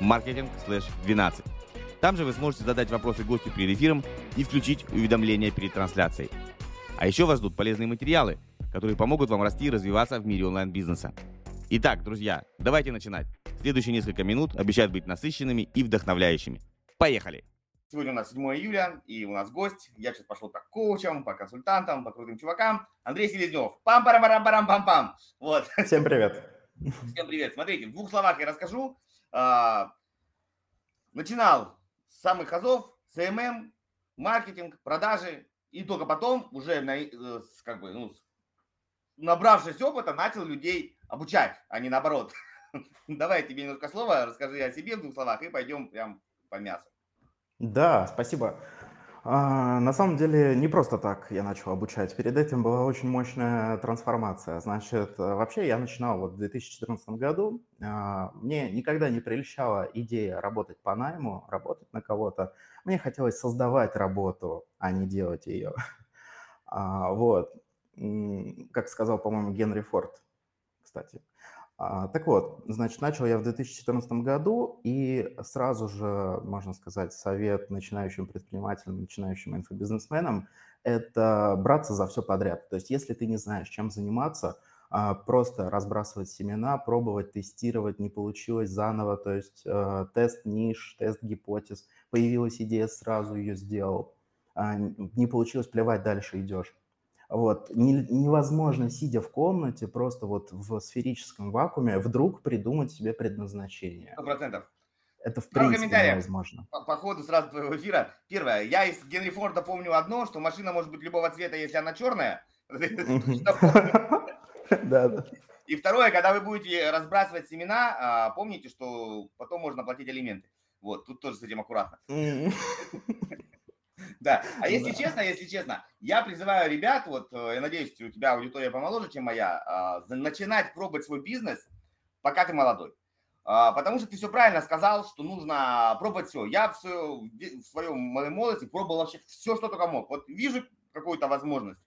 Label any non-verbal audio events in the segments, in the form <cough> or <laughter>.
marketing/12. Там же вы сможете задать вопросы гостю перед эфиром и включить уведомления перед трансляцией. А еще вас ждут полезные материалы, которые помогут вам расти и развиваться в мире онлайн-бизнеса. Итак, друзья, давайте начинать. Следующие несколько минут обещают быть насыщенными и вдохновляющими. Поехали! Сегодня у нас 7 июля, и у нас гость. Я сейчас пошел по коучам, по консультантам, по крутым чувакам. Андрей Селезнев. пам парам парам парам пам пам Вот. Всем привет. Всем привет. Смотрите, в двух словах я расскажу, а, начинал с самых азов, SMM, маркетинг, продажи, и только потом, уже на, э, как бы, ну, набравшись опыта, начал людей обучать, а не наоборот. <laughs> Давай тебе немножко слова, расскажи о себе в двух словах и пойдем прям по мясу. Да, спасибо. А, на самом деле не просто так я начал обучать. Перед этим была очень мощная трансформация. Значит, э, вообще я начинал вот в 2014 году. А, мне никогда не прельщала идея работать по найму, работать на кого-то. Мне хотелось создавать работу, а не делать ее. <laughs> А, вот. Как сказал, по-моему, Генри Форд, кстати. А, так вот, значит, начал я в 2014 году, и сразу же, можно сказать, совет начинающим предпринимателям, начинающим инфобизнесменам – это браться за все подряд. То есть если ты не знаешь, чем заниматься, а, просто разбрасывать семена, пробовать, тестировать, не получилось заново, то есть э, тест ниш, тест гипотез, появилась идея, сразу ее сделал, а, не получилось, плевать, дальше идешь. Вот. Не, невозможно, сидя в комнате, просто вот в сферическом вакууме, вдруг придумать себе предназначение. Сто процентов. Это в Пару принципе невозможно. По, по ходу сразу твоего эфира. Первое. Я из Генри Форда помню одно, что машина может быть любого цвета, если она черная. <laughs> <laughs> Да, да. И второе, когда вы будете разбрасывать семена, а, помните, что потом можно платить алименты. Вот, тут тоже с этим аккуратно. <laughs> Да, а если честно, если честно, я призываю ребят, вот э, я надеюсь, у тебя аудитория помоложе, чем моя, а, начинать пробовать свой бизнес, пока ты молодой. А, потому что ты все правильно сказал, что нужно пробовать все. Я в, свою, в своем молодости пробовал вообще все, что только мог. Вот вижу какую-то возможность,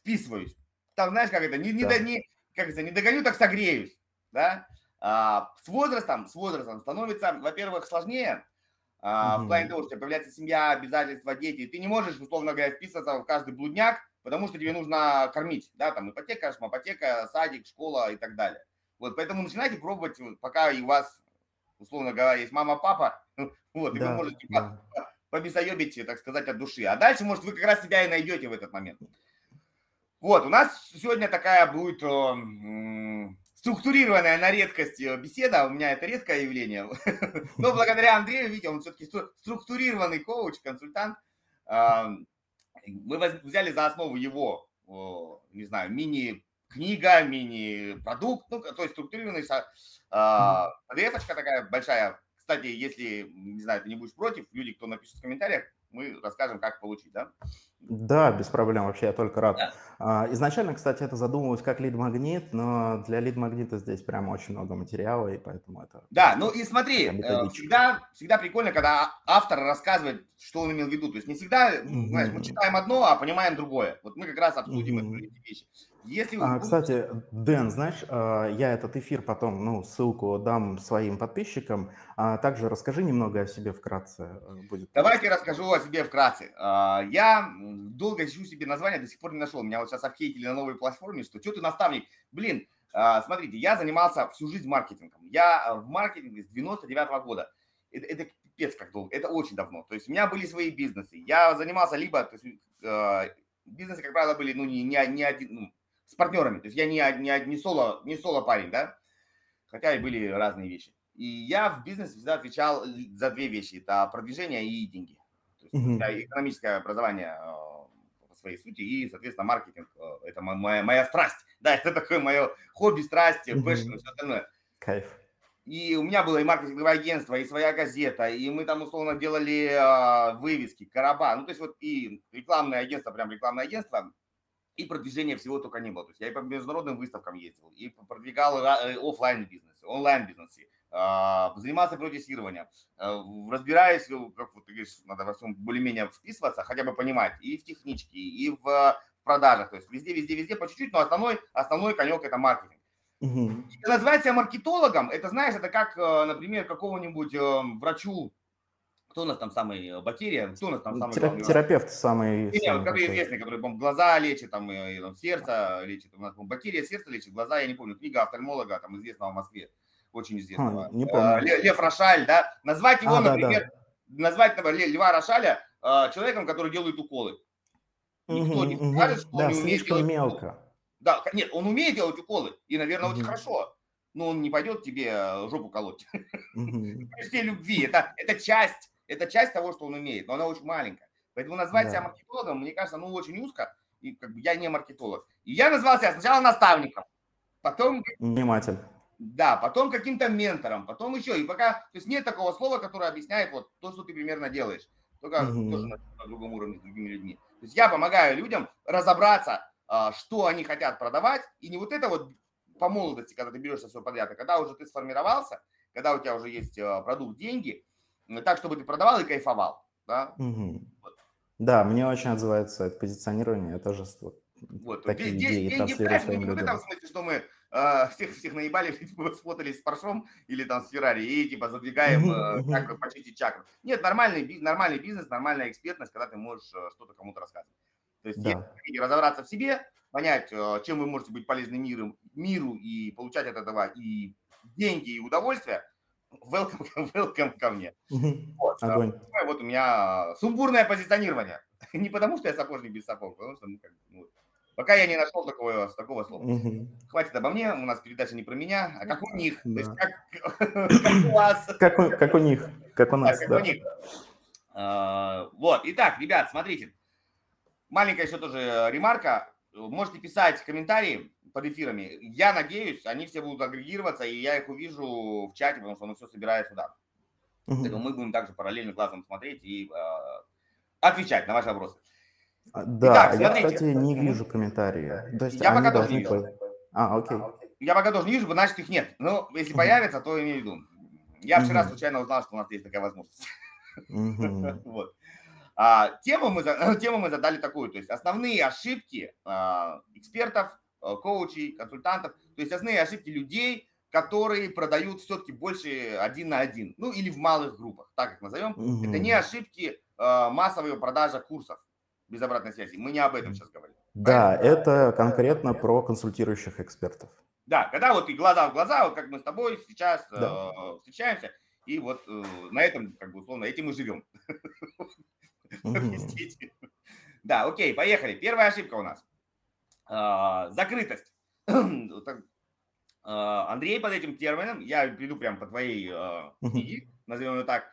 вписываюсь. Там, знаешь, как это, не, не, да. не, как это, не догоню, так согреюсь. Да? А, с возрастом, с возрастом становится, во-первых, сложнее, а, в плане того, что у тебя появляется семья, обязательства, дети, ты не можешь, условно говоря, вписываться в каждый блудняк, потому что тебе нужно кормить, да, там ипотека, шмапотека, садик, школа и так далее. Вот, поэтому начинайте пробовать, пока и у вас, условно говоря, есть мама, папа, <laughs> вот, и да, вы можете да. побесоебить, так сказать, от души. А дальше, может, вы как раз себя и найдете в этот момент. Вот, у нас сегодня такая будет структурированная на редкость э, беседа, у меня это редкое явление, <laughs> но благодаря Андрею, видите, он все-таки структурированный коуч, консультант, мы взяли за основу его, не знаю, мини-книга, мини-продукт, ну, то есть структурированный pdf такая большая. Кстати, если, не знаю, ты не будешь против, люди, кто напишет в комментариях, мы расскажем, как получить, да? Да, без проблем, вообще я только рад. Да. А, изначально, кстати, это задумывалось как лид-магнит, но для лид-магнита здесь прямо очень много материала, и поэтому это... Да, ну и смотри, э, всегда, всегда прикольно, когда автор рассказывает, что он имел в виду. То есть не всегда, mm-hmm. знаешь, мы читаем одно, а понимаем другое. Вот мы как раз обсудим mm-hmm. эти вещи. Если а, кстати, Дэн, знаешь, а, я этот эфир потом, ну, ссылку дам своим подписчикам. А также расскажи немного о себе вкратце. Э, будет Давайте расскажу о себе вкратце. А, я долго ищу себе название, до сих пор не нашел. Меня вот сейчас обхейтили на новой платформе, что что ты наставник? Блин, а, смотрите, я занимался всю жизнь маркетингом. Я в маркетинге с 99 -го года. Это, это пипец как долго, это очень давно. То есть у меня были свои бизнесы. Я занимался либо, то есть, бизнесы, как правило, были, ну, не, не, не один, ну, с партнерами. То есть я не, не, не, соло, не соло парень, да, хотя и были разные вещи. И я в бизнесе всегда отвечал за две вещи. Это продвижение и деньги. То есть mm-hmm. экономическое образование э, по своей сути и, соответственно, маркетинг. Э, это моя, моя страсть. <laughs> Да, это такое мое хобби, страсть, mm-hmm. passion и все остальное. Кайф. и у меня было и маркетинговое агентство, и своя газета, и мы там условно делали э, вывески, короба, ну то есть вот и рекламное агентство, прям рекламное агентство, и продвижение всего только не было. То есть я и по международным выставкам ездил, и продвигал э, офлайн бизнес, онлайн бизнесе, э, занимался продюсированием, э, разбираюсь, как вот ты говоришь, надо во всем более-менее вписываться, хотя бы понимать, и в техничке, и в продажах, то есть везде, везде, везде по чуть-чуть, но основной, основной конек это маркетинг. Угу. Назвать себя маркетологом, это, знаешь, это как, э, например, какого-нибудь э, врачу, кто у нас там самый, э, бактерия, кто у нас там самый Терап, главный Терапевт самый, Нет, самый который известный, который там, глаза лечит, там, и, и, там, сердце лечит. У нас там, бактерия сердце лечит, глаза, я не помню, книга офтальмолога, там, известного в Москве, очень известного. А, не помню. Лев, Лев Рошаль, да, назвать его, а, например, да, да. назвать, например, Льва Рошаля человеком, который делает уколы. Никто угу, не скажет, что да, он не умеет делать мелко. Уколы. Да, нет, он умеет делать уколы, и, наверное, очень хорошо, но он не пойдет тебе э, жопу колоть. <laughs> При любви, это, это часть, это часть того, что он умеет, но она очень маленькая. Поэтому назвать себя маркетологом, мне кажется, ну, очень узко, и как бы я не маркетолог. И я назвал себя сначала наставником, потом... Вниматель. Да, потом каким-то ментором, потом еще. И пока, то есть нет такого слова, которое объясняет вот то, что ты примерно делаешь. Только угу. тоже на, на другом уровне с другими людьми. То есть я помогаю людям разобраться, а, что они хотят продавать, и не вот это вот по молодости, когда ты берешься все подряд, а когда уже ты сформировался, когда у тебя уже есть а, продукт, деньги, так, чтобы ты продавал и кайфовал. Да, угу. вот. да мне очень отзывается это позиционирование, я тоже вот, такие здесь, идеи транслирую своим людям. Не в этом смысле, что мы э, всех, всех наебали, <laughs> типа, сфотались с Паршом или там с Феррари и типа задвигаем э, как почистить чакру. Нет, нормальный, нормальный бизнес, нормальная экспертность, когда ты можешь э, что-то кому-то рассказывать. То есть да. разобраться в себе, понять, э, чем вы можете быть полезны миру, миру и получать от этого и деньги, и удовольствие, welcome, <laughs> welcome ко мне. Вот, Огонь. вот у меня сумбурное позиционирование. <laughs> Не потому, что я сапожник без сапог, потому что ну, как, ну, пока я не нашел такого, такого слова. Угу. Хватит обо мне, у нас передача не про меня, а как у них. Да. То есть как, <laughs> как у вас. Как у, как у них, как у нас. Да, как да. у них. А, вот, итак, ребят, смотрите. Маленькая еще тоже ремарка. Можете писать комментарии под эфирами. Я надеюсь, они все будут агрегироваться, и я их увижу в чате, потому что оно все собирает сюда. Угу. Поэтому мы будем также параллельно глазом смотреть и э, отвечать на ваши вопросы. А, да, Итак, я, кстати, не вижу комментарии. То есть я пока тоже не вижу. А, окей. Я пока тоже не вижу, значит их нет. Но если появится, то имею в виду. Я вчера случайно узнал, что у нас есть такая возможность. <laughs> Вот. А, тему, мы, <laughs> тему мы задали такую, то есть основные ошибки а, экспертов, коучей, консультантов, то есть основные ошибки людей, которые продают все-таки больше один на один, ну или в малых группах, так как назовем. Угу. Это не ошибки а, массовой продажи курсов без обратной связи. Мы не об этом сейчас говорим. Да, Правильно? это конкретно про консультирующих экспертов. Да, когда вот и глаза в глаза, вот как мы с тобой сейчас да. э, встречаемся, и вот э, на этом, как бы условно, этим мы живем. <laughs> Да, окей, поехали. Первая ошибка у нас. А, закрытость. <clears throat> А, Андрей под этим термином, я приду прямо по твоей а, книге, назовем ее так,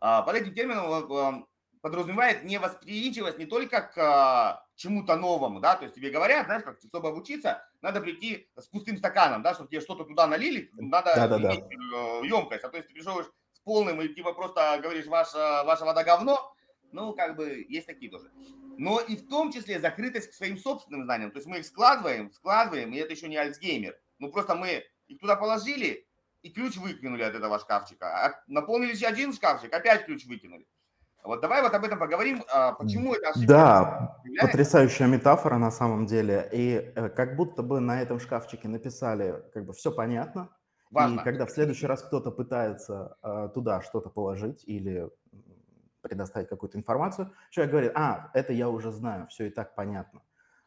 под этим термином подразумевает невосприимчивость не только к чему-то новому, да, то есть тебе говорят, знаешь, как, чтобы обучиться, надо прийти с пустым стаканом, да, чтобы тебе что-то туда налили, надо да, да, да. емкость, а то есть ты пришел с полным и типа просто говоришь, ваша, ваша вода говно, ну, как бы, есть такие тоже. Но и в том числе закрытость к своим собственным знаниям. То есть мы их складываем, складываем, и это еще не Альцгеймер. Ну, просто мы их туда положили, и ключ выкинули от этого шкафчика. А наполнили еще один шкафчик, опять ключ выкинули. Вот давай вот об этом поговорим. А почему это ошибка? Да, потрясающая метафора на самом деле. И э, как будто бы на этом шкафчике написали, как бы все понятно. Важно. И когда в следующий раз кто-то пытается э, туда что-то положить или предоставить какую-то информацию, человек говорит, а, это я уже знаю, все и так понятно.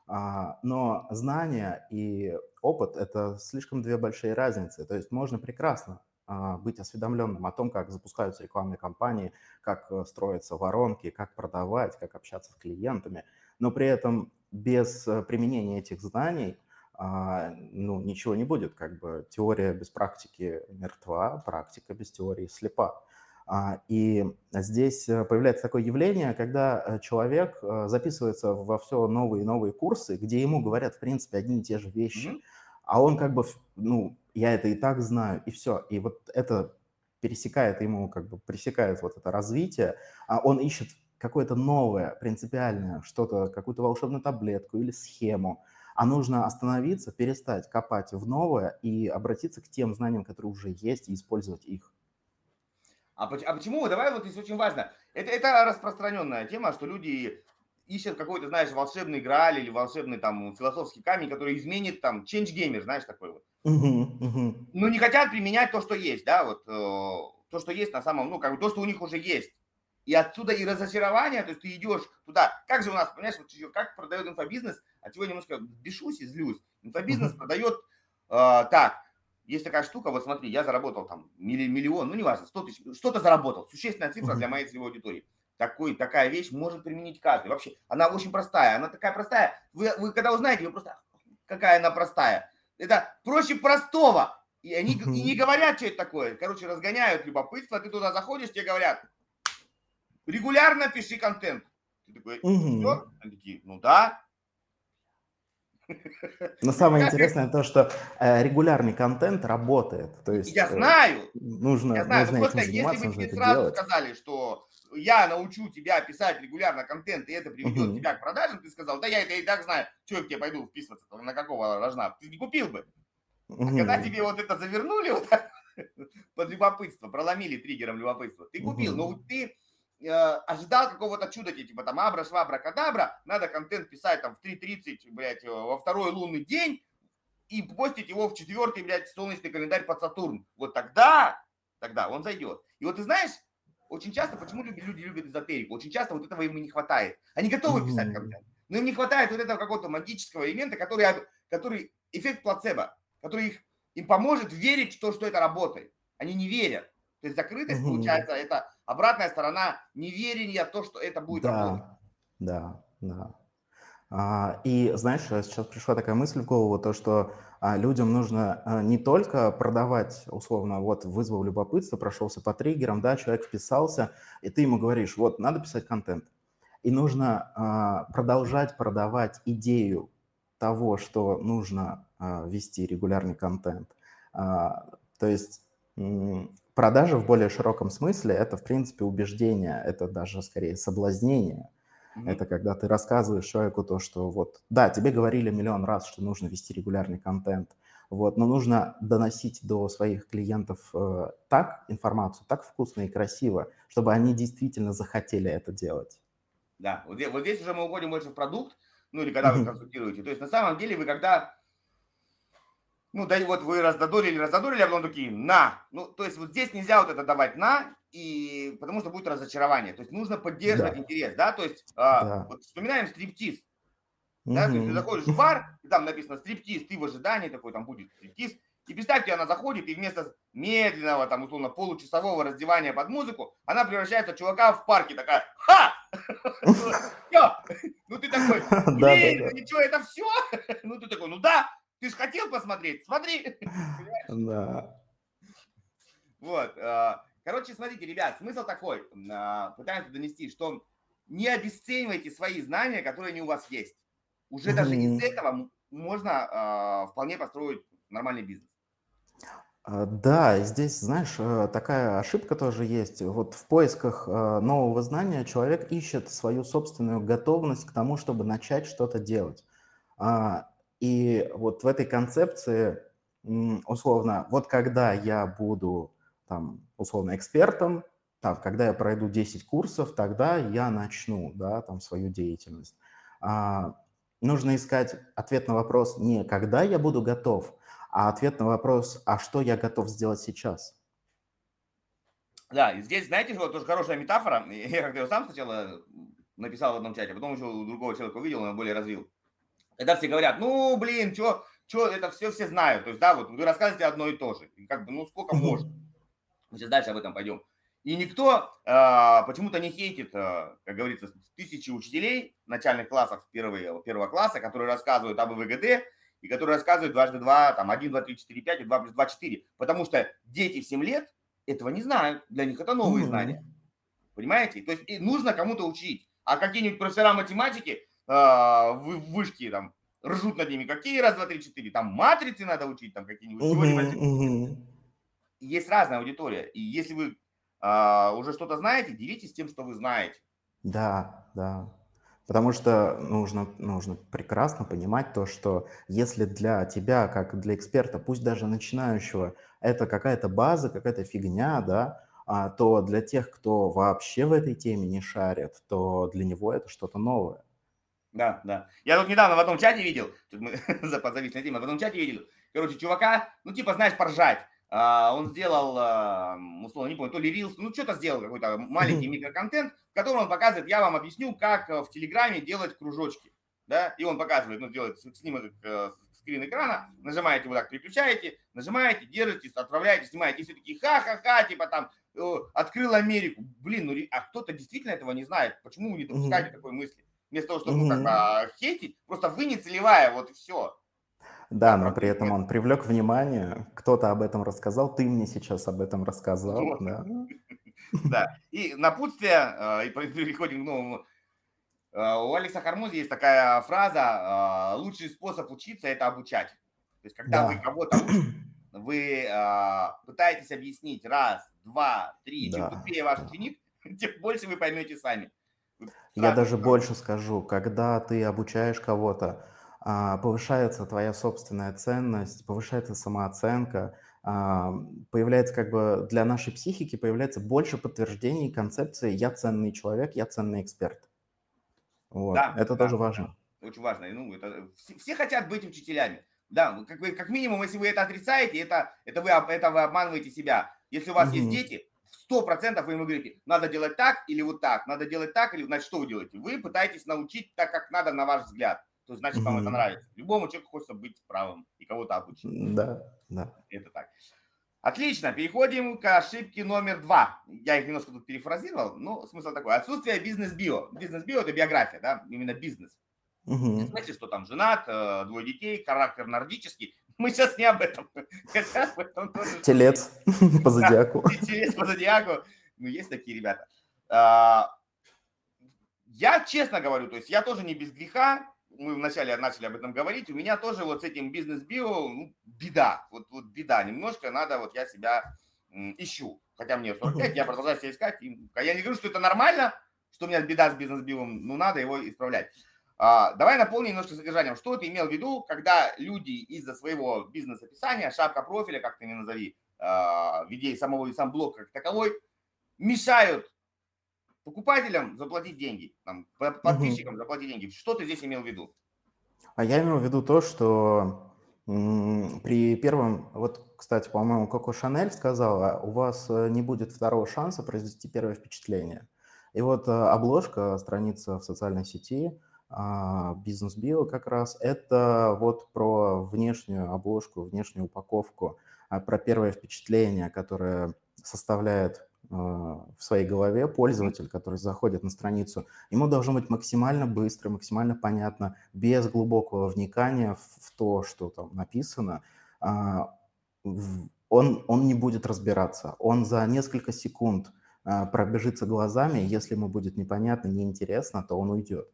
А, но знания и опыт – это слишком две большие разницы. То есть можно прекрасно а, быть осведомленным о том, как запускаются рекламные кампании, как э, строятся воронки, как продавать, как общаться с клиентами, но при этом без э, применения этих знаний а, ну, ничего не будет. Как бы теория без практики мертва, практика без теории слепа. А, и здесь э, появляется такое явление, когда э, человек э, записывается во все новые и новые курсы, где ему говорят, в принципе, одни и те же вещи, mm-hmm. а он как бы, ну, я это и так знаю, и все. И вот это пересекает ему, как бы пресекает вот это развитие, а он ищет какое-то новое, принципиальное, что-то, какую-то волшебную таблетку или схему, а нужно остановиться, перестать копать в новое и обратиться к тем знаниям, которые уже есть, и использовать их. А, а почему? Давай вот здесь очень важно. Это, это распространенная тема, что люди ищут какой-то, знаешь, волшебный грааль или волшебный там философский камень, который изменит там change gamer, знаешь, такой вот. Uh-huh, uh-huh. Ну, не хотят применять то, что есть, да, вот э, то, что есть на самом, ну, как бы то, что у них уже есть. И отсюда и разочарование, то есть ты идешь туда. Как же у нас, понимаешь, вот как продает инфобизнес, от чего немножко бешусь и злюсь. Инфобизнес uh-huh. продает э, так, есть такая штука, вот смотри, я заработал там миллион, ну неважно, 100 тысяч, что-то заработал, существенная цифра для моей целевой аудитории. Такой, такая вещь может применить каждый. Вообще, она очень простая, она такая простая. Вы, вы когда узнаете, вы просто, какая она простая. Это проще простого. И они и не говорят, что это такое. Короче, разгоняют любопытство, ты туда заходишь, тебе говорят, регулярно пиши контент. Ты такой, угу. все? Они такие, ну да. Но самое интересное то, что э, регулярный контент работает. То есть, я э, знаю. Нужно, я знаю. нужно просто этим если бы тебе сразу делать. сказали, что я научу тебя писать регулярно контент, и это приведет угу. тебя к продажам, ты сказал, да я это и так знаю, что я к тебе пойду вписываться, на какого рожна, ты не купил бы. Угу. А когда тебе вот это завернули вот так, <laughs> под любопытство, проломили триггером любопытства, ты купил, угу. но ты э, ожидал какого-то чуда, типа там абра, швабра, кадабра, надо контент писать там в 3.30, блядь, э, во второй лунный день и постить его в четвертый, блядь, солнечный календарь под Сатурн. Вот тогда, тогда он зайдет. И вот ты знаешь, очень часто, почему люди, люди любят эзотерику, очень часто вот этого им не хватает. Они готовы писать контент, но им не хватает вот этого какого-то магического элемента, который, который эффект плацебо, который их, им поможет верить в то, что это работает. Они не верят. То есть закрытость, угу. получается, это обратная сторона неверия в то, что это будет да, работать. Да, да. А, и знаешь, сейчас пришла такая мысль в голову, то, что а, людям нужно а, не только продавать, условно, вот вызвал любопытство, прошелся по триггерам, да, человек вписался, и ты ему говоришь, вот, надо писать контент. И нужно а, продолжать продавать идею того, что нужно а, вести регулярный контент. А, то есть Продажа в более широком смысле – это, в принципе, убеждение, это даже скорее соблазнение. Mm-hmm. Это когда ты рассказываешь человеку то, что вот, да, тебе говорили миллион раз, что нужно вести регулярный контент, вот, но нужно доносить до своих клиентов э, так информацию, так вкусно и красиво, чтобы они действительно захотели это делать. Да, вот, вот здесь уже мы уходим больше в продукт, ну или когда mm-hmm. вы консультируете. То есть на самом деле вы когда ну, да, вот вы раздодорили, раздодорили, а потом такие, на. Ну, то есть вот здесь нельзя вот это давать на, и потому что будет разочарование. То есть нужно поддерживать да. интерес, да, то есть а, да. вот вспоминаем стриптиз. Да, то есть ты заходишь в бар, и там написано стриптиз, ты в ожидании такой, там будет стриптиз, и представьте, она заходит, и вместо медленного, там, условно, получасового раздевания под музыку, она превращается в чувака в парке, такая, ха! <laughs> Ну ты такой, <laughs> блин, ничего, это все? <laughs> Ну ты такой, ну да, ты же хотел посмотреть? Смотри. Да. Вот. А, короче, смотрите, ребят, смысл такой. А, пытаемся донести, что не обесценивайте свои знания, которые не у вас есть. Уже mm-hmm. даже из этого можно э, вполне построить нормальный бизнес. Да, здесь, знаешь, э, такая ошибка тоже есть. Вот в поисках э, нового знания человек ищет свою собственную готовность к тому, чтобы начать что-то делать. И вот в этой концепции, условно, вот когда я буду там, условно, экспертом, там, когда я пройду 10 курсов, тогда я начну, да, там, свою деятельность. А, нужно искать ответ на вопрос не когда я буду готов, а ответ на вопрос, а что я готов сделать сейчас. Да, и здесь, знаете, вот тоже хорошая метафора. <laughs> Я когда ее сам сначала написал в одном чате, а потом еще у другого человека увидел, он более развил. Когда все говорят, ну, блин, что, что это все все знают. То есть, да, вот вы рассказываете одно и то же. И как бы, ну, сколько можно. Мы сейчас дальше об этом пойдем. И никто э, почему-то не хейтит, э, как говорится, тысячи учителей в начальных классах первого, первого класса, которые рассказывают об ИВГД и которые рассказывают дважды два, там, 1, 2, 3, 4, 5 и 2 плюс 2, 4. Потому что дети в 7 лет этого не знают. Для них это новые mm-hmm. знания. Понимаете? То есть и нужно кому-то учить. А какие-нибудь профессора математики а, в вышке там ржут над ними. Какие раз, два, три, четыре? Там матрицы надо учить, там какие-нибудь теории. Есть разная аудитория. И если вы а, уже что-то знаете, делитесь тем, что вы знаете. Да, да. Потому что нужно, нужно прекрасно понимать то, что если для тебя, как для эксперта, пусть даже начинающего, это какая-то база, какая-то фигня, да, а, то для тех, кто вообще в этой теме не шарит, то для него это что-то новое. Да, да. Я тут недавно в одном чате видел, тут мы <laughs> позависли на теме, в одном чате видел, короче, чувака, ну типа, знаешь, поржать. А, он сделал, а, условно, не помню, то ли Reels, ну что-то сделал, какой-то <laughs> маленький микроконтент, в котором он показывает, я вам объясню, как э, в Телеграме делать кружочки. Да, и он показывает, ну, делает снимок э, скрин экрана, нажимаете вот так, переключаете, нажимаете, держите, отправляете, снимаете, и все такие ха-ха-ха, типа там, открыл Америку. Блин, ну, а кто-то действительно этого не знает. Почему вы не допускаете такой мысли? Вместо того, чтобы, ну, как бы, а, хейтить, просто вы не целевая, вот и все. Да, но при этом он привлек внимание, кто-то об этом рассказал, ты мне сейчас об этом рассказал, да. <laughs> Да, и напутствие, а, и переходим к новому. А, у Алекса Хармози есть такая фраза, лучший способ учиться – это обучать. То есть, когда да. вы кого-то вы пытаетесь объяснить раз, два, три, да. чем тупее ваш ученик, <laughs> тем больше вы поймете сами. Я даже больше скажу, когда ты обучаешь кого-то, а, повышается твоя собственная ценность, повышается самооценка, а, появляется как бы для нашей психики появляется больше подтверждений концепции «я ценный человек, я ценный эксперт». Вот. Да, это да, тоже важно. Да, очень важно. Ну, это, все, все хотят быть учителями. Да, как, вы, как минимум, если вы это отрицаете, это, это, вы, это вы обманываете себя. Если у вас угу. есть дети, сто процентов вы ему говорите, надо делать так или вот так, надо делать так или, значит, что вы делаете? Вы пытаетесь научить так, как надо, на ваш взгляд то значит вам это нравится. Любому человеку хочется быть правым и кого-то обучить. Да, да. Это так. Отлично, переходим к ошибке номер два. Я их немножко тут перефразировал, но смысл такой. Отсутствие бизнес-био. Бизнес-био – это биография, да, именно бизнес. Угу. Знаете, что там женат, э, двое детей, характер нордический. Мы сейчас не об этом. <laughs> Телец <laughs> по зодиаку. <laughs> Телец по зодиаку. Ну, есть такие ребята. А, я честно говорю, то есть я тоже не без греха, мы вначале начали об этом говорить, у меня тоже вот с этим бизнес-био ну, беда, вот, вот беда немножко, надо, вот я себя ищу, хотя мне 45, я продолжаю себя искать, и, я не говорю, что это нормально, что у меня беда с бизнес-биом, ну надо его исправлять. А, давай наполним немножко содержанием. Что ты имел в виду, когда люди из-за своего бизнес-описания, шапка профиля, как ты мне назови, а, в идее самого сам блок как таковой, мешают покупателям заплатить деньги, там, подписчикам угу. заплатить деньги. Что ты здесь имел в виду? А я имел в виду то, что при первом, вот, кстати, по-моему, Коко Шанель сказала, у вас э, не будет второго шанса произвести первое впечатление. И вот э, обложка, страница в социальной сети, а, бизнес-био как раз, это вот про внешнюю обложку, внешнюю упаковку, а, про первое впечатление, которое составляет а, в своей голове пользователь, который заходит на страницу, ему должно быть максимально быстро, максимально понятно, без глубокого вникания в то, что там написано. А, он, он не будет разбираться. Он за несколько секунд пробежится глазами, если ему будет непонятно, неинтересно, то он уйдет.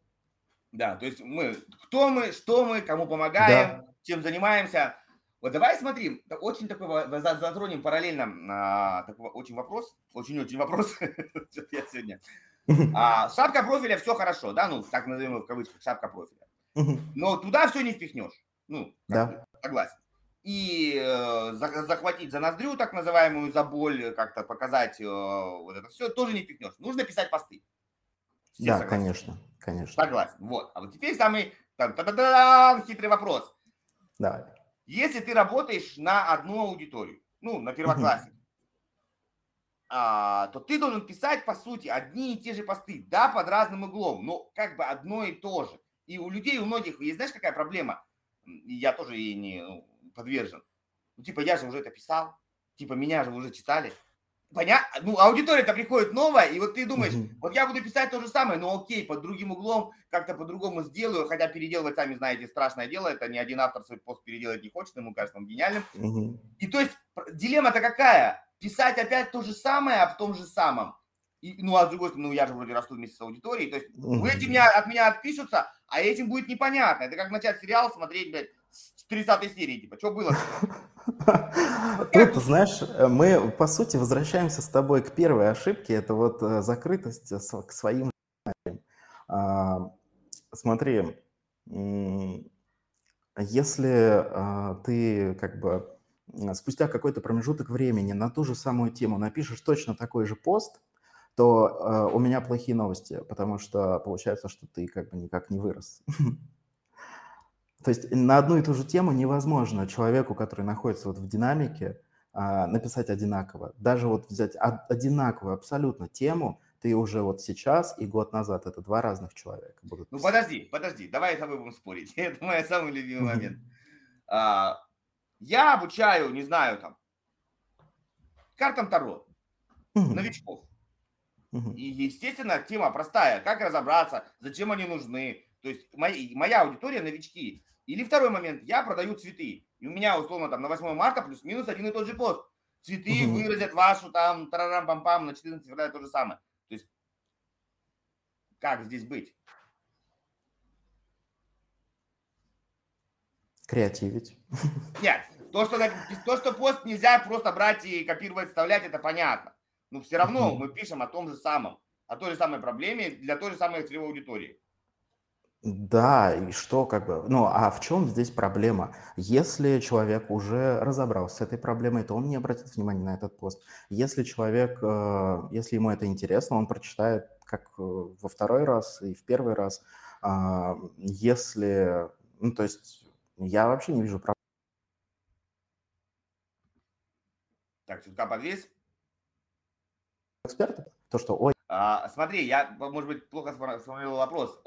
Да, то есть мы, кто мы, что мы, кому помогаем, да. чем занимаемся. Вот давай смотри, очень такой затронем параллельно а, такой очень вопрос, очень-очень вопрос, <laughs> я сегодня. А, шапка профиля все хорошо, да, ну так назовем его в кавычках шапка профиля. Но туда все не впихнешь, ну да. согласен. И э, захватить за ноздрю, так называемую, за боль, как-то показать э, вот это все, тоже не впихнешь. Нужно писать посты. Все да, согласен. конечно, конечно. Согласен. Вот. А вот теперь самый там, та -та -та хитрый вопрос. Давай. Если ты работаешь на одну аудиторию, ну, на первоклассник, а, то ты должен писать, по сути, одни и те же посты, да, под разным углом, но как бы одно и то же. И у людей, у многих, есть, знаешь, какая проблема? Я тоже ей не ну, подвержен. Ну, типа, я же уже это писал, типа, меня же уже читали. Понятно? Ну, аудитория-то приходит новая, и вот ты думаешь, mm-hmm. вот я буду писать то же самое, но окей, под другим углом, как-то по-другому сделаю, хотя переделывать, сами знаете, страшное дело, это ни один автор свой пост переделать не хочет, ему кажется он гениальным. Mm-hmm. И то есть дилемма-то какая? Писать опять то же самое, а в том же самом. И, ну, а с другой стороны, ну, я же вроде расту вместе с аудиторией. То есть вы эти меня, от меня отпишутся, а этим будет непонятно. Это как начать сериал смотреть, блядь, с 30 серии, типа, что было? <laughs> Тут, знаешь, мы, по сути, возвращаемся с тобой к первой ошибке. Это вот э, закрытость к своим а, Смотри, если а, ты как бы спустя какой-то промежуток времени на ту же самую тему напишешь точно такой же пост, то а, у меня плохие новости, потому что получается, что ты как бы никак не вырос. <laughs> То есть на одну и ту же тему невозможно человеку, который находится вот в динамике, написать одинаково. Даже вот взять одинаковую абсолютно тему – ты уже вот сейчас и год назад. Это два разных человека будут. Ну подожди, подожди, давай с тобой будем спорить. <laughs> Это мой самый любимый момент. А, я обучаю, не знаю, там, картам Таро, новичков. И, естественно, тема простая. Как разобраться, зачем они нужны. То есть моя, моя аудитория новички. Или второй момент, я продаю цветы. И у меня, условно, там на 8 марта плюс-минус один и тот же пост. Цветы выразят вашу там тарарам-пам-пам на 14 февраля то же самое. Как здесь быть? Креативить. Нет, то, что, то, что пост нельзя просто брать и копировать, вставлять, это понятно. Но все равно мы пишем о том же самом, о той же самой проблеме для той же самой целевой аудитории. Да, и что как бы, ну а в чем здесь проблема? Если человек уже разобрался с этой проблемой, то он не обратит внимания на этот пост. Если человек, э, если ему это интересно, он прочитает как э, во второй раз и в первый раз. А, если, ну то есть я вообще не вижу проблем. Так, чутка подвесь. Эксперты? То, что, ой. А, смотри, я, может быть, плохо сформулировал вопрос.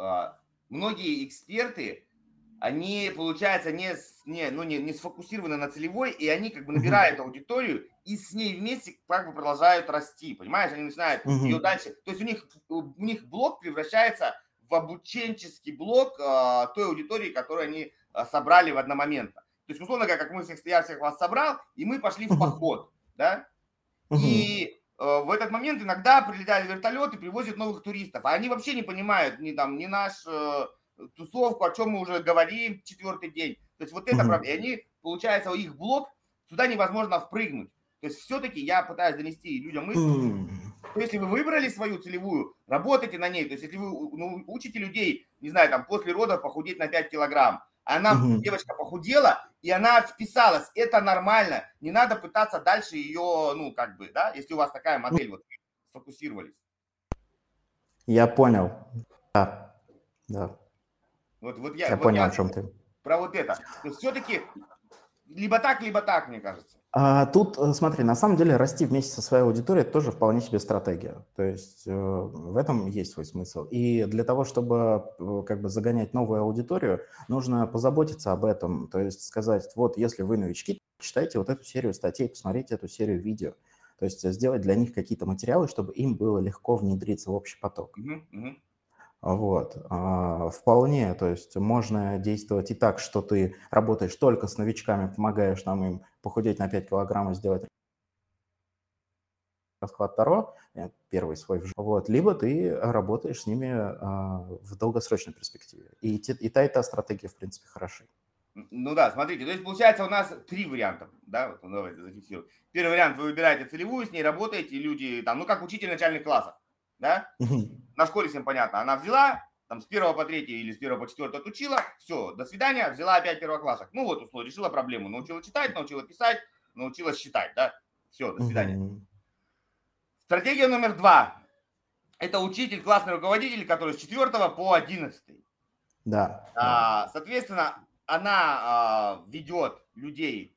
Многие эксперты, они, получается, не, не, ну, не, не сфокусированы на целевой, и они как бы набирают аудиторию и с ней вместе как бы продолжают расти, понимаешь? Они начинают uh-huh. ее дальше. То есть у них, у них блок превращается в обученческий блок э, той аудитории, которую они э, собрали в одномоментно. То есть, условно говоря, как мы всех, я всех вас собрал, и мы пошли в поход, да? Uh-huh. И Э, в этот момент иногда прилетают вертолеты, привозят новых туристов, а они вообще не понимают ни там, ни наш э, тусовку, о чем мы уже говорим четвертый день. То есть вот это проблема. И они, получается, у их блок, туда невозможно впрыгнуть. То есть все-таки я пытаюсь донести людям мысль, что если вы выбрали свою целевую, работайте на ней. То есть если вы ну, учите людей, не знаю, там после родов похудеть на 5 килограмм, она, угу. девочка похудела, и она вписалась. Это нормально. Не надо пытаться дальше ее, ну, как бы, да, если у вас такая модель, вот, сфокусировались. Я понял. Да, да. Вот, вот я, я вот понял, я, о чем ты. Про вот это. Все-таки либо так, либо так, мне кажется. А, тут, э, смотри, на самом деле расти вместе со своей аудиторией – тоже вполне себе стратегия. То есть э, в этом есть свой смысл. И для того, чтобы э, как бы загонять новую аудиторию, нужно позаботиться об этом. То есть сказать, вот если вы новички, читайте вот эту серию статей, посмотрите эту серию видео. То есть сделать для них какие-то материалы, чтобы им было легко внедриться в общий поток. Вот. А, вполне, то есть можно действовать и так, что ты работаешь только с новичками, помогаешь нам им похудеть на 5 килограммов, сделать расклад Таро, э, первый свой, вот, либо ты работаешь с ними а, в долгосрочной перспективе. И, и та, и та стратегия, в принципе, хороши. Ну да, смотрите, то есть получается у нас три варианта, да, вот, ну, давайте зафиксируем. Первый вариант, вы выбираете целевую, с ней работаете, люди там, ну как учитель начальных классов, да? На школе всем понятно. Она взяла, там с первого по третий или с первого по четвертый отучила, все, до свидания, взяла опять первоклассок. Ну вот, условно, решила проблему. Научила читать, научила писать, научилась считать, да? Все, до свидания. Стратегия номер два. Это учитель, классный руководитель, который с 4 по 11. Да. А, соответственно, она а, ведет людей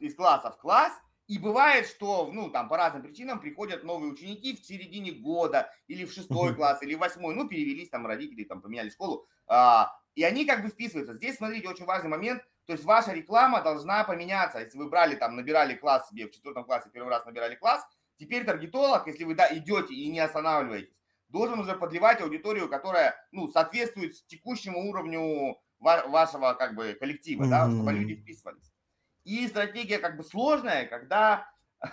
из класса в класс, и бывает, что, ну, там, по разным причинам приходят новые ученики в середине года, или в шестой класс, или в восьмой, ну, перевелись там родители, там, поменяли школу, а, и они как бы вписываются. Здесь, смотрите, очень важный момент, то есть ваша реклама должна поменяться. Если вы брали, там, набирали класс себе в четвертом классе, первый раз набирали класс, теперь таргетолог, если вы, да, идете и не останавливаетесь, должен уже подливать аудиторию, которая, ну, соответствует текущему уровню вашего, как бы, коллектива, mm-hmm. да, чтобы люди вписывались. И стратегия как бы сложная, когда, <laughs>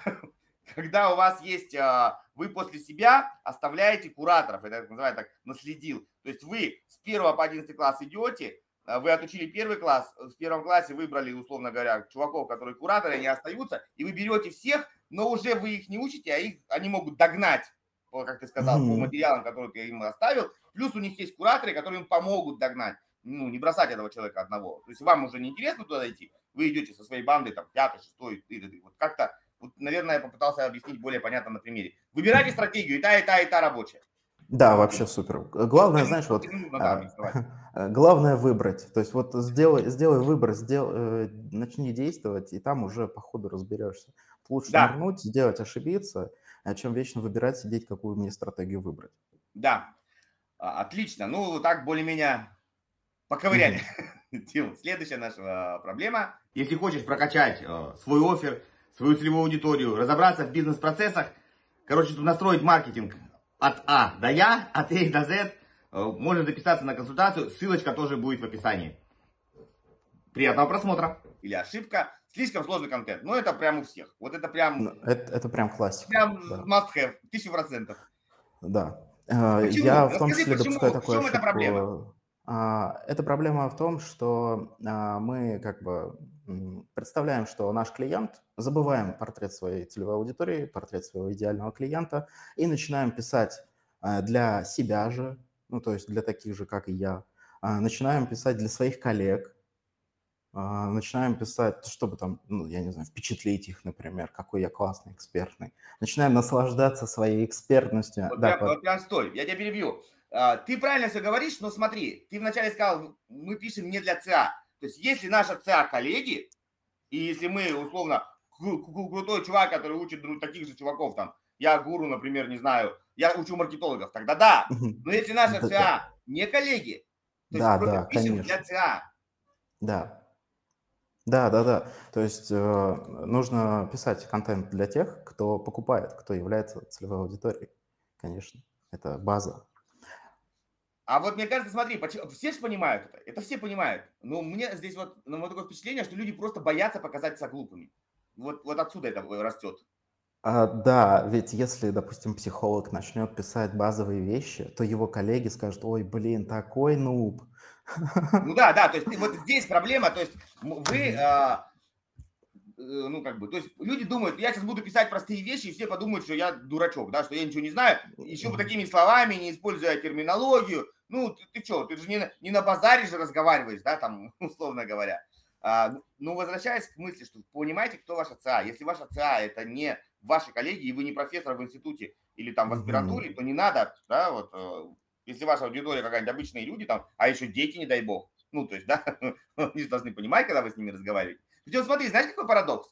когда у вас есть, а, вы после себя оставляете кураторов, это называют так, наследил. То есть вы с 1 по 11 класс идете, а, вы отучили первый класс, в первом классе выбрали, условно говоря, чуваков, которые кураторы, они остаются, и вы берете всех, но уже вы их не учите, а их, они могут догнать, как ты сказал, mm-hmm. по материалам, которые ты им оставил. Плюс у них есть кураторы, которые им помогут догнать. Ну, не бросать этого человека одного. То есть вам уже не интересно туда идти, вы идете со своей бандой, там, пятый, шестой, вот как-то, вот, наверное, я попытался объяснить более понятно на примере. Выбирайте стратегию, и та, и та, и та рабочая. Да, вообще супер. Главное, знаешь, вот а, <laughs> главное выбрать. То есть вот сделай, сделай выбор, сделай, э, начни действовать, и там уже по ходу разберешься. Лучше да. нырнуть, сделать, ошибиться, а чем вечно выбирать, сидеть, какую мне стратегию выбрать. Да, а, отлично. Ну, так более-менее поковыряли. <laughs> Тим, следующая наша проблема. Если хочешь прокачать э, свой офер, свою целевую аудиторию, разобраться в бизнес-процессах, короче, настроить маркетинг от А до Я, от А до З, э, можно записаться на консультацию, ссылочка тоже будет в описании. Приятного просмотра. Или ошибка. Слишком сложный контент. Но это прям у всех. Вот это прям... Ну, это, это прям классика. Прям да. must have. Тысячу процентов. Да. Почему? Я в том числе почему? допускаю такое ошибку. это проблема? А, эта проблема в том, что а, мы как бы представляем, что наш клиент, забываем портрет своей целевой аудитории, портрет своего идеального клиента и начинаем писать а, для себя же, ну то есть для таких же, как и я, начинаем писать для своих коллег, начинаем писать, чтобы там, ну, я не знаю, впечатлить их, например, какой я классный, экспертный. Начинаем наслаждаться своей экспертностью. Вот, да, прям, вот прям стой, я тебя перебью. А, ты правильно все говоришь, но смотри, ты вначале сказал, мы пишем не для ЦА. То есть если наша ЦА коллеги, и если мы, условно, крутой чувак, который учит таких же чуваков, там, я гуру, например, не знаю, я учу маркетологов, тогда да. Но если наша ЦА не коллеги, то да, есть да, пишем конечно. для ЦА. Да. Да, да, да. То есть э, нужно писать контент для тех, кто покупает, кто является целевой аудиторией. Конечно, это база. А вот мне кажется, смотри, все же понимают это, это все понимают. Но мне здесь вот, ну, вот такое впечатление, что люди просто боятся показать себя глупыми. Вот, вот отсюда это растет. А, да, ведь если, допустим, психолог начнет писать базовые вещи, то его коллеги скажут, ой, блин, такой нуб. <laughs> Ну да, да, то есть вот здесь проблема, то есть вы, а, Э, ну, как бы, то есть люди думают, я сейчас буду писать простые вещи, и все подумают, что я дурачок, да, что я ничего не знаю, еще бы такими словами, не используя терминологию, ну, ты, ты что, ты же не, на, не на базаре же разговариваешь, да, там, <laughs> условно говоря. А, ну, возвращаясь к мысли, что понимаете, кто ваша ЦА, если ваша ЦА это не ваши коллеги, и вы не профессор в институте или там в аспирантуре, mm-hmm. то не надо, да, вот, э, если ваша аудитория какая-нибудь обычные люди там, а еще дети, не дай бог, ну, то есть, <laughs> да, они же должны понимать, когда вы с ними разговариваете. Причем, смотри, знаешь, какой парадокс?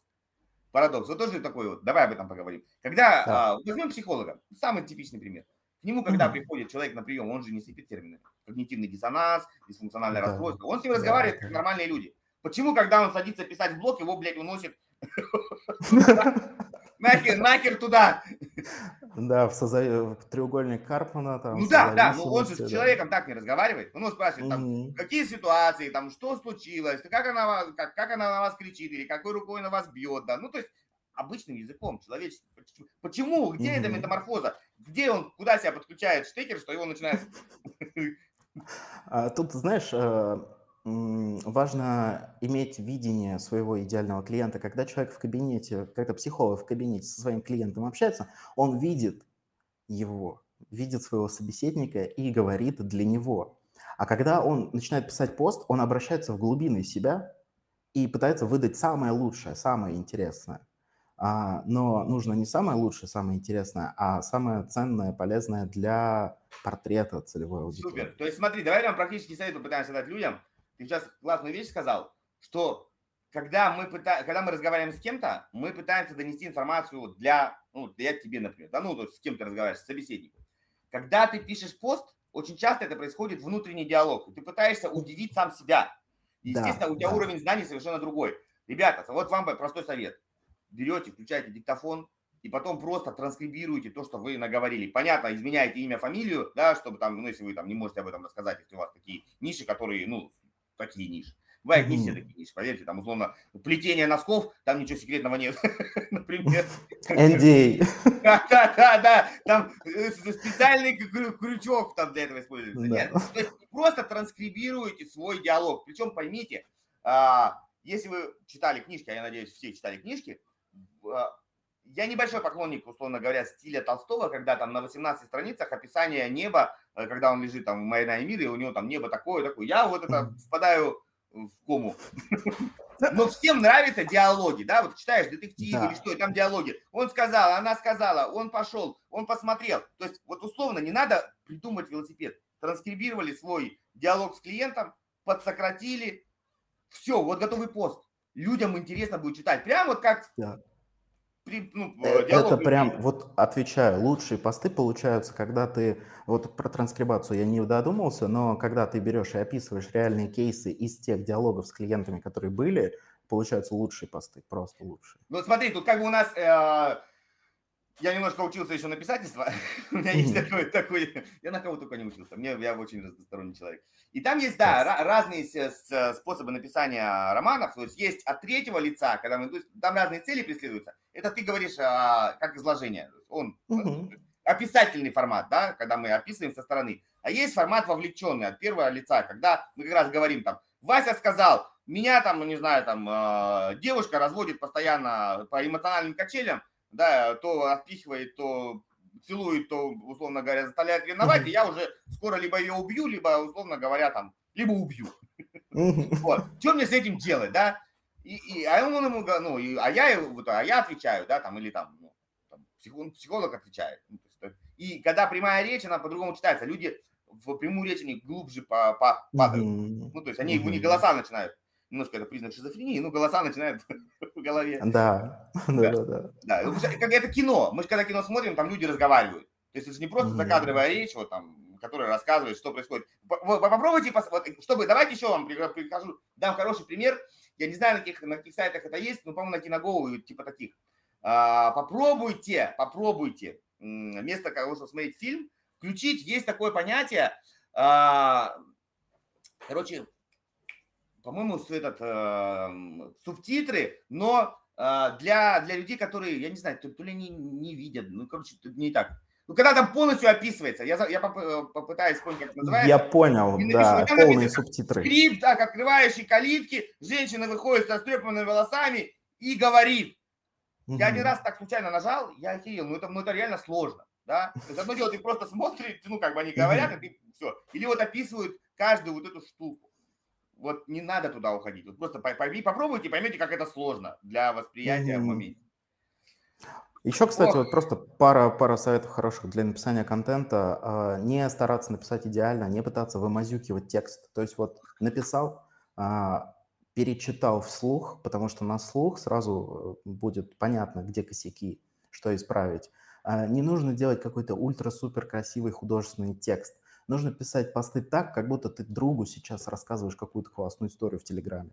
Парадокс. Вот тоже такой вот. Давай об этом поговорим. Когда да. а, возьмем психолога, самый типичный пример. К нему, когда mm-hmm. приходит человек на прием, он же не сыпет термины. Когнитивный диссонанс, дисфункциональное да. расстройство. Он с ним разговаривает, как нормальные люди. Почему, когда он садится писать в блог, его, блядь, уносит <laughs> Нахер, нахер туда. Да, в, созав... в треугольник Карпмана там. Ну да, да, но он же с человеком так не разговаривает. Он спрашивает, там, mm-hmm. какие ситуации, там, что случилось, как она, как, как она на вас кричит, или какой рукой на вас бьет, да. Ну, то есть обычным языком, человеческим. Почему? Где mm-hmm. эта метаморфоза? Где он, куда себя подключает штекер, что его начинает... А, тут, знаешь, э, важно иметь видение своего идеального клиента. Когда человек в кабинете, когда психолог в кабинете со своим клиентом общается, он видит его, видит своего собеседника и говорит для него. А когда он начинает писать пост, он обращается в глубины себя и пытается выдать самое лучшее, самое интересное. А, но нужно не самое лучшее, самое интересное, а самое ценное, полезное для портрета целевой аудитории. Супер. То есть смотри, давай нам практически совет попытаемся дать людям, ты сейчас классную вещь сказал, что когда мы, пыта... когда мы разговариваем с кем-то, мы пытаемся донести информацию для, ну, для тебе, например, да, ну, то есть с кем ты разговариваешь, с собеседником. Когда ты пишешь пост, очень часто это происходит внутренний диалог. Ты пытаешься удивить сам себя. Естественно, да, у тебя да. уровень знаний совершенно другой. Ребята, вот вам простой совет. Берете, включаете диктофон, и потом просто транскрибируете то, что вы наговорили. Понятно, изменяете имя, фамилию, да, чтобы там, ну, если вы там не можете об этом рассказать, если у вас такие ниши, которые, ну, такие ниши. Бывает, не все такие ниши, поверьте, там, условно, плетение носков, там ничего секретного нет, <laughs> например. NDA. Да, да, да, да, там э, специальный крючок там для этого используется. Нет, то есть просто транскрибируете свой диалог. Причем поймите, а, если вы читали книжки, а я надеюсь, все читали книжки, я небольшой поклонник, условно говоря, стиля Толстого, когда там на 18 страницах описание неба, э, когда он лежит там в «Война и мир», и у него там небо такое, такое. Я вот это впадаю в кому. <laughs> Но всем нравятся диалоги, да, вот читаешь детективы да. или что, и там диалоги. Он сказал, она сказала, он пошел, он посмотрел. То есть вот условно не надо придумать велосипед. Транскрибировали свой диалог с клиентом, подсократили, все, вот готовый пост. Людям интересно будет читать. Прям вот как да ну, э, Это прям, вот отвечаю, лучшие посты получаются, когда ты, вот про транскрибацию я не додумался, но когда ты берешь и описываешь реальные кейсы из тех диалогов с клиентами, которые были, получаются лучшие посты, просто лучшие. Ну смотри, тут как бы у нас э, я немножко учился еще на писательство. <laughs> У меня есть такой, такой, я на кого только не учился. Мне, я очень разносторонний человек. И там есть, да, разные способы написания романов. То есть есть от третьего лица, когда мы, там разные цели преследуются. Это ты говоришь а, как изложение. Он описательный формат, да, когда мы описываем со стороны. А есть формат вовлеченный от первого лица, когда мы как раз говорим там, Вася сказал, меня там, не знаю, там а, девушка разводит постоянно по эмоциональным качелям, да, то отпихивает, то целует, то, условно говоря, заставляет ревновать, и я уже скоро либо ее убью, либо, условно говоря, там, либо убью. <laughs> Вот. Что мне с этим делать, да? И, и, а он ему, ну, и, а я, вот, а я отвечаю, да, там, или там, ну, там психолог, психолог отвечает. Ну, и когда прямая речь, она по-другому читается. Люди в прямую речь, они глубже по, по, падают. Ну, то есть они, у них голоса начинают немножко это признак шизофрении, ну, голоса начинают <laughs> в голове. <laughs> Да, да, да. да. Ну, как это кино. Мы же когда кино смотрим, там люди разговаривают. То есть это же не просто закадровая речь, вот там, которая рассказывает, что происходит. Попробуйте, вот, чтобы, давайте еще вам прикажу, дам хороший пример. Я не знаю, на каких, на каких сайтах это есть, но, по-моему, на Киногову типа таких. А, попробуйте, попробуйте, вместо того, чтобы смотреть фильм, включить, есть такое понятие, а, короче, по-моему, этот, э, субтитры, но э, для, для людей, которые, я не знаю, то, то ли не, не видят, ну, короче, не так. Ну, когда там полностью описывается, я, я э, попытаюсь вспомнить, как это называется. Я понял, напишу, да, полные написано, субтитры. Скрипт, так, открывающий калитки, женщина выходит с растрепанными волосами и говорит. Угу. Я один раз так случайно нажал, я охерел, ну это, ну это реально сложно, да. То есть одно дело, ты просто смотришь, ну как бы они говорят, угу. и ты все. Или вот описывают каждую вот эту штуку вот не надо туда уходить. Вот просто попробуйте, поймете, как это сложно для восприятия mm-hmm. в моменте. Еще, кстати, Ох. вот просто пара, пара советов хороших для написания контента. А, не стараться написать идеально, не пытаться вымазюкивать текст. То есть вот написал, а, перечитал вслух, потому что на слух сразу э, будет понятно, где косяки, что исправить. А, не нужно делать какой-то ультра-супер красивый художественный текст нужно писать посты так, как будто ты другу сейчас рассказываешь какую-то классную историю в Телеграме.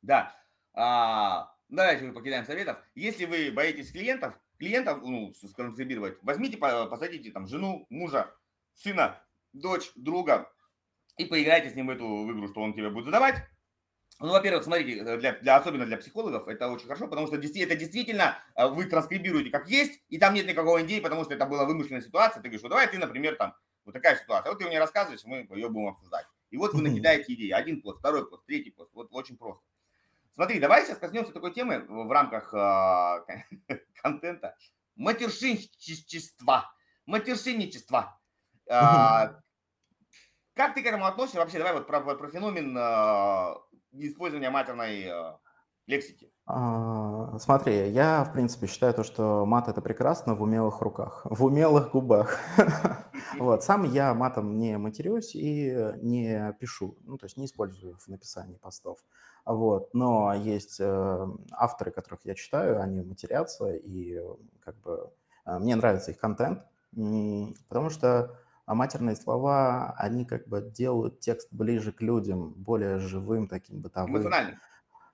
Да. А, давайте мы покидаем советов. Если вы боитесь клиентов, клиентов ну, сконцентрировать, возьмите, посадите там жену, мужа, сына, дочь, друга и поиграйте с ним в эту игру, что он тебе будет задавать. Ну, во-первых, смотрите, для, для, особенно для психологов это очень хорошо, потому что это действительно э, вы транскрибируете как есть, и там нет никакого идеи, потому что это была вымышленная ситуация. Ты говоришь, ну давай ты, например, там вот такая ситуация. Вот ты мне рассказываешь, мы ее будем обсуждать. И вот вы накидаете идеи. Один пост, второй пост, третий пост. Вот очень просто. Смотри, давай сейчас коснемся такой темы в рамках э, <laughs> контента. Матершинничество. Матершинничество. Э, как ты к этому относишься? Вообще, давай вот про, про феномен э, использования матерной э, лексики. А, смотри, я, в принципе, считаю то, что мат это прекрасно в умелых руках, в умелых губах. <laughs> Вот, сам я матом не матерюсь и не пишу, ну, то есть не использую в написании постов. Вот, но есть э, авторы, которых я читаю, они матерятся, и как бы э, мне нравится их контент, потому что матерные слова, они как бы делают текст ближе к людям, более живым, таким бытовым. Эмоциональным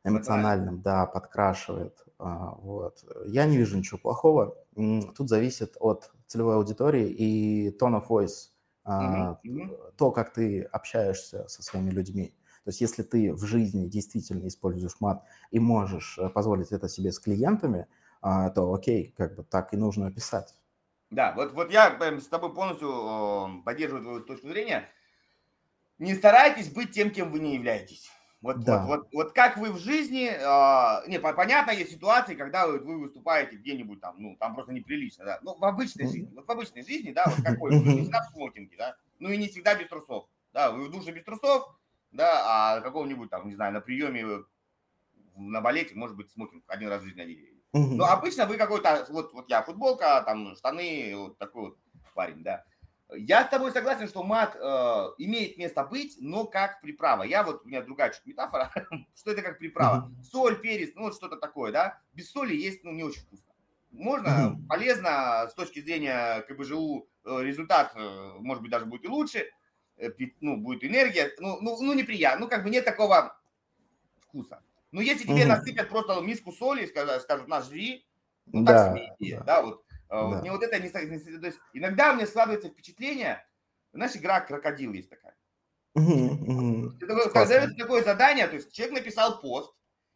эмоциональным, да, подкрашивает. А, вот. Я не вижу ничего плохого. Тут зависит от целевой аудитории и tone of voice, mm-hmm. то, как ты общаешься со своими людьми. То есть если ты в жизни действительно используешь мат и можешь э, позволить это себе с клиентами, а, то окей, как бы так и нужно описать. Да, вот, вот я с тобой полностью поддерживаю твою точку зрения. Не старайтесь быть тем, кем вы не являетесь. Вот, да. вот, вот, вот как вы в жизни, э, не, понятно, есть ситуации, когда вы, вы выступаете где-нибудь там, ну, там просто неприлично, да, но в обычной жизни, вот в обычной жизни, да, вот какой, вы не всегда в смокинге, да, ну и не всегда без трусов, да, вы в душе без трусов, да, а какого-нибудь там, не знаю, на приеме на балете, может быть, смокинг один раз в жизни одели. Но обычно вы какой-то, вот, вот я футболка, там штаны, вот такой вот парень, да. Я с тобой согласен, что мат э, имеет место быть, но как приправа. Я вот, у меня другая чуть метафора, <laughs> что это как приправа. Соль, перец, ну вот что-то такое, да. Без соли есть, ну, не очень вкусно. Можно, полезно с точки зрения КБЖУ, э, результат, э, может быть, даже будет и лучше, э, ну, будет энергия, ну, ну, ну неприятно, ну, как бы нет такого вкуса. Но если тебе насыпят просто миску соли и скажут, скажут на, жри, ну, да, так себе да. да, вот а, да. Мне вот это не, то есть иногда мне складывается впечатление, знаешь, игра крокодил есть такая. Когда дается такое задание, то есть человек написал пост,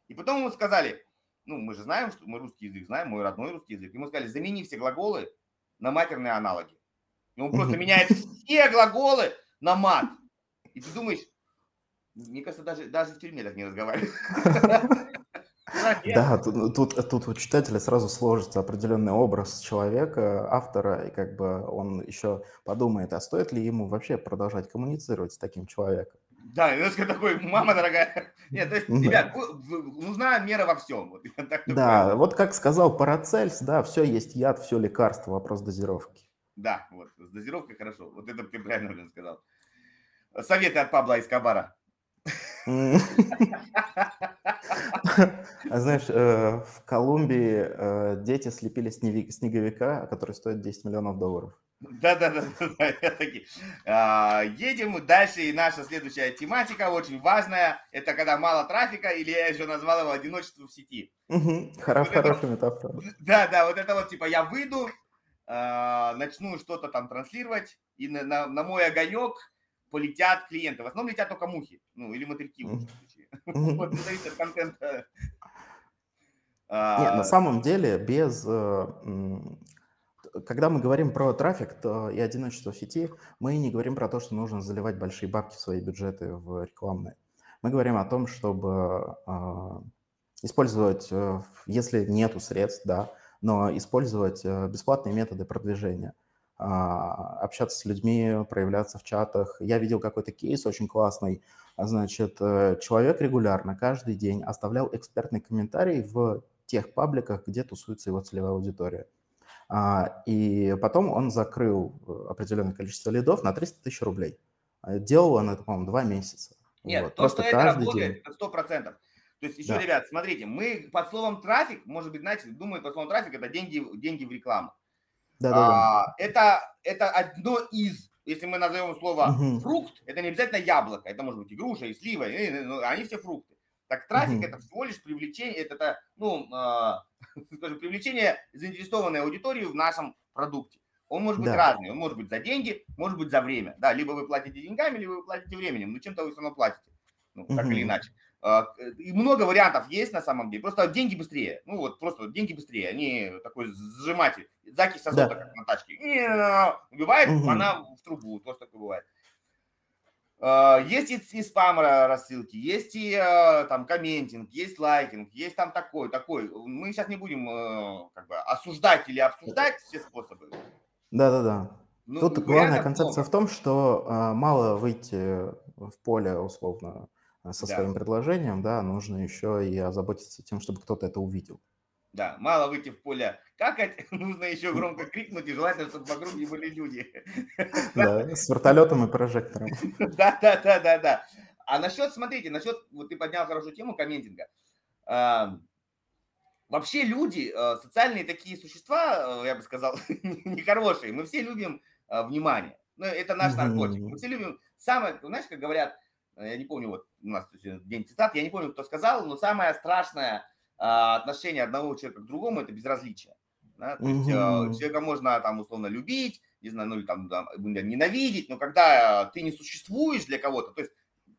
и потом ему сказали, ну, мы же знаем, что мы русский язык знаем, мой родной русский язык. Ему сказали, замени все глаголы на матерные аналоги. И он просто меняет все глаголы на мат. И ты думаешь, мне кажется, даже, даже в тюрьме так не разговаривают. <laughs> Да, тут, тут, тут у читателя сразу сложится определенный образ человека, автора, и как бы он еще подумает, а стоит ли ему вообще продолжать коммуницировать с таким человеком. Да, немножко такой, мама дорогая. Нет, то есть, ребят, нужна мера во всем. Вот, так, да, вот как сказал Парацельс, да, все есть яд, все лекарство, вопрос дозировки. Да, вот, с дозировкой хорошо. Вот это ты правильно сказал. Советы от Пабла Эскобара. А знаешь, э, в Колумбии э, дети слепили снеговика, который стоит 10 миллионов долларов. Да-да-да, <laughs> а, едем дальше, и наша следующая тематика, очень важная, это когда мало трафика, или я еще назвал его одиночество в сети. Хорошая метафора. <laughs> Да-да, вот это вот, типа, я выйду, а, начну что-то там транслировать, и на мой огонек полетят клиенты. В основном летят только мухи, ну, или мотыльки в случае. <laughs> Вот, зависит от контента. Нет, на а, самом деле, без... Э, когда мы говорим про трафик и одиночество в сети, мы не говорим про то, что нужно заливать большие бабки в свои бюджеты в рекламные. Мы говорим о том, чтобы а, использовать, э, если нету средств, да, но использовать э, бесплатные методы продвижения – общаться с людьми, проявляться в чатах. Я видел какой-то кейс очень классный. Значит, э, человек регулярно, каждый день оставлял экспертный комментарий в тех пабликах, где тусуется его целевая аудитория. А, и потом он закрыл э, определенное количество лидов на 300 тысяч рублей. А, делал он это, по-моему, два месяца. Нет, вот. то, Просто что это работает, это сто процентов. То есть еще, да. ребят, смотрите, мы под словом трафик, может быть, знаете, думают под словом трафик, это деньги, деньги в рекламу. Да, да, да. Это, это одно из, если мы назовем слово угу. фрукт, это не обязательно яблоко, это может быть и груша, и слива, и, ну, они все фрукты. Так трафик угу. это всего лишь привлечение, это, это ну, э, <laughs> скажем, привлечение заинтересованной аудитории в нашем продукте. Он может быть да. разный, он может быть за деньги, может быть за время. Да, либо вы платите деньгами, либо вы платите временем, но чем-то вы все равно платите, ну, так угу. или иначе. А, и много вариантов есть на самом деле. Просто деньги быстрее. Ну вот просто деньги быстрее. Они такой сжиматель. Закись азота, да. как на тачке. Убивает, угу. она в трубу. Тоже такое бывает. А, есть и, и спам рассылки, есть и а, там комментинг, есть лайкинг, есть там такой, такой. Мы сейчас не будем как бы осуждать или обсуждать все способы. Да-да-да. Ну, Тут главная концепция много. в том, что мало выйти в поле условно Э, со да. своим предложением, да, нужно еще и озаботиться тем, чтобы кто-то это увидел. Да, мало выйти в поле какать, <laughs> нужно еще громко <laughs> крикнуть, и желательно, чтобы вокруг не были люди. <laughs> Да, с вертолетом и прожектором. Да, да, да, да, да. А насчет, смотрите, насчет, вот ты поднял хорошую тему комментинга. Вообще люди, э, социальные такие существа, э, я бы сказал, нехорошие. Мы все любим внимание. Ну, это наш наркотик. Мы все любим самое, знаешь, как говорят, я не помню, вот у нас день цитат, я не помню, кто сказал, но самое страшное а, отношение одного человека к другому – это безразличие. Да? То есть угу. человека можно там условно любить, не знаю, ну или там да, ненавидеть, но когда ты не существуешь для кого-то, то есть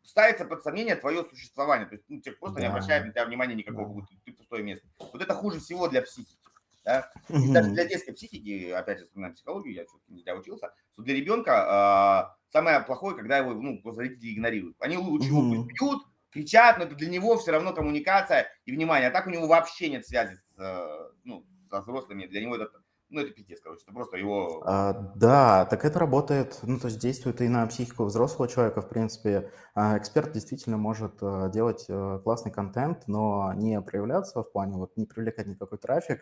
ставится под сомнение твое существование. То есть ну, человек просто да. не обращает на тебя внимания никакого, да. ты пустое место. Вот это хуже всего для психики. Да? Угу. Даже для детской психики, опять же, вспоминаем психологию, я все-таки не учился, что для ребенка э, самое плохое, когда его ну, родители игнорируют. Они лучше угу. его бьют, кричат, но это для него все равно коммуникация и внимание. А так у него вообще нет связи с, э, ну, со взрослыми. Для него это ну, это пиздец, короче, это просто его... А, да, так это работает, ну, то есть действует и на психику взрослого человека, в принципе. А, эксперт действительно может а, делать а, классный контент, но не проявляться в плане, вот, не привлекать никакой трафик,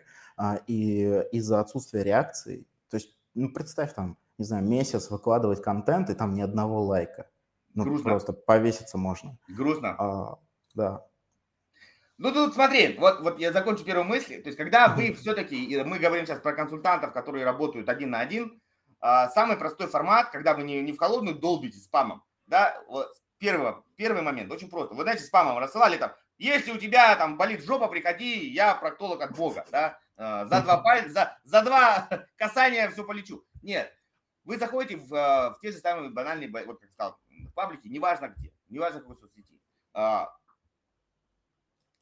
и из-за отсутствия реакции, то есть, ну, представь там, не знаю, месяц выкладывать контент, и там ни одного лайка. Ну, Грустно. просто повеситься можно. Грустно. А, да. Ну, тут смотри, вот, вот я закончу первую мысль. То есть, когда вы все-таки, мы говорим сейчас про консультантов, которые работают один на один, а, самый простой формат, когда вы не, не в холодную долбите спамом, да, вот первый, первый момент, очень просто. Вы, знаете, спамом рассылали там, если у тебя там болит жопа, приходи, я проктолог от Бога, да, а, за два пальца, за, за два <laughs> касания все полечу. Нет, вы заходите в, в те же самые банальные, вот как сказал, паблики, неважно где, неважно в какой соцсети а,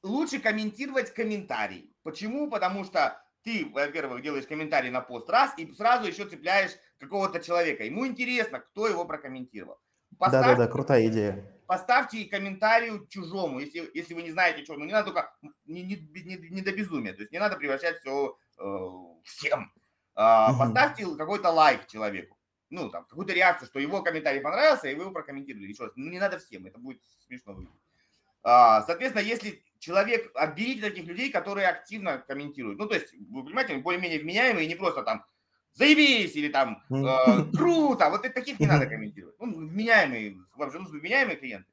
лучше комментировать комментарий. Почему? Потому что ты, во-первых, делаешь комментарий на пост раз и сразу еще цепляешь какого-то человека. Ему интересно, кто его прокомментировал. Да-да-да, крутая идея. Поставьте комментарий чужому, если, если вы не знаете, что. Ну, не надо только, не, не, не, не до безумия, то есть не надо превращать все э, всем. Э, угу. Поставьте какой-то лайк человеку. Ну, там, какую-то реакцию, что его комментарий понравился, и вы его прокомментировали. Еще раз, ну, не надо всем, это будет смешно выглядеть. А, соответственно, если человек, отберите таких людей, которые активно комментируют. Ну, то есть, вы понимаете, более-менее вменяемые, не просто там заебись или там э, круто. Вот таких не надо комментировать. Ну, вменяемые, вам же нужны вменяемые клиенты.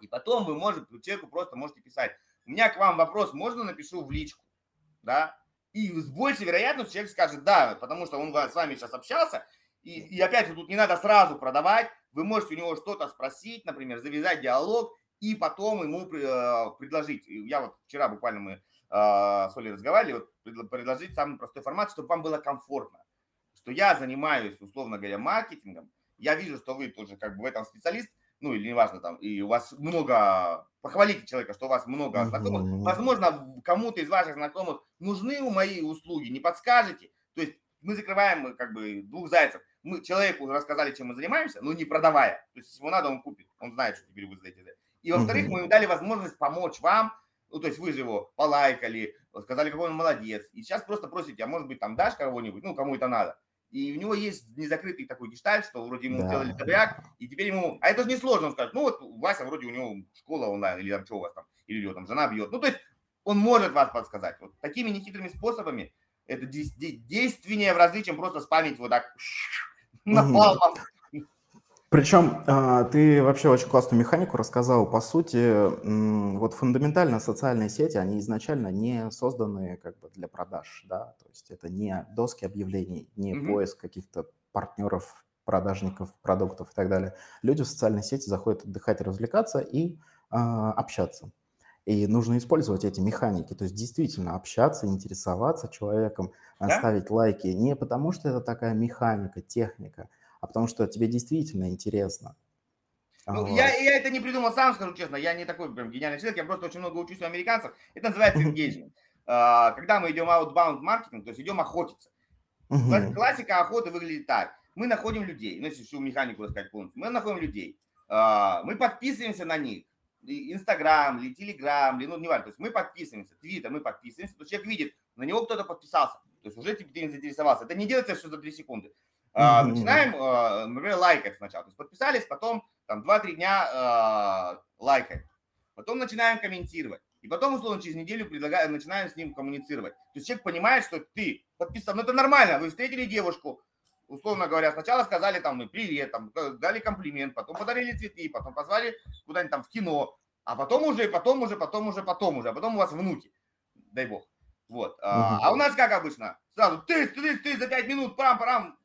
И потом вы можете, человеку просто можете писать, у меня к вам вопрос, можно напишу в личку, да? И с большей вероятностью человек скажет да, потому что он с вами сейчас общался, и, и опять же тут не надо сразу продавать, вы можете у него что-то спросить, например, завязать диалог, и потом ему э, предложить. Я вот вчера буквально мы э, с Олей разговаривали, вот предложить самый простой формат, чтобы вам было комфортно. Что я занимаюсь, условно говоря, маркетингом, я вижу, что вы тоже как бы в этом специалист, ну или неважно там, и у вас много, похвалите человека, что у вас много знакомых, возможно, кому-то из ваших знакомых нужны мои услуги, не подскажете, то есть мы закрываем как бы двух зайцев, мы человеку рассказали, чем мы занимаемся, но не продавая, то есть если ему надо, он купит, он знает, что теперь вы сдаете и, во-вторых, мы ему дали возможность помочь вам, ну, то есть вы же его полайкали, сказали, какой он молодец. И сейчас просто просите, а может быть, там дашь кого-нибудь, ну, кому это надо. И у него есть незакрытый такой гештальт, что вроде ему да. сделали добряк, и теперь ему... А это же несложно, он скажет, ну вот Вася вроде у него школа онлайн, или там что у вас там, или его там жена бьет. Ну, то есть он может вас подсказать. Вот такими нехитрыми способами это действеннее в разы, чем просто спамить вот так <laughs> напалмом причем а, ты вообще очень классную механику рассказал. По сути, вот фундаментально социальные сети, они изначально не созданы как бы для продаж, да, то есть это не доски объявлений, не mm-hmm. поиск каких-то партнеров, продажников, продуктов и так далее. Люди в социальные сети заходят отдыхать, развлекаться и а, общаться. И нужно использовать эти механики, то есть действительно общаться, интересоваться человеком, да? ставить лайки не потому, что это такая механика, техника – а потому что тебе действительно интересно. Ну, вот. я, я это не придумал сам, скажу честно, я не такой прям гениальный человек, я просто очень много учусь у американцев. Это называется <laughs> engagement. А, когда мы идем outbound маркетинг, то есть идем охотиться. Классика охоты выглядит так. Мы находим людей, ну, если всю механику рассказать полностью, мы находим людей, а, мы подписываемся на них, Инстаграм, или Телеграм, или, ну, не важно, то есть мы подписываемся, Твиттер, мы подписываемся, то есть человек видит, на него кто-то подписался, то есть уже ты, ты не заинтересовался. Это не делается все за 3 секунды. Uh, начинаем, uh, например, лайкать сначала. То есть подписались, потом там 2-3 дня лайкать. Потом начинаем комментировать. И потом, условно, через неделю предлагаем, начинаем с ним коммуницировать. То есть человек понимает, что ты подписан. Ну, это нормально. Вы встретили девушку, условно говоря, сначала сказали там, ну, привет, там, дали комплимент, потом подарили цветы, потом позвали куда-нибудь там в кино, а потом уже, потом уже, потом уже, потом уже, а потом у вас внуки, дай бог. Вот. Угу. А, а у нас как обычно? Сразу ты, ты, ты за пять минут, парам-парам,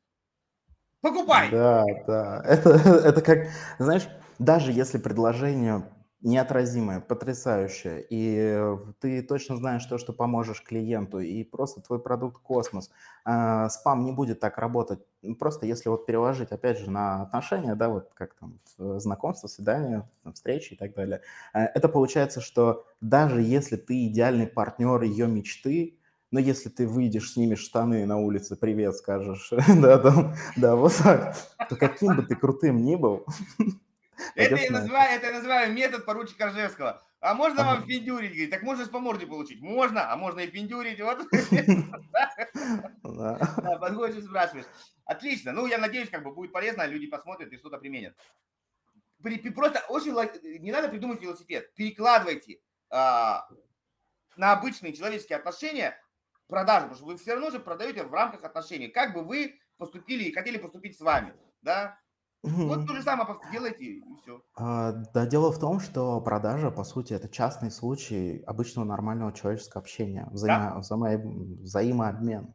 Покупай. Да, да. Это, <laughs> это как, знаешь, даже если предложение неотразимая, потрясающая. И ты точно знаешь то, что поможешь клиенту, и просто твой продукт космос. А, спам не будет так работать. Просто если вот переложить, опять же, на отношения, да, вот как там знакомство, свидание, встречи и так далее, э, это получается, что даже если ты идеальный партнер ее мечты, но если ты выйдешь, снимешь штаны на улице, привет скажешь, <laughs> да, там, да, вот так, то каким бы ты крутым ни был, <laughs> это я, называю, это я называю метод поручика Ржевского. А можно вам пиндюрить? Говорит, так можно с по морде получить. Можно, а можно и пиндюрить. Вот. <laughs> Подходишь и спрашиваешь. Отлично. Ну, я надеюсь, как бы будет полезно, люди посмотрят и что-то применят. Просто очень не надо придумать велосипед. Перекладывайте а, на обычные человеческие отношения продажи, потому что вы все равно же продаете в рамках отношений. Как бы вы поступили и хотели поступить с вами, да? Вот то же самое делайте и все. А, да, дело в том, что продажа, по сути, это частный случай обычного нормального человеческого общения, взаимо, взаимо- взаимообмен.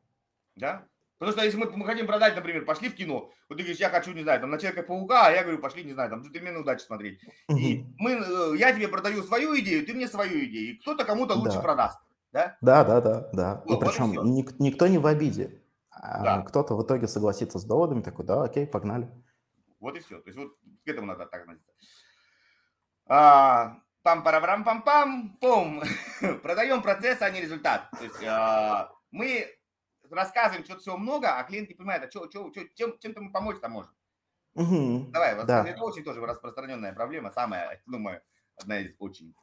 Да? Потому что если мы, мы хотим продать, например, пошли в кино, вот ты говоришь, я хочу, не знаю, там, на Человека-паука, а я говорю, пошли, не знаю, там, джентльмены удачи смотреть. И мы, э, я тебе продаю свою идею, ты мне свою идею, и кто-то кому-то лучше Да. продаст. Да? Да, да, да, да. И Вот, вот и причем все. ник- никто не в обиде. А Да. Кто-то в итоге согласится с доводами, такой, да, окей, погнали. Вот и все. То есть вот к этому надо так относиться. А, пам парам пам пам пум <laughs> Продаем процесс, а не результат. То есть а, мы рассказываем что-то всего много, а клиент не понимает, а что, что, что, чем, чем-то мы помочь-то можем. Мгм. Давай, вот Да. это очень тоже распространенная проблема, самая, думаю, одна из очень.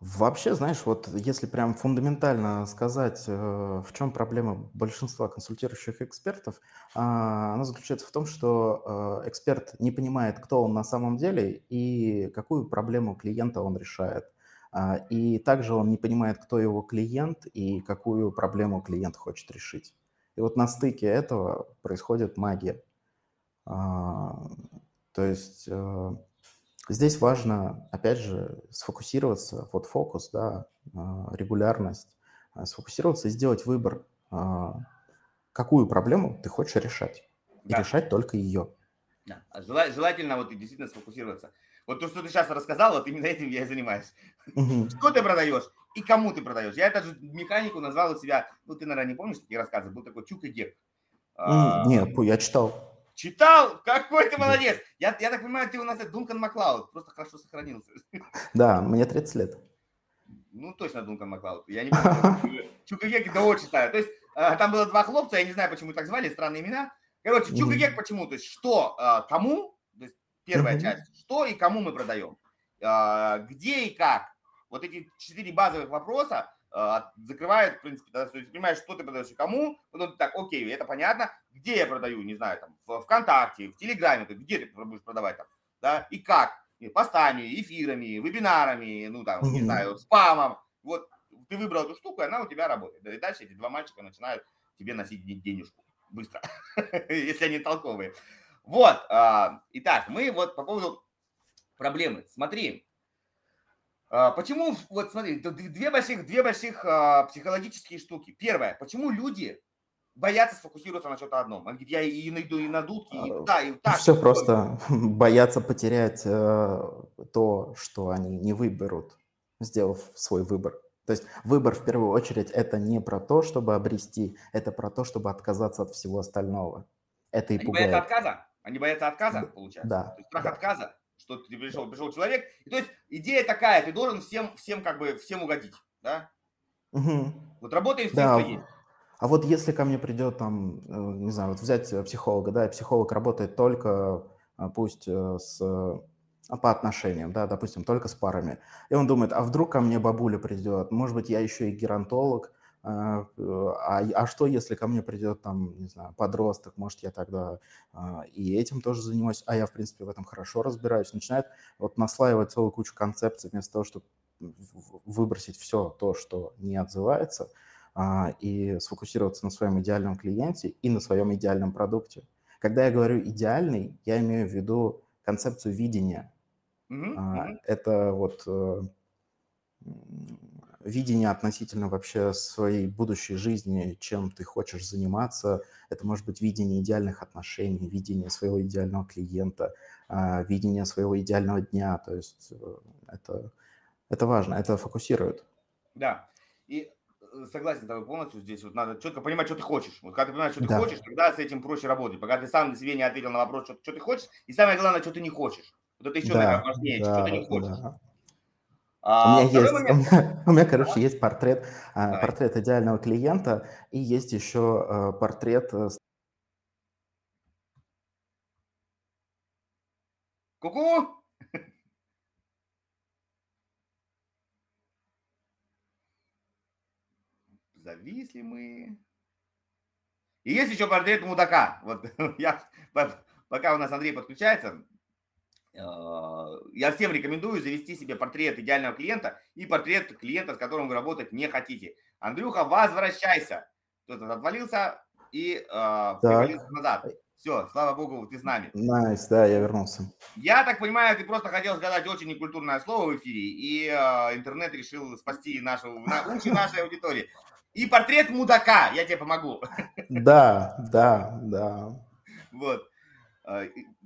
Вообще, знаешь, вот если прям фундаментально сказать, э, в чем проблема большинства консультирующих экспертов, а, она заключается в том, что э, эксперт не понимает, кто он на самом деле и какую проблему клиента он решает. А, И также он не понимает, кто его клиент и какую проблему клиент хочет решить. И вот на стыке этого происходит магия. А, То есть э, Здесь важно, опять же, сфокусироваться, вот фокус, да, а, регулярность, а, сфокусироваться и сделать выбор, а, какую проблему ты хочешь решать. И Да. решать только ее. Да. Жела- Желательно вот и действительно сфокусироваться. Вот то, что ты сейчас рассказал, вот именно этим я и занимаюсь. Мгм. Что ты продаешь и кому ты продаешь. Я эту механику назвал у себя, ну ты, наверное, не помнишь такие рассказы, был такой Чук и Гек. М, Не, пу- я читал. Читал? Какой ты молодец! Я, я так понимаю, ты у нас Дункан Маклауд, просто хорошо сохранился. Да, мне 30 лет. Ну, точно Дункан Маклауд. Я не помню. Чук и Гек, да очень старый. То есть а, там было два хлопца, я не знаю, почему так звали, странные имена. Короче, Чук и Мгм. Гек почему? То есть что, а, кому, то есть первая часть, что и кому мы продаем, А, где и как. Вот эти четыре базовых вопроса а, закрывают, в принципе, да, то есть понимаешь, что ты продаешь и кому, потом так, окей, это понятно, где я продаю, не знаю, там, в ВКонтакте, в Телеграме, ты где ты будешь продавать там, да, и как, И постами, эфирами, вебинарами, ну, там, не знаю, спамом, вот, ты выбрал эту штуку, и она у тебя работает, Да, и дальше эти два мальчика начинают тебе носить де- денежку, быстро, <laughs> если они толковые. Вот, а, итак, мы вот по поводу проблемы, смотри, Почему, вот смотри, две больших, две больших а, психологические штуки. Первое, почему люди боятся сфокусироваться на что-то одном? Они говорят, я и найду и на дудки, и А, да, и так. Все просто <laughs> боятся потерять э, то, что они не выберут, сделав свой выбор. То есть выбор в первую очередь это не про то, чтобы обрести, это про то, чтобы отказаться от всего остального. Это и Они боятся пугает. отказа? Они боятся отказа, Да, получается? да, То есть страх да. отказа, что ты пришел, пришел человек. И то есть идея такая, ты должен всем, всем как бы, всем угодить, да? Мгм. Вот работаем с тем, Да. что есть. А вот если ко мне придет там, э, не знаю, вот взять э, психолога, да, и психолог работает только, а, пусть э, с, э, по отношениям, да, допустим, только с парами, и он думает, а вдруг ко мне бабуля придет, может быть, я еще и геронтолог, а, а, а что, если ко мне придет там, не знаю, подросток, может, я тогда а, и этим тоже занимаюсь, а я, в принципе, в этом хорошо разбираюсь, начинает вот наслаивать целую кучу концепций вместо того, чтобы выбросить все то, что не отзывается, а, и сфокусироваться на своем идеальном клиенте и на своем идеальном продукте. Когда я говорю идеальный, я имею в виду концепцию видения. Мгм, А. Это вот э, видение относительно вообще своей будущей жизни, чем ты хочешь заниматься. Это может быть видение идеальных отношений, видение своего идеального клиента, а, видение своего идеального дня. То есть, э, Это, это важно, это фокусирует. Да. И э, согласен с тобой полностью здесь. Вот надо четко понимать, что ты хочешь. Вот когда ты понимаешь, что ты да. хочешь, тогда с этим проще работать. Пока ты сам себе не ответил на вопрос, что, что ты хочешь, и самое главное, что ты не хочешь. Вот это еще, да, наверное, важнее, да, что ты не хочешь. Да. А, у, меня есть, момент... у, меня, у меня, короче, есть портрет, а, портрет идеального клиента, и есть еще а, портрет э, Ку-ку! Зависли мы. И есть еще портрет мудака. Вот <laughs> я, пока у нас Андрей подключается, я всем рекомендую завести себе портрет идеального клиента и портрет клиента, с которым вы работать не хотите. Андрюха, возвращайся. Кто-то отвалился и э, назад. Все, слава богу, ты с нами. Nice, nice, да, я вернулся. Я так понимаю, ты просто хотел сказать очень некультурное слово в эфире, и э, интернет решил спасти нашу, на, уши нашей аудитории. И портрет мудака, я тебе помогу. Да, да, да. Вот.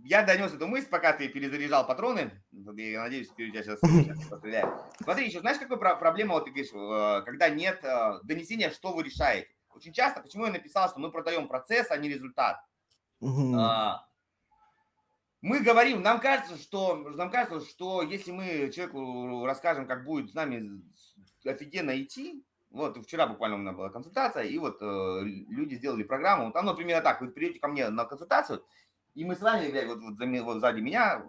Я донес эту мысль, пока ты перезаряжал патроны. Я надеюсь, ты у тебя сейчас, сейчас постреляет. Смотри, еще знаешь, какая проблема, вот ты говоришь, э, когда нет э, донесения, что вы решаете. Очень часто, почему я написал, что мы продаем процесс, а не результат. Угу. А, мы говорим, нам кажется, что нам кажется, что если мы человеку расскажем, как будет с нами офигенно идти, вот вчера буквально у меня была консультация, и вот э, люди сделали программу. Там, примерно так, вы придете ко мне на консультацию, и мы с вами, блядь, вот, вот, вот сзади меня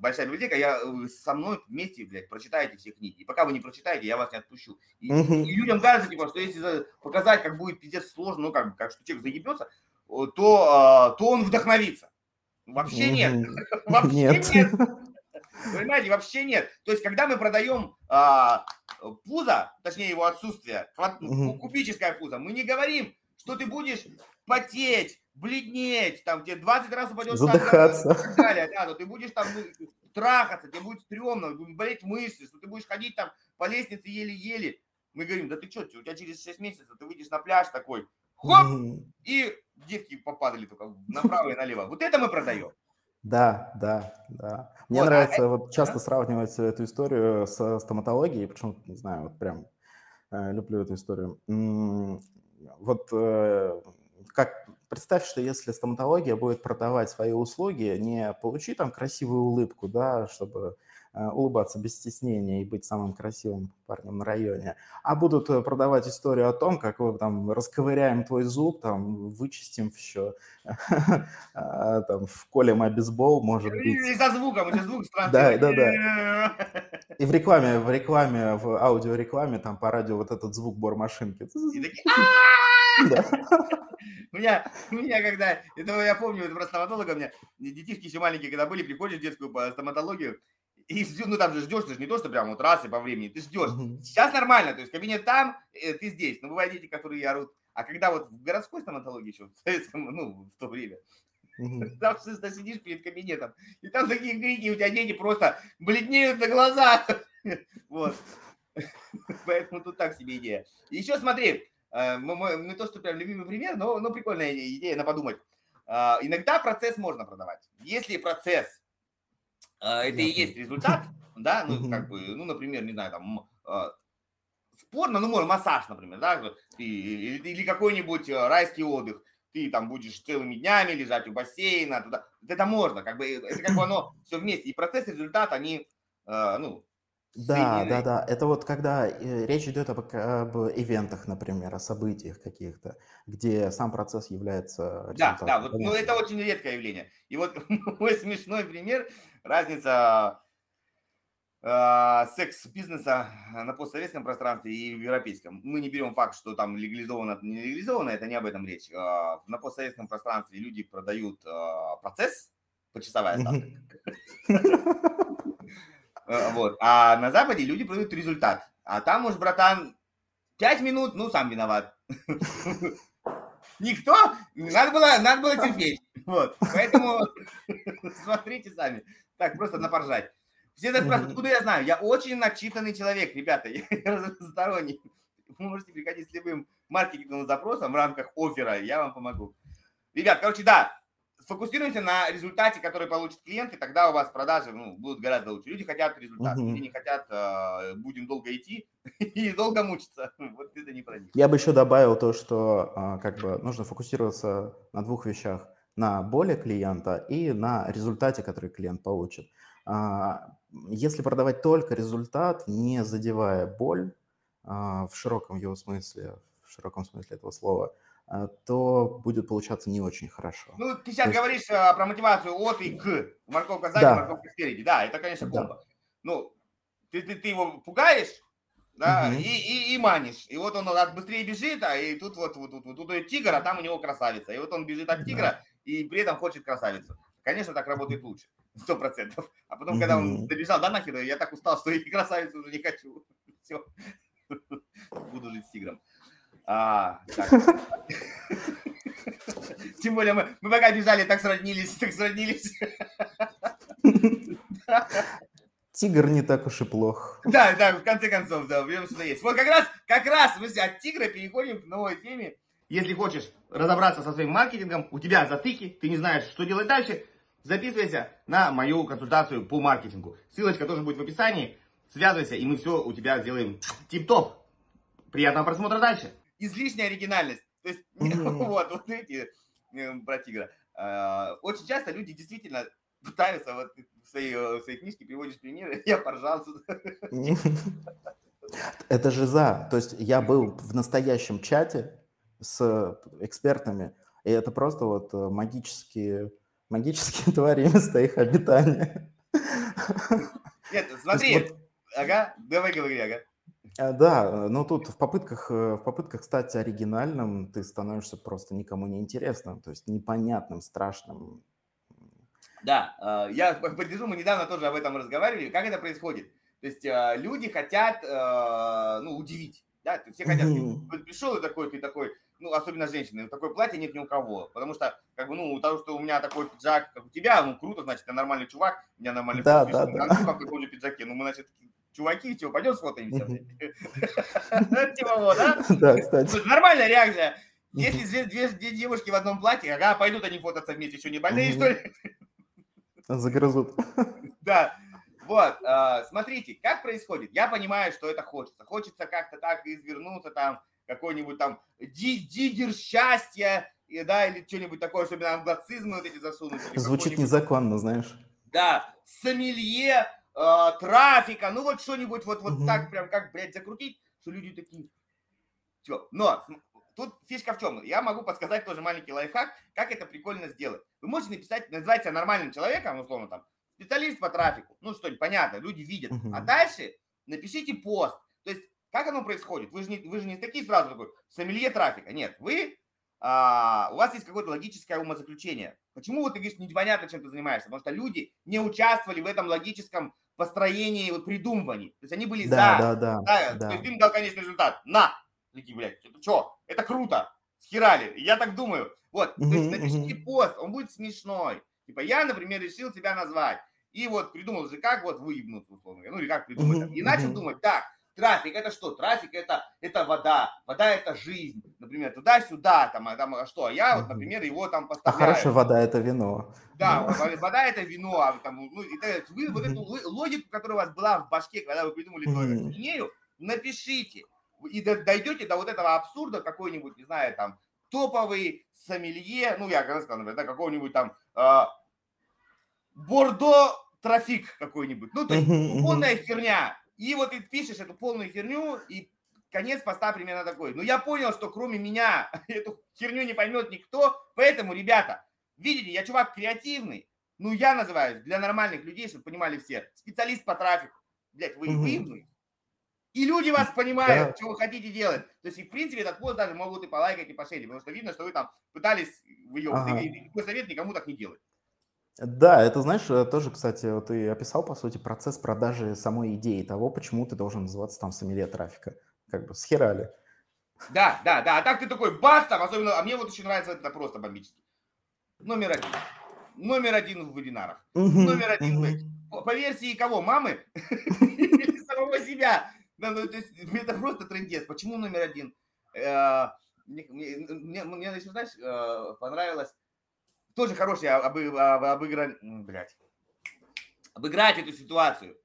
большая библиотека, я со мной вместе, блядь, прочитаете все книги. И пока вы не прочитаете, я вас не отпущу. И, uh-huh. и людям кажется, типа, что если показать, как будет пиздец сложно, ну, как, как что человек заебется, то, а, то он вдохновится. Вообще нет. <laughs> Вообще нет. нет. Понимаете, вообще нет. То есть, когда мы продаем а, пузо, точнее его отсутствие, кубическое пузо, мы не говорим, что ты будешь потеть, бледнеть, там тебе 20 раз упадешь задыхаться, и так далее, да, то ты будешь там ну, трахаться, тебе будет стрёмно, будут болеть мышцы, что ты будешь ходить там по лестнице еле-еле. Мы говорим, да ты что, у тебя через 6 месяцев ты выйдешь на пляж такой, хоп, и девки попадали только направо и налево. Вот это мы продаем. Да, да, да. Мне вот, а нравится а вот часто да? сравнивать эту историю со стоматологией, почему не знаю, вот прям э, люблю эту историю. Вот э, как представь, что если стоматология будет продавать свои услуги, не получи там красивую улыбку, да, чтобы Э, улыбаться без стеснения и быть самым красивым парнем на районе, а будут э, продавать историю о том, как мы там расковыряем твой зуб, там вычистим все, <laughs> а, там вколем обезбол, может быть. И за звуком, у звук странный. Да, да, да. <laughs> И в рекламе, в рекламе, в аудиорекламе, там по радио вот этот звук бормашинки. И такие, у меня, у меня когда, это я помню, это про стоматолога, у меня детишки еще маленькие, когда были, приходишь в детскую по стоматологию, и ну там же ждешь, ты же не то, что прям вот раз и по времени, ты ждешь. Сейчас нормально, то есть кабинет там, э, ты здесь. Но бывают дети, которые орут. А когда вот в городской стоматологии еще, в советском, ну, в то время, <laughs> там ты сидишь перед кабинетом, и там такие крики, у тебя дети просто бледнеют на глазах. <laughs> Вот. <laughs> Поэтому тут так себе идея. еще смотри, не то, что прям любимый пример, но, но прикольная идея на подумать. А, иногда процесс можно продавать. Если процесс а, это и есть результат, да, ну, как бы, ну, например, не знаю, там, а, спорно, ну, может, массаж, например, да, или, или какой-нибудь э, райский отдых, ты там будешь целыми днями лежать у бассейна, туда, это можно, как бы, э, это как бы оно все вместе, и процесс, и результат, они, э, ну, да, да, да. Это вот когда э, речь идет об, об ивентах, например, о событиях каких-то, где сам процесс является Да, да, вот, ну это очень редкое явление. И вот <laughs> мой смешной пример, разница э, секс-бизнеса на постсоветском пространстве и в европейском. Мы не берем факт, что там легализовано, не легализовано, это не об этом речь. Э, на постсоветском пространстве люди продают э, процесс, почасовая ставка. <laughs> Э, вот. А на Западе люди продают результат. А там уж, братан, 5 минут, ну, сам виноват. Никто, надо было, надо было терпеть. Вот. Поэтому <laughs> смотрите сами. Так, просто напоржать. Все спрашивают, откуда я знаю? Я очень начитанный человек, ребята, <laughs> я разносторонний. Вы можете приходить с любым маркетинговым запросом в рамках оффера, я вам помогу. Ребят, короче, да, сфокусируемся на результате, который получит клиент, и тогда у вас продажи ну, будут гораздо лучше. Люди хотят результат, угу. люди не хотят, э, будем долго идти <laughs> и долго мучиться. <laughs> Вот это не про них. Я бы еще добавил то, что э, как бы нужно фокусироваться на двух вещах. На боли клиента и на результате, который клиент получит. А, если продавать только результат, не задевая боль а, в широком его смысле, в широком смысле этого слова, то будет получаться не очень хорошо. Ну, ты сейчас есть... говоришь а, про мотивацию от и к. Морковка сзади, да. морковка спереди. Да, это, конечно, комбо. Да. Ну, ты, ты, ты его пугаешь, да, угу. и, и, и манишь. И вот он быстрее бежит, а и тут вот, вот, вот, вот, тут тигр, а там у него красавица. И вот он бежит от тигра да. и при этом хочет красавицу. Конечно, так работает лучше, <laughs> сто процентов. А потом, угу. когда он добежал, да нахер, я так устал, что и красавицу уже не хочу. <laughs> Все, <laughs> буду жить с тигром. А, <laughs> Тем более мы, мы пока бежали, так сроднились, так сроднились. Тигр не так уж и плох. Да, да, в конце концов, да, время сюда есть. Вот как раз, как раз мы от тигра переходим к новой теме. Если хочешь разобраться со своим маркетингом, у тебя затыки, ты не знаешь, что делать дальше, записывайся на мою консультацию по маркетингу. Ссылочка тоже будет в описании. Связывайся, и мы все у тебя сделаем тип-топ. Приятного просмотра дальше излишняя оригинальность. То есть, <laughs> <laughs> вот, вот эти э, про тигра. А, очень часто люди действительно пытаются, вот в своей, э, в своей книжке приводишь примеры, <laughs> я поржал. Это же за. То есть я был в настоящем чате с экспертами, и это просто вот э, магические, магические твари места их обитания. Нет, смотри, вот... ага, давай говори, ага. А, да, но тут в попытках, э, в попытках стать оригинальным ты становишься просто никому не интересным, то есть непонятным, страшным. Да, а, я поддержу, мы недавно тоже об этом разговаривали. Как это происходит? То есть а, люди хотят ну, удивить. Да? Все хотят, ты пришел и такой, ты такой, ну, особенно женщины, такое платье нет ни у кого. Потому что, как бы, ну, того, что у меня такой пиджак, как у тебя, ну, круто, значит, ты нормальный чувак, у меня нормальный да, да, да. в таком же пиджаке. Ну, мы, значит, чуваки, типа, пойдем сфотаемся. <laughs> Типа вот, да? Да, кстати. Нормальная реакция. Если две, две девушки в одном платье, ага, пойдут они фототься вместе, что не больные, что ли? Загрызут. <laughs> Да. Вот, э, смотрите, как происходит. Я понимаю, что это хочется. Хочется как-то так извернуться, там, какой-нибудь там дигер счастья, да, или что-нибудь такое, особенно англицизмы вот эти засунуть. Звучит незаконно, знаешь. Да, сомелье, э, трафика, ну вот что-нибудь вот, вот угу. так прям как, блядь, закрутить, что люди такие, все. Но тут фишка в чем? Я могу подсказать тоже маленький лайфхак, как это прикольно сделать. Вы можете написать, себя нормальным человеком, условно там, специалист по трафику, ну что-нибудь понятно, люди видят. Угу. А дальше напишите пост. То есть, как оно происходит? Вы же не, вы же не такие сразу такой, сомелье трафика. Нет, вы а, у вас есть какое-то логическое умозаключение. Почему вот ты говоришь, непонятно, чем ты занимаешься? Потому что люди не участвовали в этом логическом построении, вот, придумывании. То есть они были да, за. Да, да, да, да. То есть им дал конечный результат. На! Такие, блядь, это что? Это круто! Схерали. Я так думаю. Вот, то есть напишите пост, он будет смешной. Типа я, например, решил тебя назвать. И вот придумал же, как вот выебнуться, условно говоря. Ну или как придумать. И начал думать, так, Трафик это что? Трафик это, это вода. Вода это жизнь. Например, туда-сюда, там, а, там, а что? А я вот, например, его там а поставляю. А хорошая вода это вино. Да, вода это вино. А, там, ну, это, вы вот эту логику, которая у вас была в башке, когда вы придумали идею, напишите. И дойдете до вот этого абсурда какой-нибудь, не знаю, там, топовый сомелье, ну, я когда сказал, например, да, какого-нибудь там э, Бордо трафик какой-нибудь. Ну, то есть полная херня. И вот ты пишешь эту полную херню, и конец поста примерно такой. Но «Ну, я понял, что кроме меня <laughs> эту херню не поймет никто, поэтому, ребята, видите, я чувак креативный, ну, я называюсь для нормальных людей, чтобы понимали все, специалист по трафику. Блять, вы выебнули. И люди вас понимают, да. что вы хотите делать. То есть, и, в принципе, этот пост даже могут и полайкать, и пошерить, потому что видно, что вы там пытались выебываться. Ага. И такой совет никому так не делать. Да, это, знаешь, э, тоже, кстати, вот ты описал, по сути, процесс продажи самой идеи того, почему ты должен называться там сомелье трафика. Как бы схерали. Да, да, да. А так ты такой бас там, особенно, а мне вот очень нравится это просто бомбически. Номер один. Номер один в вебинарах. Номер один в... По версии кого? Мамы? <laughs> Самого себя? Ну, то есть, это просто трендец. Почему номер один? Э, мне, мне, мне, мне, знаешь, э, понравилось тоже хороший об, об, обыгран... Блядь. Обыграть эту ситуацию.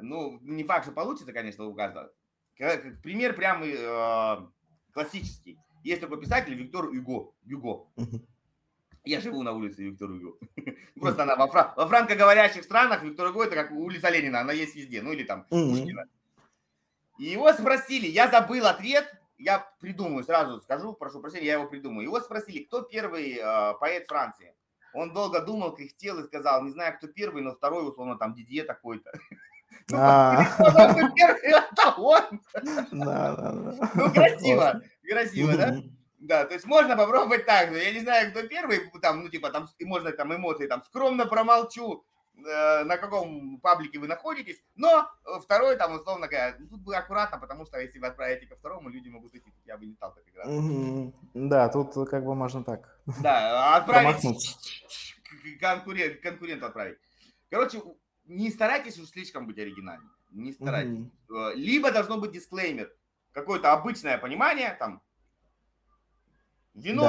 Ну, не факт, что получится, конечно, у каждого. Пример прям э, классический. Есть такой писатель Виктор Юго. Юго. Я живу на улице Виктор Юго. <laughs> Просто она во, фран... во франкоговорящих странах Виктор Юго это как улица Ленина, она есть везде. Ну или там Пушкина. И его спросили, я забыл ответ, я придумаю, сразу скажу, прошу прощения, я его придумаю. Его спросили, кто первый э, поэт Франции. Он долго думал, кряхтел и сказал, не знаю, кто первый, но второй, условно, там, Дидье такой-то. Ну, красиво, красиво, да? Да, то есть можно попробовать так же. Я не знаю, кто первый, там, ну, типа, там, можно там эмоции, там, скромно промолчу, на каком паблике вы находитесь, но э, второй, там, условно говоря, ну, тут бы аккуратно, потому что если вы отправите ко второму, люди могут идти, я бы не стал так играть. Да, тут как бы можно так. Да, отправить конкурент, конкуренту отправить. Короче, не старайтесь уж слишком быть оригинальным. Не старайтесь. Mm-hmm. Либо должно быть дисклеймер, какое-то обычное понимание, там, вино,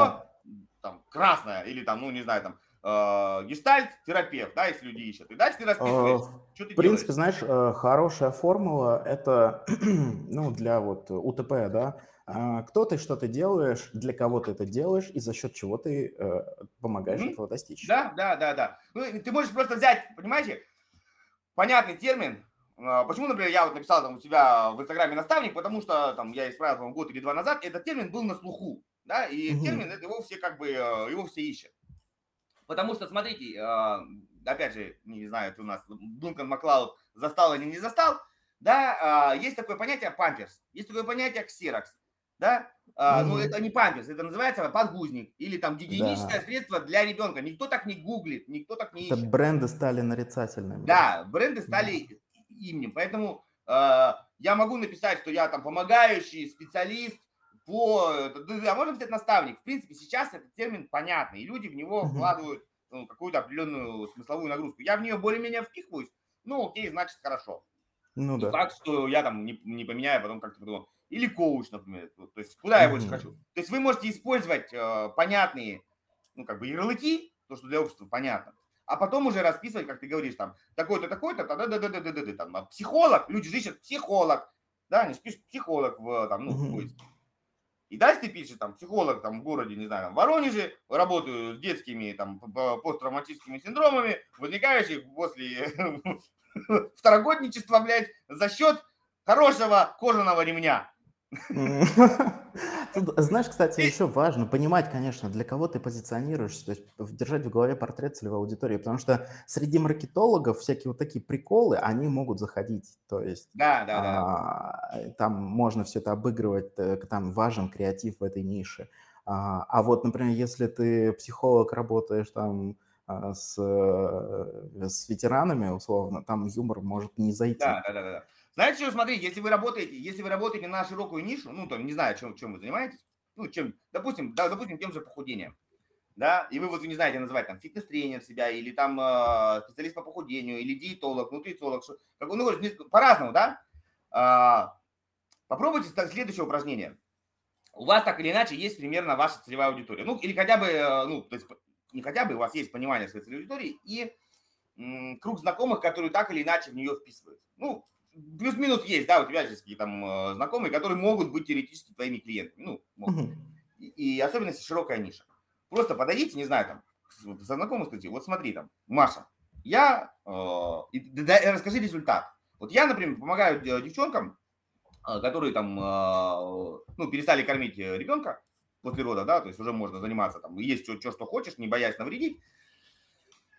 да. там, красное, или там, ну, не знаю, там, э, гештальт, терапевт, да, если люди ищут. И дальше ты расписываешь, что ты В принципе, делаешь. знаешь, э, хорошая формула – это, <clears throat> ну, для вот УТП, да, а, кто ты, что ты делаешь, для кого ты это делаешь и за счет чего ты э, помогаешь mm-hmm. этого достичь. Да, да, да, да. Ну, ты можешь просто взять, понимаете, понятный термин. А, почему, например, я вот написал там у себя в Инстаграме наставник, потому что там я исправил там, год или два назад, этот термин был на слуху, да, и угу. термин это его все как бы э, его все ищут. Потому что, смотрите, а, опять же, не знаю, это у нас Дункан Маклауд застал или не застал, да, а, есть такое понятие памперс, есть такое понятие ксерокс, да, mm-hmm. ну это не памперс, это называется подгузник или там гигиеническое да. средство для ребенка. Никто так не гуглит, никто так не это ищет. бренды стали нарицательными. Да, бренды стали mm-hmm. именем, поэтому я могу написать, что я там помогающий специалист по, а можно написать наставник. В принципе, сейчас этот термин понятный, и люди в него mm-hmm. вкладывают ну, какую-то определенную смысловую нагрузку. Я в нее более-менее впихиваюсь, ну окей, значит хорошо. Ну да. Так что я там не, не поменяю, потом как-то подумал или коуч, например. То есть куда я больше хочу. То есть вы можете использовать э, понятные, ну, как бы ярлыки, то, что для общества понятно, а потом уже расписывать, как ты говоришь, там, такой-то, такой-то, да, да, да, да, да, да, да, там, а психолог, люди же ищут психолог, да, они пишут психолог в, там, ну, в поиске. И дальше ты пишешь, там, психолог, там, в городе, не знаю, там, в Воронеже, работаю с детскими, там, посттравматическими синдромами, возникающих после <laughs> второгодничества, блядь, за счет хорошего кожаного ремня. <laughs> Знаешь, кстати, еще важно понимать, конечно, для кого ты позиционируешься, то есть держать в голове портрет целевой аудитории, потому что среди маркетологов всякие вот такие приколы, они могут заходить, то есть да, да, да. А, там можно все это обыгрывать, э, там важен креатив в этой нише. А, а вот, например, если ты психолог, работаешь там а, с, э, с ветеранами, условно, там юмор может не зайти. Да, да, да, да. Знаете, что, смотрите, если вы работаете, если вы работаете на широкую нишу, ну, там, не знаю, чем, чем вы занимаетесь, ну, чем, допустим, да, допустим, тем же похудением, да, и вы вот не знаете называть там фитнес-тренер себя, или там э, специалист по похудению, или диетолог, нутрициолог, что, как, ну, по-разному, да, э, попробуйте следующее упражнение. У вас так или иначе есть примерно ваша целевая аудитория, ну, или хотя бы, э, ну, то есть не хотя бы, у вас есть понимание своей целевой аудитории и м, круг знакомых, которые так или иначе в нее вписываются. Ну, плюс-минус есть, да, у тебя есть какие-то там э, знакомые, которые могут быть теоретически твоими клиентами. Ну, могут. И, и особенно если широкая ниша. Просто подойдите, не знаю, там, со знакомым скажите, вот смотри там, Маша, я, э, и, да, расскажи результат. Вот я, например, помогаю девчонкам, э, которые там, э, ну, перестали кормить ребенка после рода, да, то есть уже можно заниматься там, есть что, что, что хочешь, не боясь навредить.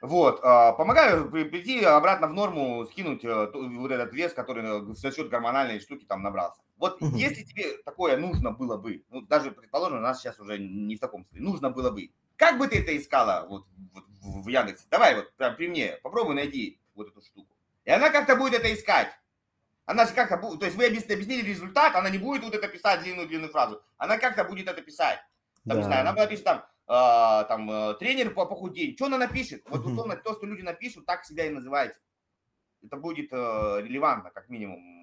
Вот, а, помогаю прийти обратно в норму, скинуть э, вот этот вес, который за счет гормональной штуки там набрался. Вот угу. если тебе такое нужно было бы, ну даже предположим, у нас сейчас уже не в таком состоянии, нужно было бы, как бы ты это искала вот, вот в Яндексе? Давай вот прям при мне, попробуй найди вот эту штуку. И она как-то будет это искать. Она же как-то будет, то есть вы объяснили результат, она не будет вот это писать длинную-длинную фразу, она как-то будет это писать. Там, да. не знаю, она будет писать там, а, там, э, тренер по похудению, что она напишет? Вот условно то, что люди напишут, так себя и называйте. Это будет э, релевантно, как минимум.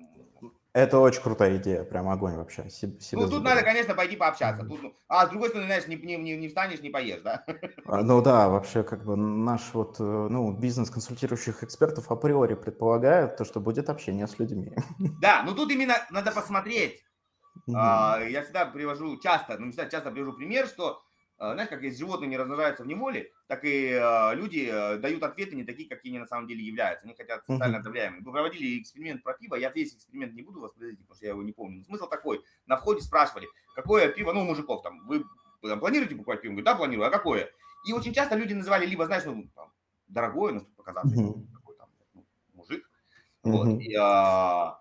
Это очень крутая идея, прям огонь вообще. Себе, ну, тут надо, конечно, пойти пообщаться. Тут, ну, а с другой стороны, знаешь, не, не, не, не встанешь, не поешь, да? <laughs> А, ну да, вообще, как бы наш вот, э, ну, бизнес консультирующих экспертов априори предполагает то, что будет общение с людьми. <laughs> Да, ну тут именно надо посмотреть. А, я всегда привожу часто, ну не всегда часто привожу пример, что знаешь, как есть животные не размножаются в неволе, так и э, люди э, дают ответы не такие, какие они на самом деле являются. Они хотят социально отравляемыми. Вы проводили эксперимент про пиво, я весь эксперимент не буду воспроизводить, потому что я его не помню. Смысл такой, на входе спрашивали, какое пиво, ну, мужиков там, вы там, планируете покупать пиво? Говорю, да, планирую, а какое? И очень часто люди называли либо, знаешь, ну, там, дорогое, ну, чтобы показаться, mm-hmm. такой там, ну, мужик. Mm-hmm. Вот, и, а,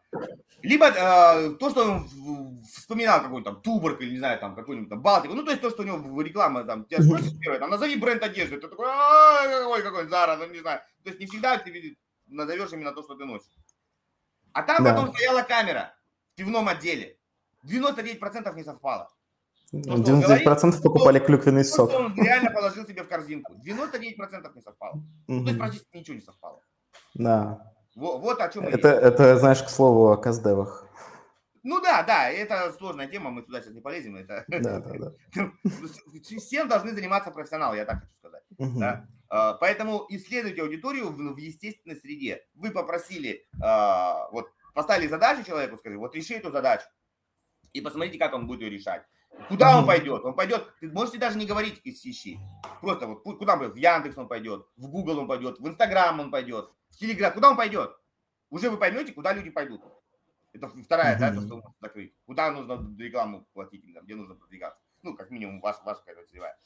либо э, то, что он вспоминал какой-то там Туборг или, не знаю, там какой-нибудь там Балтику, ну, то есть то, что у него реклама, там, тебя спросят первое, там, назови бренд одежды, ты такой, ой, какой Зара, ну, не знаю. То есть не всегда ты назовешь именно то, что ты носишь. А там да. потом стояла камера в пивном отделе. 99% не совпало. То, 99% говорит, покупали то, клюквенный сок. То, он реально положил себе в корзинку. 99% не совпало. Mm-hmm. то есть практически ничего не совпало. Да. Вот, вот о чем это, это, знаешь, к слову о каздевах. Ну да, да, это сложная тема, мы туда сейчас не полезем. Это... Да, да, да. <laughs> Всем должны заниматься профессионалы, я так хочу сказать. Угу. Да? А, поэтому исследуйте аудиторию в, в естественной среде. Вы попросили, а, вот поставили задачу человеку, сказали, вот реши эту задачу. И посмотрите, как он будет ее решать. Куда он пойдет? Он пойдет, можете даже не говорить из ищи. Просто вот куда он пойдет? В Яндекс он пойдет, в Google он пойдет, в Инстаграм он пойдет, в Телеграм. Куда он пойдет? Уже вы поймете, куда люди пойдут. Это вторая, да, то, что нужно закрыть. Куда нужно рекламу платить, где нужно продвигаться. Ну, как минимум, ваш, ваша какая-то целевая.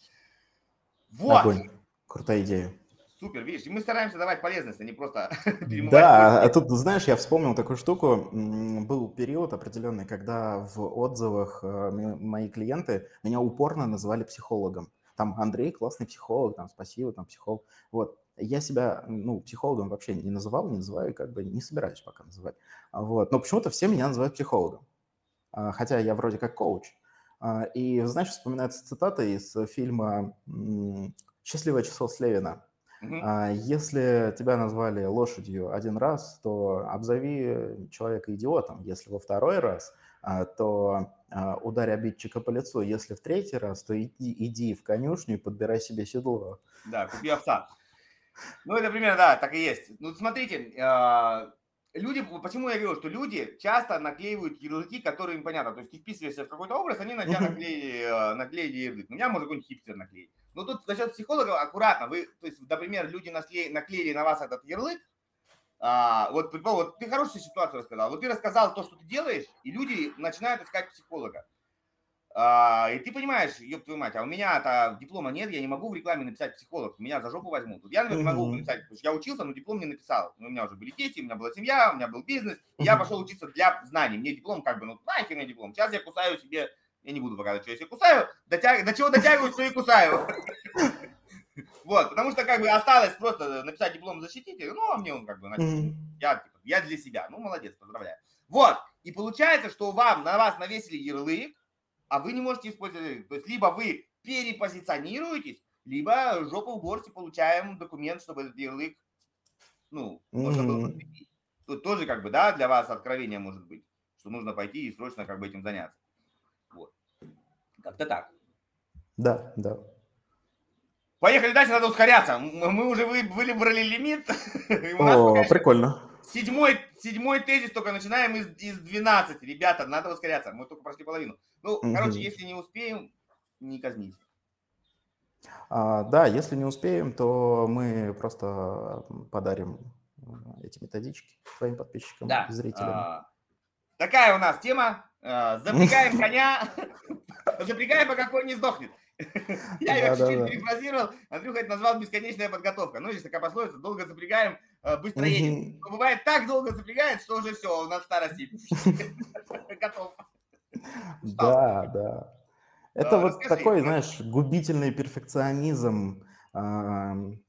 Вот. Огонь. Крутая идея. Супер, видишь, мы стараемся давать полезность, а не просто <laughs> Да, а тут, знаешь, я вспомнил такую штуку. Был период определенный, когда в отзывах э, мои клиенты меня упорно называли психологом. Там Андрей классный психолог, там спасибо, там психолог. Вот. Я себя, ну, психологом вообще не называл, не называю, как бы не собираюсь пока называть. Вот. Но почему-то все меня называют психологом. А, хотя я вроде как коуч. А, и, знаешь, вспоминается цитата из фильма «Счастливое число Слевина». Uh-huh. Если тебя назвали лошадью один раз, то обзови человека идиотом. Если во второй раз, а, то ударь обидчика по лицу. Если в третий раз, то иди, иди в конюшню и подбирай себе седло. Да, купи овца. Ну, это примерно, да, так и есть. Ну, смотрите, а, люди, почему я говорю, что люди часто наклеивают ярлыки, которые им понятно. То есть ты вписываешься в какой-то образ, они на тебя наклеили, а, наклеили ярлык. У меня может какой-нибудь хипстер наклеить. Но тут насчет психолога аккуратно. Вы, то есть, например, люди наклеили, наклеили на вас этот ярлык, а, вот, вот ты хорошую ситуацию рассказал. Вот ты рассказал то, что ты делаешь, и люди начинают искать психолога. А, и ты понимаешь, ёб твою мать, а у меня-то диплома нет, я не могу в рекламе написать психолог, меня за жопу возьмут. Вот я, например, могу написать, потому что я учился, но диплом не написал. У меня уже были дети, у меня была семья, у меня был бизнес. И я пошел учиться для знаний. Мне диплом как бы, ну нахер мне диплом. Сейчас я кусаю себе, я не буду показывать, что я себе кусаю, дотяг... до чего дотягиваю, что и кусаю. Вот, потому что как бы осталось просто написать диплом защитите, ну, а мне он как бы, я, типа, я для себя, ну, молодец, поздравляю. Вот, и получается, что вам, на вас навесили ярлык, а вы не можете использовать. То есть либо вы перепозиционируетесь, либо жопу в горсти получаем документ, чтобы этот ярлык, ну, можно было. Тут тоже как бы, да, для вас откровение может быть, что нужно пойти и срочно как бы этим заняться. Как-то так. Да, да. Поехали дальше, надо ускоряться. Мы уже выбрали лимит. <laughs> О, прикольно. Седьмой, седьмой тезис только начинаем из, из 12. Ребята, надо ускоряться. Мы только прошли половину. Ну, угу. короче, если не успеем, не казните. А, да, если не успеем, то мы просто подарим эти методички своим подписчикам да. зрителям. А, такая у нас тема. А, запрягаем коня, <laughs> запрягаем, пока конь не сдохнет. <laughs> Я ее чуть-чуть перефразировал. Андрюха это назвал бесконечная подготовка. Ну, есть такая пословица, долго запрягаем, э, быстро едем. Но бывает так долго запрягает, что уже все, у нас старости <laughs> готов. Да, да. Это вот такой, знаешь, губительный перфекционизм,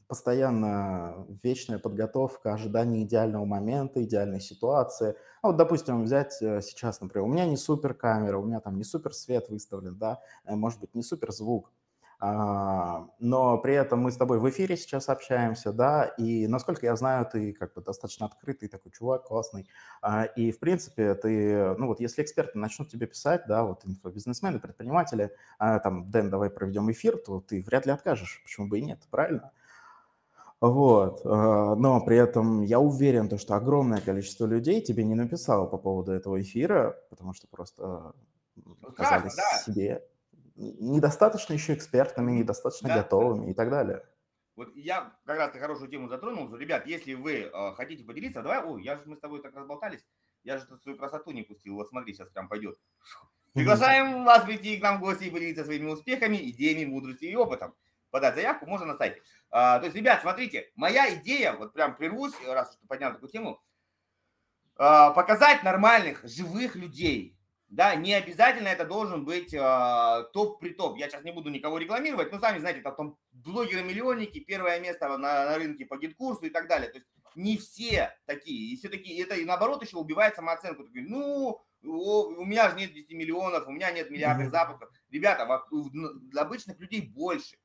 постоянно вечная подготовка, ожидание идеального момента, идеальной ситуации. А вот, допустим, взять э, сейчас, например, у меня не супер камера, у меня там не супер свет выставлен, да, э, может быть, не супер звук. А, но при этом мы с тобой в эфире сейчас общаемся, да, и насколько я знаю, ты как бы достаточно открытый такой чувак, классный, а, и в принципе ты, ну вот если эксперты начнут тебе писать, да, вот инфобизнесмены, предприниматели, там, Дэн, давай проведем эфир, то ты вряд ли откажешь, почему бы и нет, правильно? Вот, но при этом я уверен, то, что огромное количество людей тебе не написало по поводу этого эфира, потому что просто ну, казались да. себе недостаточно еще экспертными, недостаточно да, готовыми да. и так далее. Вот я как раз хорошую тему затронул. Ребят, если вы э, хотите поделиться, давай, ой, я же мы с тобой так разболтались, я же тут свою красоту не пустил. Вот смотри, сейчас прям пойдет. Приглашаем вас прийти к нам в гости и поделиться своими успехами, идеями, мудростью и опытом. Подать заявку можно на сайте. А, то есть, ребят, смотрите, моя идея, вот прям прервусь, раз уж поднял такую тему, а, показать нормальных, живых людей, да, не обязательно это должен быть э, топ при топ. Я сейчас не буду никого рекламировать, но сами знаете, там блогеры-миллионники, первое место на, на рынке по GetCourse -у и так далее. То есть не все такие. И все такие, это и наоборот еще убивает самооценку. Говоришь, ну, у меня же нет 10 миллионов, у меня нет миллиардов запусков. Ребята, для обычных людей больше.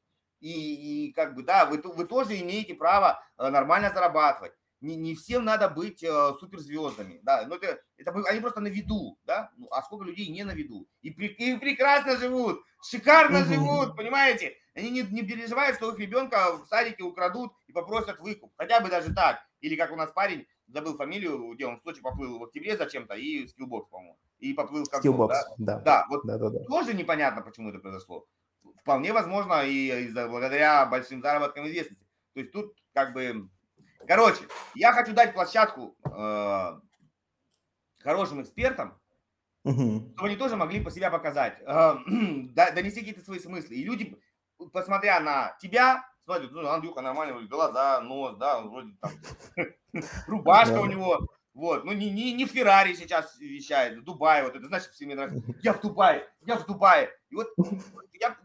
И, и как бы, да, вы, вы тоже имеете право э, нормально зарабатывать не, не всем надо быть э, суперзвездами, да, но это, это они просто на виду, да, ну, а сколько людей не на виду, и, при, и прекрасно живут, шикарно угу. живут, понимаете, они не, не переживают, что их ребенка в садике украдут и попросят выкуп, хотя бы даже так, или как у нас парень, забыл фамилию, где он в Сочи поплыл в октябре зачем-то, и Skillbox, по-моему, и поплыл в концов, да? Да. да, вот да, да, да. тоже непонятно, почему это произошло. Вполне возможно, и из-за благодаря большим заработкам известности. То есть тут как бы Короче, я хочу дать площадку э, хорошим экспертам, угу. чтобы они тоже могли по себя показать, э, <clears throat> донести какие-то свои смыслы. И люди, посмотря на тебя, смотрят, ну, Андрюха нормально, глаза, нос, да, вроде там, <laughs> рубашка у него, вот, ну не, не, не Феррари сейчас вещает, в Дубае, вот это, знаешь, все мне нравится, <laughs> я в Дубае, я в Дубае. И вот я,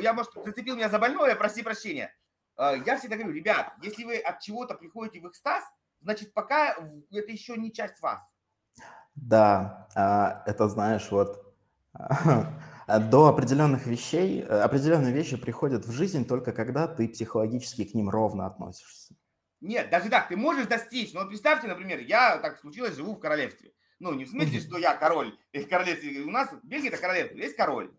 я может, зацепил меня за больное, прости прощения. А, я всегда говорю, ребят, если вы от чего-то приходите в экстаз, значит, пока это еще не часть вас. Да, а, это знаешь, вот <laughs> до определенных вещей, э, определенные вещи приходят в жизнь только когда ты психологически к ним ровно относишься. Нет, даже так, ты можешь достичь. Но представьте, например, я так случилось, живу в королевстве. Ну, не в смысле, что я король в королевстве. У нас в Бельгии это королевство, есть король.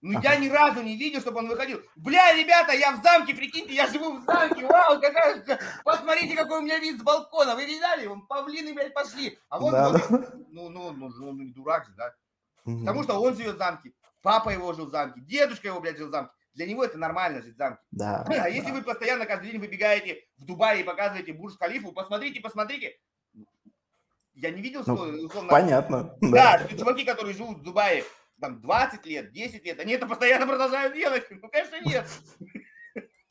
Ну, я ни разу не видел, чтобы он выходил. Бля, ребята, я в замке, прикиньте, я живу в замке, вау, какая... Посмотрите, какой у меня вид с балкона. Вы видали? Вон павлины, блядь, пошли. А он, да, вот, да. ну, ну, ну, он не дурак же, да? Угу. Потому что он живет в замке, папа его жил в замке, дедушка его, блядь, жил в замке. Для него это нормально жить в замке. Да. А если вы постоянно каждый день выбегаете в Дубае и показываете Бурж-Халифу, посмотрите, посмотрите. Я не видел, ну, что... Условно, понятно. <laughs> Да, да, чуваки, которые живут в Дубае, там 20 лет, 10 лет, они это постоянно продолжают делать. <laughs> Ну, конечно, нет. <laughs>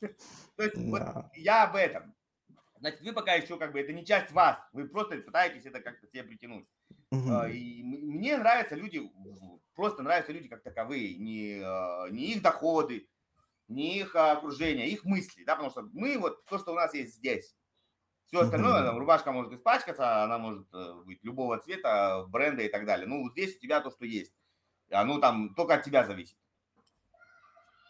То есть вот я об этом. Значит, вы пока еще как бы, это не часть вас, вы просто пытаетесь это как-то себе притянуть. А, и мне нравятся люди, просто нравятся люди как таковые, не, а, не их доходы, не их окружение, их мысли, да, потому что мы вот то, что у нас есть здесь, все остальное, там, рубашка может испачкаться, она может э, быть любого цвета, бренда и так далее. Ну, здесь у тебя то, что есть. Оно там только от тебя зависит.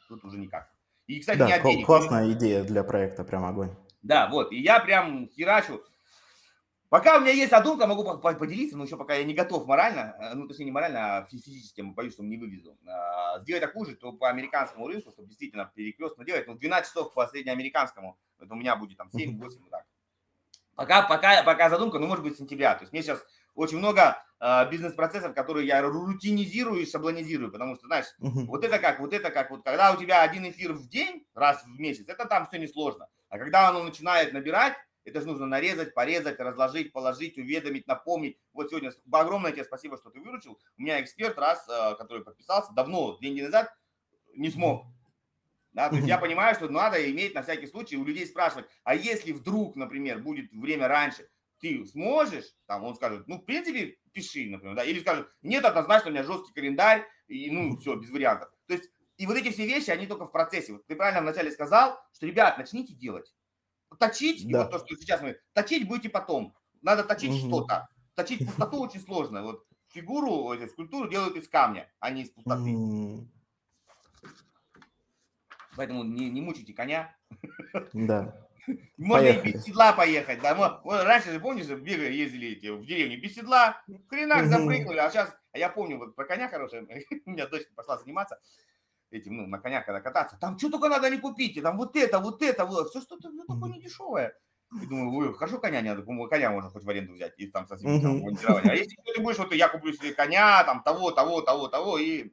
Тут уже никак. И, кстати, да, не от денег. Классная идея для проекта, прям огонь. Да, вот. И я прям херачу. Пока у меня есть задумка, могу поделиться, но еще пока я не готов морально, э, ну, точнее, не морально, а физически, боюсь, что не вывезу. А, сделать такую же, то по американскому рынку, чтобы действительно перекрестно делать, ну, 12 часов по среднеамериканскому, это у меня будет там 7-8, вот так. Пока, пока, пока задумка, ну, может быть, сентября. То есть мне сейчас очень много э, бизнес-процессов, которые я рутинизирую и шаблонизирую, потому что, знаешь, uh-huh. вот это как, вот это как, вот когда у тебя один эфир в день, раз в месяц, это там все несложно. А когда оно начинает набирать, это же нужно нарезать, порезать, разложить, положить, уведомить, напомнить. Вот сегодня огромное тебе спасибо, что ты выручил. У меня эксперт раз, э, который подписался давно, две недели назад, не смог. Да, то есть я понимаю, что надо иметь на всякий случай у людей спрашивать, а если вдруг, например, будет время раньше, ты сможешь, там он скажет, ну, в принципе, пиши, например, да, или скажет, нет, однозначно у меня жесткий календарь, и, ну, все, без вариантов. То есть, и вот эти все вещи, они только в процессе. Вот ты правильно вначале сказал, что, ребят, начните делать. Точить, да. вот то, что сейчас мы, точить будете потом. Надо точить угу. что-то. Точить пустоту очень сложно. Вот фигуру, скульптуру делают из камня, а не из пустоты. Угу. Поэтому не, не мучите коня. Да. <laughs> Можно Поехали. и без седла поехать. Да? Вот, раньше же, помнишь, бегали, ездили эти, в деревню без седла, хренак запрыгнули, а сейчас, а я помню, вот про коня хорошая, <laughs> у меня дочка пошла заниматься этим, ну, на конях, когда кататься, там что только надо не купить, и там вот это, вот это, вот, все что-то ну, такое недешевое. И думаю, ой, хорошо коня не надо, коня можно хоть в аренду взять, и там совсем там, А если ты будешь, вот я куплю себе коня, там того, того, того, того, и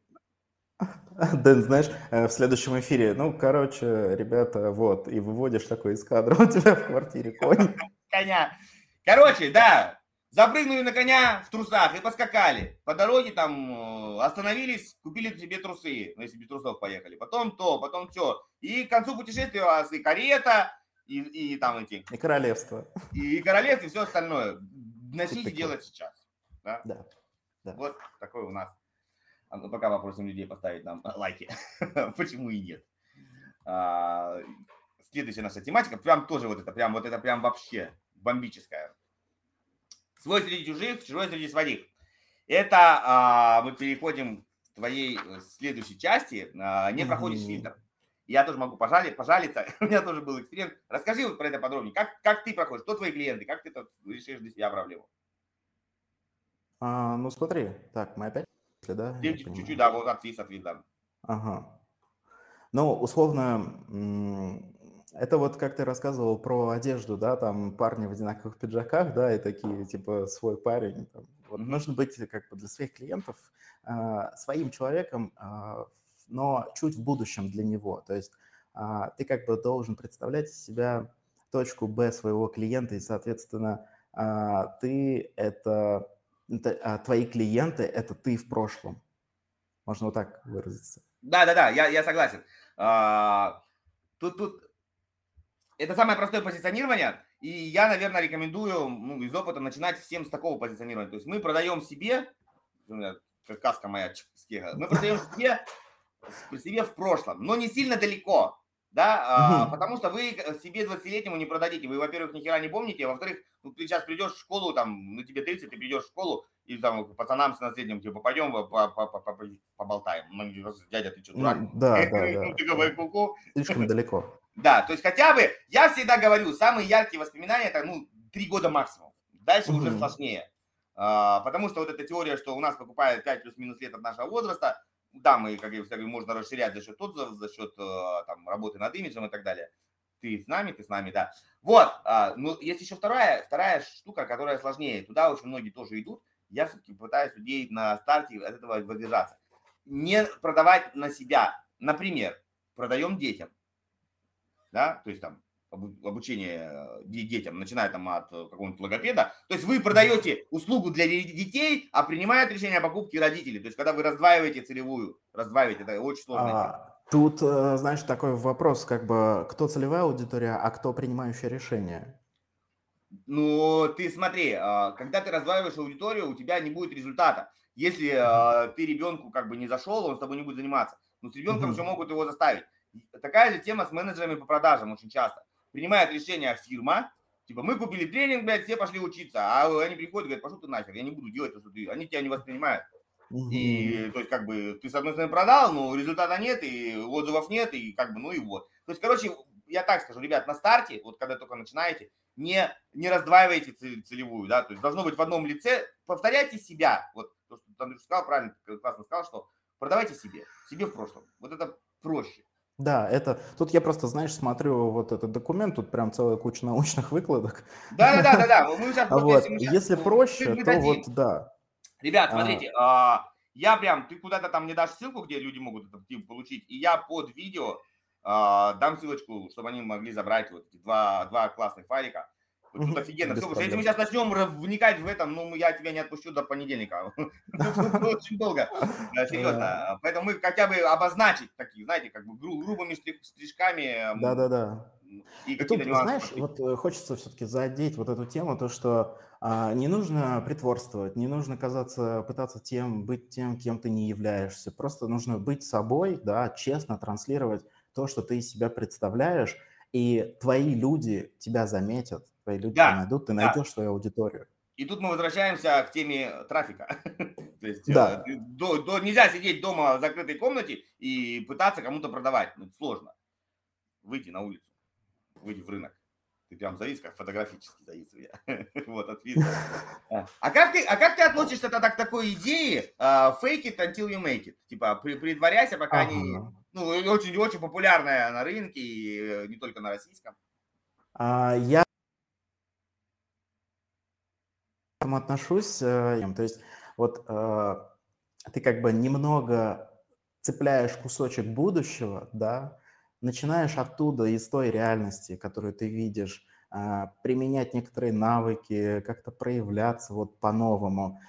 <laughs> Дэн, знаешь, э, в следующем эфире, ну, короче, ребята, вот, и выводишь такой из кадра, у тебя в квартире конь. <laughs> Коня. Короче, да, запрыгнули на коня в трусах и поскакали. По дороге там э, остановились, купили себе трусы, ну, если без трусов поехали. Потом то, потом все. И к концу путешествия у вас и карета, и, и там эти... И королевство. И, и королевство, и все остальное. Носите делать сейчас. Да? Да. да. Вот такой у нас а, ну, пока попросим людей поставить нам <laughs> лайки. Почему и нет? А, следующая наша тематика, прям тоже вот это, прям вот это прям вообще бомбическая. Свой среди чужих, чужой среди своих. Это а, мы переходим к твоей э, следующей части. А, не проходишь фильтр. Я тоже могу пожалить, пожалиться. <laughs> У меня тоже был эксперимент. Расскажи вот про это подробнее. Как, как ты проходишь? Кто твои клиенты? Как ты решишь для себя проблему? А, ну смотри, так, мы опять да? Чуть-чуть, да, вот отвис, отвис, да. Ага. Ну, условно, это вот как ты рассказывал про одежду, да, там парни в одинаковых пиджаках, да, и такие, типа, свой парень. Там. Вот нужно быть как бы для своих клиентов э, своим человеком, э, но чуть в будущем для него. То есть э, ты как бы должен представлять себя точку Б своего клиента, и, соответственно, э, ты это это, твои клиенты – это ты в прошлом. Можно вот так выразиться. Да, да, да, я, я согласен. А, тут, тут это самое простое позиционирование, и я, наверное, рекомендую ну, из опыта начинать всем с такого позиционирования. То есть мы продаем себе, как каска моя, мы продаем <laughs> себе, себе в прошлом, но не сильно далеко да, а, потому что вы себе 20-летнему не продадите. Вы, во-первых, ни хера не помните, а во-вторых, ну, ты сейчас придешь в школу, там, ну, тебе 30, ты придешь в школу, и там пацанам с наследием, типа, пойдем поболтаем. Ну, дядя, ты что, дурак? Да, <laughs> да, да. Говоришь, ку Слишком далеко. Да, то есть хотя бы, я всегда говорю, самые яркие воспоминания, это, ну, три года максимум. Дальше уже сложнее. А, потому что вот эта теория, что у нас покупают 5 плюс-минус лет от нашего возраста, да, мы, как я говорю, можно расширять за счет отзывов, за счет э, там, работы над имиджем и так далее. Ты с нами, ты с нами, да. Вот, а, ну, есть еще вторая, вторая штука, которая сложнее. Туда очень многие тоже идут. Я все-таки пытаюсь людей на старте от этого воздержаться. Не продавать на себя. Например, продаем детям. Да, то есть там обучение э, детям, начиная там от э, какого-нибудь логопеда. То есть вы продаете услугу для детей, а принимают решение о покупке родители. То есть когда вы раздваиваете целевую, раздваиваете, это очень сложно. А, тут, э, знаешь, такой вопрос, как бы, кто целевая аудитория, а кто принимающее решение? Ну, ты смотри, когда ты раздваиваешь аудиторию, у тебя не будет результата. Если ты ребенку как бы не зашел, он с тобой не будет заниматься. Но с ребенком еще могут его заставить. Такая же тема с менеджерами по продажам очень часто принимает решение фирма, типа, мы купили тренинг, блядь, все пошли учиться, а они приходят и говорят, пошел ты нахер, я не буду делать то, что ты, они тебя не воспринимают. Угу. И, то есть, как бы, ты, с одной стороны, продал, но результата нет, и отзывов нет, и как бы, ну и вот. То есть, короче, я так скажу, ребят, на старте, вот когда только начинаете, не, не раздваивайте целевую, да, то есть должно быть в одном лице, повторяйте себя, вот то, что Андрюш сказал, правильно, классно сказал, что продавайте себе, себе в прошлом, вот это проще. Да, это тут я просто, знаешь, смотрю вот этот документ, тут прям целая куча <laughs> научных выкладок. Да, да, да, да, да. Мы <laughs> сейчас, вот, если, сейчас, если проще, то дадим. вот да. Ребят, а. смотрите, а, я прям, ты куда-то там мне дашь ссылку, где люди могут это типа, получить, и я под видео а, дам ссылочку, чтобы они могли забрать вот два, два классных файлика. Тут офигенно. Все, если мы сейчас начнем вникать в это, ну, я тебя не отпущу до понедельника. <laughs> Очень долго. Серьезно. Поэтому мы хотя бы обозначить такие, знаете, как бы грубыми стрижками. Да-да-да. И, и тут, знаешь, вот э, хочется все-таки задеть вот эту тему, то, что а, не нужно притворствовать, не нужно казаться, пытаться тем, быть тем, кем ты не являешься. Просто нужно быть собой, да, честно транслировать то, что ты из себя представляешь, и твои люди тебя заметят, твои люди да, найдут, ты да. найдешь свою аудиторию. И тут мы возвращаемся к теме трафика. <laughs> То есть да. Э, до, до, нельзя сидеть дома в закрытой комнате и пытаться кому-то продавать. Ну, сложно. выйти на улицу, выйти в рынок. Ты прям завис, как фотографически завис я. <laughs> вот, от вида. А как, ты, а как ты относишься тогда к такой идее uh, fake it until you make it? Типа, при, притворяйся, пока ага. не... Ну, очень-очень популярная на рынке, и э, не только на российском. А, я отношусь. Э, то есть вот э, ты как бы немного цепляешь кусочек будущего, да, начинаешь оттуда, из той реальности, которую ты видишь, применять некоторые навыки, как-то проявляться вот по-новому.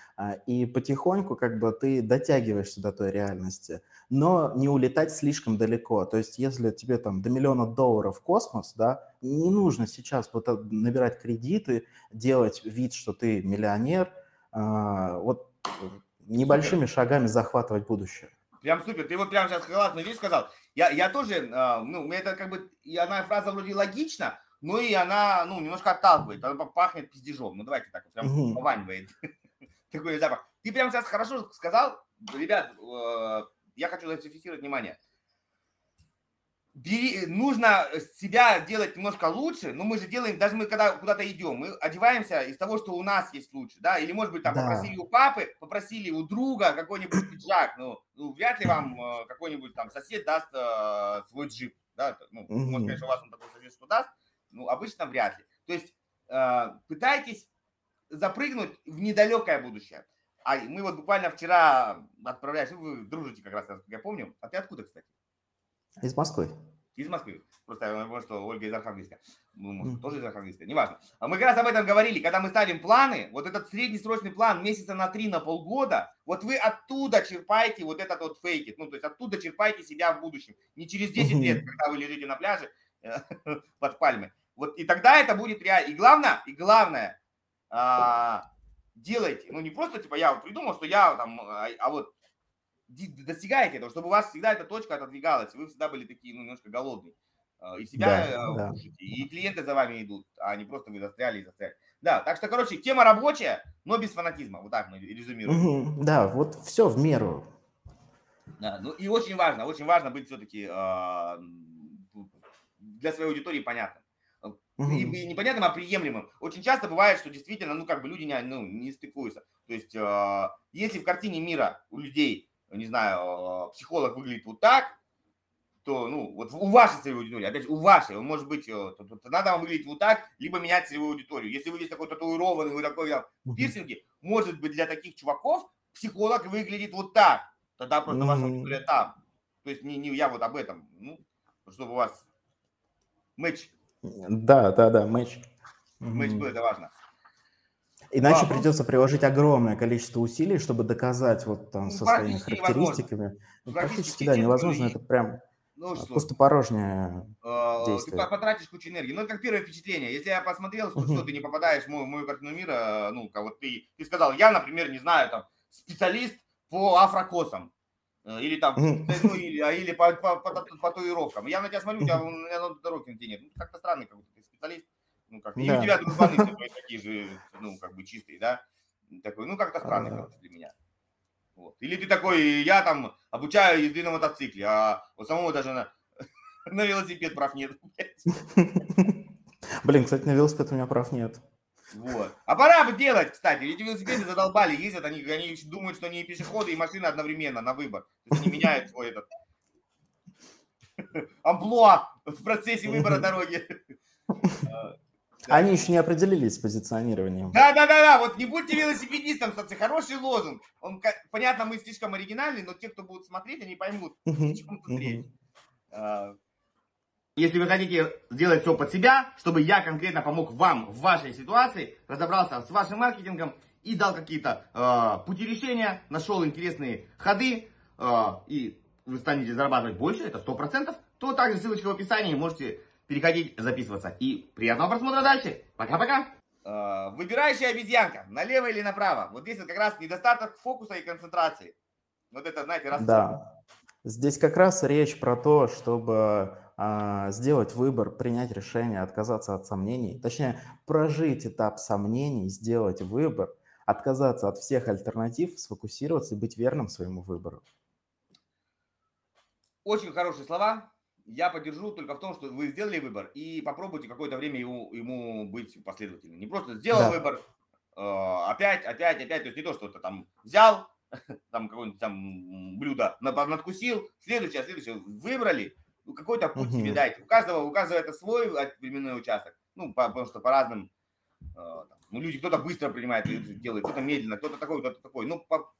И потихоньку как бы ты дотягиваешься до той реальности, но не улетать слишком далеко. То есть если тебе там до миллиона долларов в космос, да, не нужно сейчас вот набирать кредиты, делать вид, что ты миллионер, а, вот небольшими шагами захватывать будущее. Прям супер. Ты вот прям сейчас классную вещь сказал. Я, я тоже, ну, это как бы, и она фраза вроде логична, ну и она, ну, немножко отталкивает, она пахнет пиздежом. Ну давайте так, прям угу. пованивает. <laughs> Такой запах. Ты прям сейчас хорошо сказал, ребят, э, я хочу зафиксировать внимание. Бери, нужно себя делать немножко лучше, но мы же делаем, даже мы когда куда-то идем, мы одеваемся из того, что у нас есть лучше, да, или может быть там да. попросили у папы, попросили у друга какой-нибудь пиджак, ну, ну вряд ли вам э, какой-нибудь там сосед даст э, свой джип, да, ну, mm-hmm. может, конечно, у вас он такой сосед, что даст, ну, обычно вряд ли. То есть э, пытайтесь запрыгнуть в недалекое будущее. А мы вот буквально вчера отправлялись, вы дружите как раз, я помню. А ты откуда, кстати? Из Москвы. Из Москвы. Просто я думаю, что Ольга из Архангельска. Ну, может, mm. тоже из Архангельска, неважно. А мы как раз об этом говорили. Когда мы ставим планы, вот этот среднесрочный план месяца на три, на полгода, вот вы оттуда черпаете вот этот вот фейкит. Ну, то есть оттуда черпаете себя в будущем. Не через 10 mm-hmm. лет, когда вы лежите на пляже <laughs> под пальмой. Вот и тогда это будет реально. И главное, и главное, а, делайте, ну не просто типа я вот придумал, что я там, а, а вот достигаете этого, чтобы у вас всегда эта точка отодвигалась, вы всегда были такие, ну, немножко голодные. А, и себя да, э, да. и клиенты за вами идут, а не просто вы застряли и застряли. Да, так что, короче, тема рабочая, но без фанатизма. Вот так мы резюмируем. Угу, да, вот все в меру. Да, ну и очень важно, очень важно быть все-таки э, для своей аудитории понятным. Угу. И, непонятным, а приемлемым. Очень часто бывает, что действительно, ну, как бы люди не, ну, не стыкуются. То есть, э, если в картине мира у людей, не знаю, э, психолог выглядит вот так, то, ну, вот у вашей целевой аудитории, опять же, у вашей, он может быть, то, то, то надо вам выглядеть вот так, либо менять целевую аудиторию. Если вы здесь такой татуированный, вы такой в пирсинге, может быть, для таких чуваков психолог выглядит вот так. Тогда просто mm-hmm. ваша аудитория там. То есть не, не я вот об этом. Ну, чтобы у вас матч да, да, да, матч. Матч был, это важно. Иначе а, придется приложить огромное количество усилий, чтобы доказать вот там ну, со своими характеристиками. Ну, практически, да, невозможно. Это прям ну, что? пустопорожнее а, действие. Ты потратишь кучу энергии. Ну, это как первое впечатление. Если я посмотрел, что, что ты не попадаешь в мою, мою картину мира, ну, как вот ты, ты сказал, я, например, не знаю, там, специалист по афрокосам. Э, или там, ну, или, а, или по, по, по, по татуировкам. Я на тебя смотрю, у тебя на дороге нет. Ну, как-то странный как будто ты специалист. Ну, как, да. и у тебя дружбаны такие же, ну, как бы чистые, да? Такой, ну, как-то странный, короче, для меня. Вот. Или ты такой, я там обучаю езды на мотоцикле, а у самого даже на, <laughs> на велосипед прав нет. <laughs> <laughs> Блин, кстати, на велосипед у меня прав нет. Вот. А пора бы делать, кстати. Эти велосипеды задолбали, ездят, они, они думают, что они и пешеходы, и машины одновременно на выбор. То есть они меняют свой этот амплуа в процессе выбора дороги. Они еще не определились с позиционированием. Да, да, да, да. Вот не будьте велосипедистом, кстати, хороший лозунг. Он, понятно, мы слишком оригинальный, но те, кто будут смотреть, они поймут, в чем тут речь. Если вы хотите сделать все под себя, чтобы я конкретно помог вам в вашей ситуации, разобрался с вашим маркетингом и дал какие-то э, пути решения, нашел интересные ходы, э, и вы станете зарабатывать больше, это 100%, то также ссылочка в описании, можете переходить, записываться. И приятного просмотра дальше. Пока-пока. Э, выбирающая обезьянка, налево или направо. Вот здесь вот как раз недостаток фокуса и концентрации. Вот это, знаете, раз. Да. Здесь как раз речь про то, чтобы сделать выбор, принять решение, отказаться от сомнений, точнее, прожить этап сомнений, сделать выбор, отказаться от всех альтернатив, сфокусироваться и быть верным своему выбору. Очень хорошие слова. я поддержу только в том, что вы сделали выбор и попробуйте какое-то время ему, ему быть последовательным. Не просто сделал да. выбор, э, опять, опять, опять. То есть не то, что ты там взял, <laughs> там какое-нибудь там блюдо надкусил, следующее, следующее. Выбрали, какой-то путь угу. себе дайте. У каждого, у каждого это свой временной участок. Ну, по, потому что по разным, э, ну, люди, кто-то быстро принимает, делает, кто-то медленно, кто-то такой, кто-то такой. Ну, по,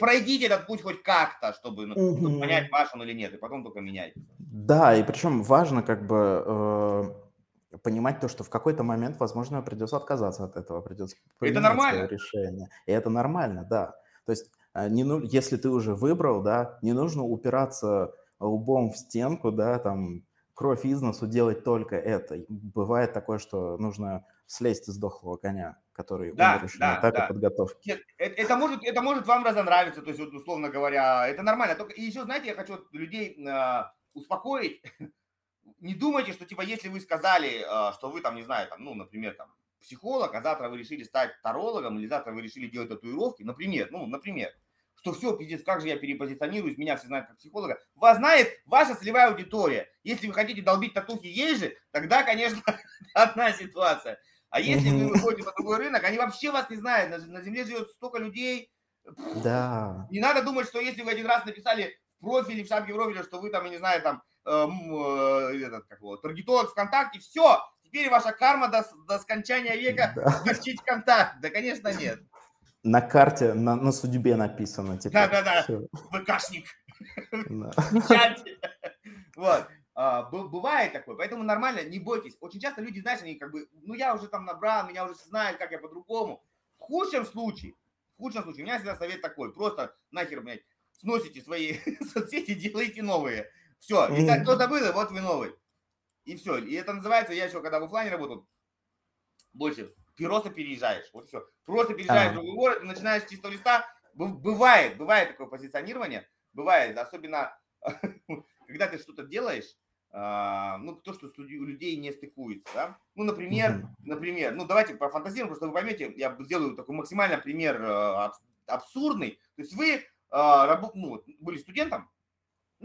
пройдите этот путь хоть как-то, чтобы, ну, угу. чтобы понять, ваш он или нет, и потом только меняйте. Да, и причем важно как бы э, понимать то, что в какой-то момент, возможно, придется отказаться от этого, придется это нормально. решение. И это нормально, да. То есть, э, не, ну, если ты уже выбрал, да, не нужно упираться лбом в стенку, да, там, кровь из носу делать только это. Бывает такое, что нужно слезть из дохлого коня, который да, умер еще да, на этапе да. подготовки. Нет, это, это, может, это может вам разонравиться, то есть, вот, условно говоря, это нормально. Только, и еще, знаете, я хочу людей э, успокоить. <laughs> Не думайте, что, типа, если вы сказали, э, что вы там, не знаю, там, ну, например, там, психолог, а завтра вы решили стать тарологом, или завтра вы решили делать татуировки, например, ну, например, что все, пиздец, как же я перепозиционируюсь, меня все знают как психолога. Вас знает ваша целевая аудитория. Если вы хотите долбить татухи ей же, тогда, конечно, <laughs> одна ситуация. А если вы выходите на другой рынок, они вообще вас не знают. На, на земле живет столько людей. Да. Не надо думать, что если вы один раз написали в профиле, в шапке профиля, что вы там, я не знаю, там, э, этот, как его, таргетолог ВКонтакте, все, теперь ваша карма до, до скончания века да. включить контакт. Да, конечно, нет на карте, на, на судьбе написано. Типа, Да-да-да, ВКшник. Вот. А, бывает такое, поэтому нормально, не бойтесь. Очень часто люди, знаешь, они как бы, ну я уже там набрал, меня уже знают, как я по-другому. В худшем случае, в худшем случае, у меня всегда совет такой, просто нахер, блядь, сносите свои <laughs> соцсети, делайте новые. Все, и так кто забыл, вот вы новый. И все. И это называется, я еще когда в офлайне работал, больше просто переезжаешь. Вот все. Просто переезжаешь в другой город, начинаешь с чистого листа. Бывает, бывает такое позиционирование. Бывает, особенно <laughs> когда ты что-то делаешь, а, ну, то, что у людей не стыкуется, да? Ну, например, например, ну, давайте пофантазируем, просто вы поймете, я сделаю такой максимально пример э, абсурдный. То есть вы а, ну, были студентом,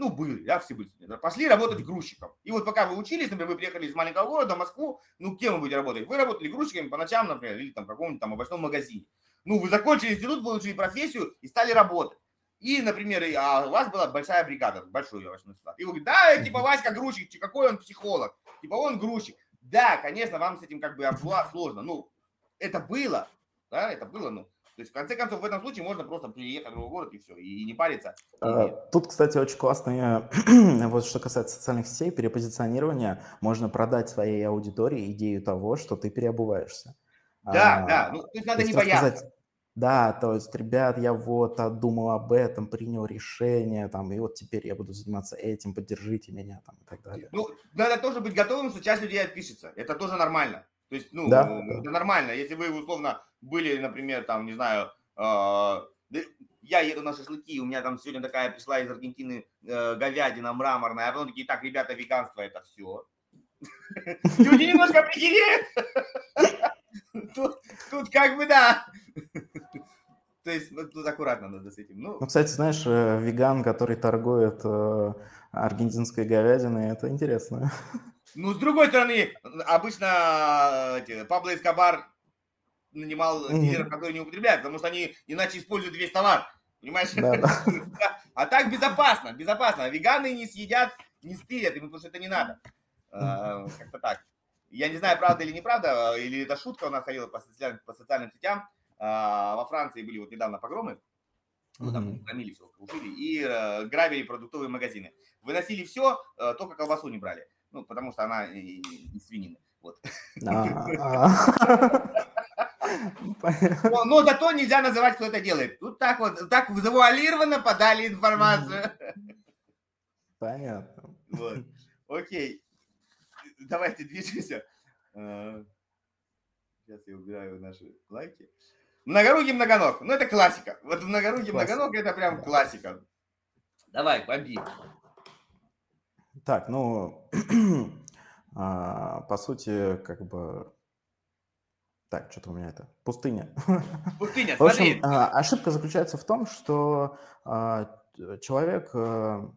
ну, были, да, все были пошли работать грузчиком. И вот пока вы учились, например, вы приехали из маленького города в Москву, ну, кем вы будете работать? Вы работали грузчиками по ночам, например, или там в каком-нибудь там овощном магазине. Ну, вы закончили институт, получили профессию и стали работать. И, например, а у вас была большая бригада, большой овощной склад. И вы говорите, да, типа Васька грузчик, какой он психолог, типа он грузчик. Да, конечно, вам с этим как бы сложно. Ну, это было, да, это было, ну, то есть, в конце концов, в этом случае можно просто приехать в другой город и все, и не париться. А, тут, кстати, очень классно, <clears throat> вот что касается социальных сетей, перепозиционирования, можно продать своей аудитории идею того, что ты переобуваешься. Да, а, да, ну, то есть надо то есть не бояться. Сказать, да, то есть, ребят, я вот думал об этом, принял решение, там, и вот теперь я буду заниматься этим, поддержите меня, там, и так далее. Ну, надо тоже быть готовым, что часть людей отпишется. Это тоже нормально. То есть, ну, да, это да. нормально. Если вы, условно, были, например, там, не знаю, э, я еду на шашлыки, у меня там сегодня такая пришла из Аргентины э, говядина мраморная, а потом такие, так, ребята, веганство это все. <laughs> Люди немножко прихереют. <laughs> Тут как бы да. <laughs> То есть ну, тут аккуратно надо с этим. Ну, ну кстати, знаешь, э, веган, который торгует э, аргентинской говядиной, это интересно. Ну, с другой стороны, обычно эти, Пабло Эскобар нанимал дилеров, которые не употребляют, потому что они иначе используют весь товар. Понимаешь? Да, да. <laughs> А так безопасно, безопасно. Веганы не съедят, не стырят, им что это не надо. А, как-то так. Я не знаю, правда или неправда, или это шутка у нас ходила по социальным, по социальным сетям. Во Франции были вот недавно погромы, ну, там громили все, кружили, и э, грабили продуктовые магазины. Выносили все, э, только колбасу не брали. Ну, потому что она из свинины. Вот. Но, но зато нельзя называть, кто это делает. Тут так вот, так завуалированно подали информацию. Понятно. Вот. Окей. Давайте движемся. А, сейчас я убираю наши лайки. Многорукий многоног. Ну, это классика. Вот многорукий многоног это прям классика. Давай, бомби. Так, ну, <clears throat> а, по сути, как бы... Так, что-то у меня это... Пустыня. <laughs> Пустыня, В общем, а, ошибка заключается в том, что а, человек, а,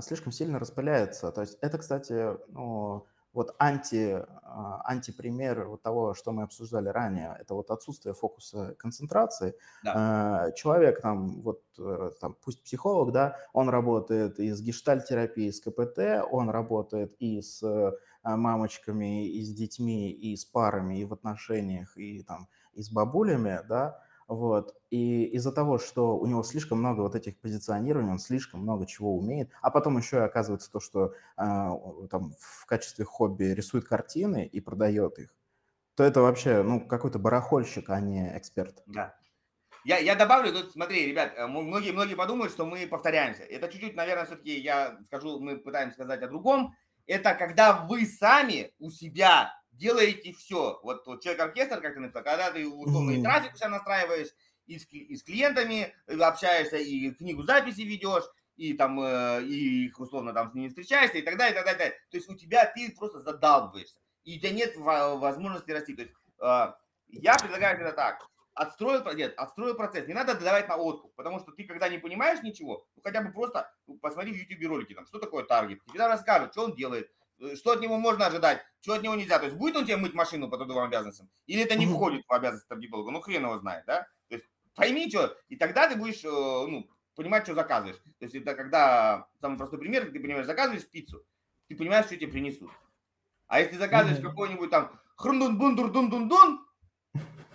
слишком сильно распыляется. То есть это, кстати, ну, вот анти, а, антипример вот того, что мы обсуждали ранее, это вот отсутствие фокуса концентрации. Да. А, человек там, вот э, там, пусть психолог, да, он работает и с гештальтерапией, с КПТ, он работает и с а, мамочками, и с детьми, и с парами, и в отношениях, и там, и с бабулями, да, вот. И из-за того, что у него слишком много вот этих позиционирований, он слишком много чего умеет, а потом еще и оказывается то, что э, там в качестве хобби рисует картины и продает их, то это вообще, ну, какой-то барахольщик, а не эксперт. Да. Я, я добавлю, тут смотри, ребят, э, подумают, что мы повторяемся. Это чуть-чуть, наверное, все-таки я скажу, мы пытаемся сказать о другом. Это когда вы сами у себя делаете все. Вот, вот человек-оркестр, как ты написал, когда ты условно и трафик у себя настраиваешь, и с, и с клиентами общаешься, и книгу записи ведешь, и там, э, и их условно там с ними встречаешься, и так далее, и так далее, и так далее. То есть у тебя, ты просто задалбываешься, и у тебя нет возможности расти. То есть э, я предлагаю это так. Отстроил, нет, отстроил процесс. Не надо давать на откуп, потому что ты, когда не понимаешь ничего, ну, хотя бы просто ну, посмотри в YouTube ролики, там, что такое таргет. Тебе расскажут, что он делает, Э, что от него можно ожидать, что от него нельзя. То есть будет он тебе мыть машину по трудовым обязанностям, или это не входит в обязанности таргетолога, ну хрен его знает, да? То есть пойми, что, и тогда ты будешь, э, ну, понимать, что заказываешь. То есть это когда, самый простой пример, ты понимаешь, заказываешь пиццу, ты понимаешь, что тебе принесут. А если заказываешь mm-hmm. какой-нибудь там хрундун-бундур-дун-дун-дун,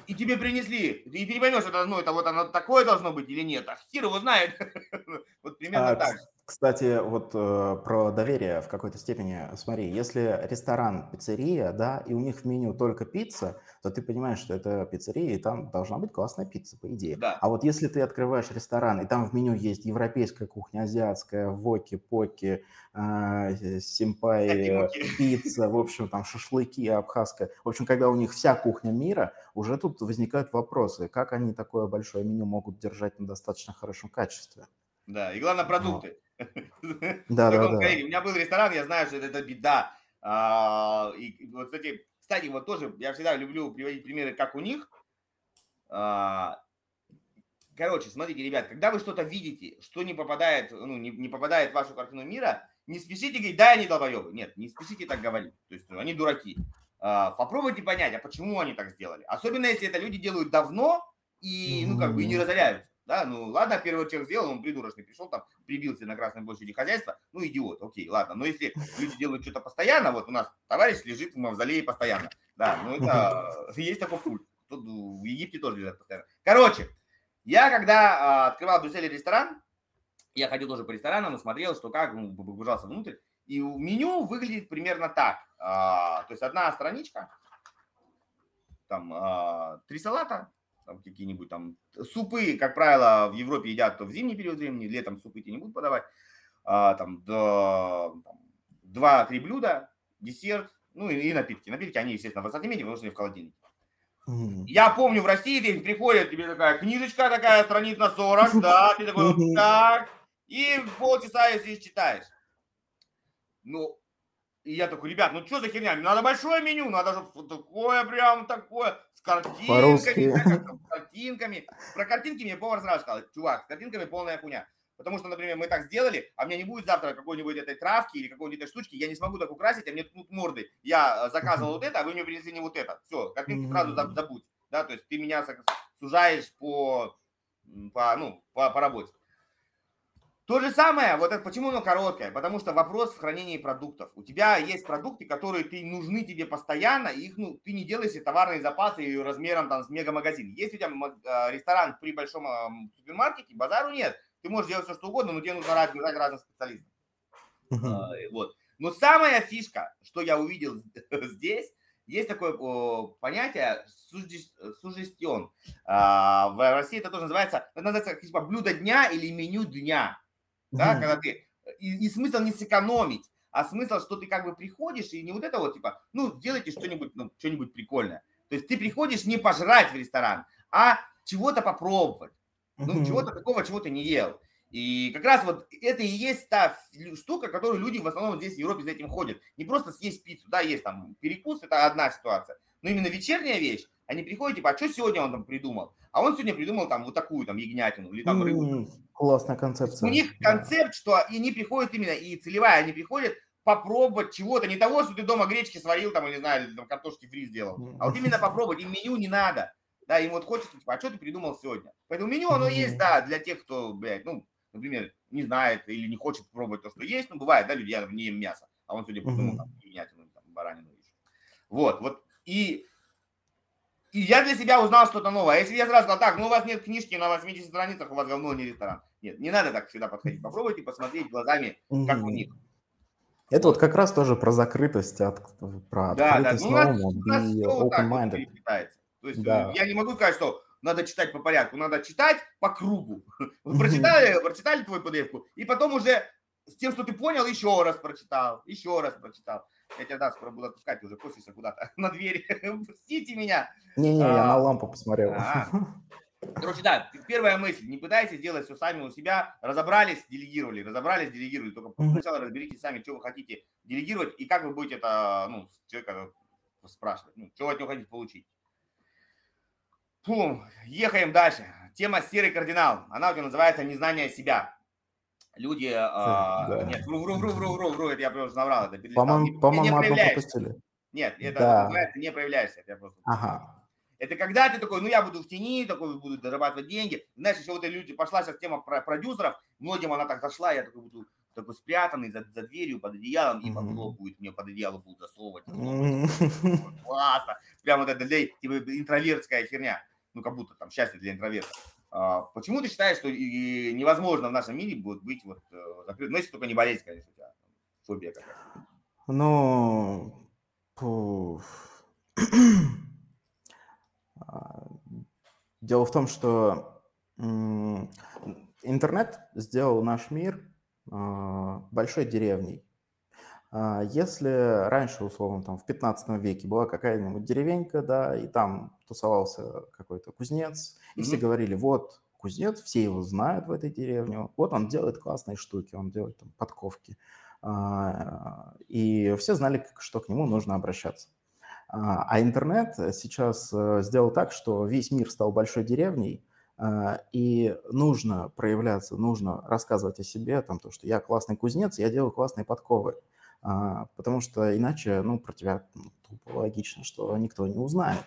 и тебе принесли, и ты не поймешь, это, ну, это вот оно такое должно быть или нет, а хер его знает. <laughs> вот примерно а, так. Кстати, вот э, про доверие в какой-то степени. Смотри, если ресторан, пиццерия, да, и у них в меню только пицца, то ты понимаешь, что это пиццерия, и там должна быть классная пицца, по идее. Да. А вот если ты открываешь ресторан, и там в меню есть европейская кухня, азиатская, воки, поки, э, симпай, пицца, в общем, там шашлыки, абхазская. В общем, когда у них вся кухня мира, уже тут возникают вопросы, как они такое большое меню могут держать на достаточно хорошем качестве. Да, и главное продукты. Да, да, да. У меня был ресторан, я знаю, что это беда. А, и вот, кстати, кстати, вот тоже я всегда люблю приводить примеры, как у них. А, короче, смотрите, ребят, когда вы что-то видите, что не попадает, ну, не, не попадает в вашу картину мира, не спешите говорить, да, они долбоебы. Нет, не спешите так говорить. То есть они дураки. А, попробуйте понять, а почему они так сделали. Особенно, если это люди делают давно и, ну, как бы, и не разоряются. Да, ну ладно, первый человек сделал, он придурочный пришел там, прибился на Красной площади хозяйства, ну идиот, окей, ладно. Но если люди делают что-то постоянно, вот у нас товарищ лежит в мавзолее постоянно, да, ну это <laughs> есть такой культ. Тут в Египте тоже лежат постоянно. Короче, я когда а, открывал в Брюсселе ресторан, я ходил тоже по ресторанам и смотрел, что как, ну, погружался внутрь, и меню выглядит примерно так. А, то есть одна страничка, там а, три салата, там какие-нибудь там супы, как правило, в Европе едят то в зимний период времени, летом супы тебе не будут подавать, а, там, до, два-три блюда, десерт, ну и, и напитки. Напитки, они, естественно, в ассортименте, потому что они в холодильнике. Mm. Я помню, в России ты приходит, тебе такая книжечка такая, страниц на 40, да, ты такой, так, и полчаса, если читаешь. Ну, и я такой, ребят, ну что за херня? Надо большое меню, надо же такое прям такое, с картинками, с картинками. Про картинки мне повар сразу сказал, чувак, с картинками полная хуйня. Потому что, например, мы так сделали, а меня не будет завтра какой-нибудь этой травки или какой-нибудь этой штучки, я не смогу так украсить, а мне тут морды. Я э, заказывал вот это, а вы мне принесли не вот это. Все, картинки сразу забудь. Да, то есть ты меня сужаешь по, по, ну, по, по работе. То же самое, вот это почему оно короткое? Потому что вопрос в хранении продуктов. У тебя есть продукты, которые ты, нужны тебе постоянно, и их, ну, ты не делаешь себе товарные запасы размером там с мегамагазин. Если у тебя а, ресторан при большом супермаркете, базару нет. Ты можешь делать все, что угодно, но тебе нужно брать разных специалистов. Uh-huh. Вот. Но самая фишка, что я увидел <laughs> здесь, есть такое понятие сужестион. А, в России это тоже называется, это называется типа блюдо дня или меню дня да, mm-hmm. когда ты... И, и смысл не сэкономить, а смысл, что ты как бы приходишь и не вот это вот, типа, ну, делайте что-нибудь, ну, что-нибудь прикольное. То есть ты приходишь не пожрать в ресторан, а чего-то попробовать. Ну, mm-hmm. чего-то такого, чего ты не ел. И как раз вот это и есть та штука, которую люди в основном здесь в Европе за этим ходят. Не просто съесть пиццу, да, есть там перекус, это одна ситуация. Но именно вечерняя вещь, Они приходят, типа, а что сегодня он там придумал? А он сегодня придумал там вот такую там ягнятину или там рыбу. Классная концепция. У них да. концепт, что и они приходят именно, и целевая, они приходят попробовать чего-то, не того, что ты дома гречки сварил там, или, не знаю, или там картошки фри сделал, а вот именно попробовать, им меню не надо. Да, им вот хочется, типа, а что ты придумал сегодня? Поэтому меню, оно есть, да, для тех, кто, блядь, ну, например, не знает или не хочет пробовать то, что есть, ну, бывает, да, люди, я не ем мясо, а он сегодня придумал там ягнятину, там, баранину. еще. Вот, вот, и и я для себя узнал что-то новое. А если я сразу сказал, так, ну у вас нет книжки на 80 страницах, у вас говно не ресторан. Нет, не надо так всегда подходить. Попробуйте посмотреть глазами, как у них. Это вот как раз тоже про закрытость, от, про Да, да. открытость Ну, у нас, новому, у вот open-minded. То есть э, Да. я не могу сказать, что надо читать по порядку, надо читать по кругу. <laughs> Вот прочитали, прочитали твою pdf и потом уже с тем, что ты понял, еще раз прочитал, еще раз прочитал. Я тебя, да, скоро буду отпускать, уже косишься куда-то <laughs> на двери. Пустите меня. Не-не, я на А. лампу посмотрел. А. <laughs> Короче, да, первая мысль, не пытайтесь делать все сами у себя, разобрались, делегировали, разобрались, делегировали, только сначала разберитесь сами, что вы хотите делегировать и как вы будете это, ну, человека спрашивать, ну, что вы от него хотите получить. Фу, ехаем дальше. Тема серый кардинал, она у тебя называется незнание себя. Люди, да. нет, вру, вру, вру, вру, вру, вру, это я просто наврал, это перелистал. Не- По-моему, по-моему, одну пропустили. Нет, это Да. называется не проявляешься, это просто Ага. это когда ты такой, ну я буду в тени, такой буду зарабатывать деньги. Знаешь, еще вот эти люди, пошла сейчас тема про продюсеров, многим она так зашла, я такой буду такой спрятанный за, за дверью, под одеялом, и бабло будет, мне под одеяло будут засовывать. Классно. Прям вот это для, типа, интровертская херня. Ну, как будто там счастье для интроверта. А, почему ты считаешь, что невозможно в нашем мире будет быть вот э, закрытым? Ну, если только не болезнь, конечно, у тебя фобия какая-то. Ну, пу. <clears throat> А, Дело в том, что интернет сделал наш мир а, большой деревней. А, Если раньше, условно, там в 15 веке была какая-нибудь деревенька, да, и там тусовался какой-то кузнец, и все Мгм. говорили, вот кузнец, все его знают в этой деревне, вот он делает классные штуки, он делает там подковки. А, И все знали, что к нему нужно обращаться. А а интернет сейчас э, сделал так, что весь мир стал большой деревней, и нужно проявляться, нужно рассказывать о себе, там, то, что я классный кузнец, я делаю классные подковы. А, Потому что иначе, ну, про тебя ну, тупо логично, что никто не узнает.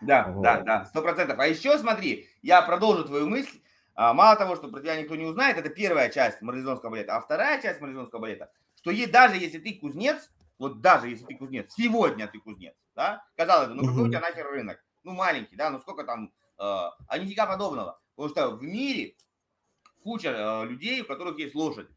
Да, да, Вот. да, сто процентов. А еще смотри, я продолжу твою мысль. А, Мало того, что про тебя никто не узнает, это первая часть марлезонского балета. А вторая часть марлезонского балета, что е- даже если ты кузнец, вот даже если ты кузнец, сегодня ты кузнец, да, казалось бы, ну какой у тебя нахер рынок? Ну маленький, да, ну сколько там, э, а нифига подобного. Потому что в мире куча э, людей, у которых есть лошадь.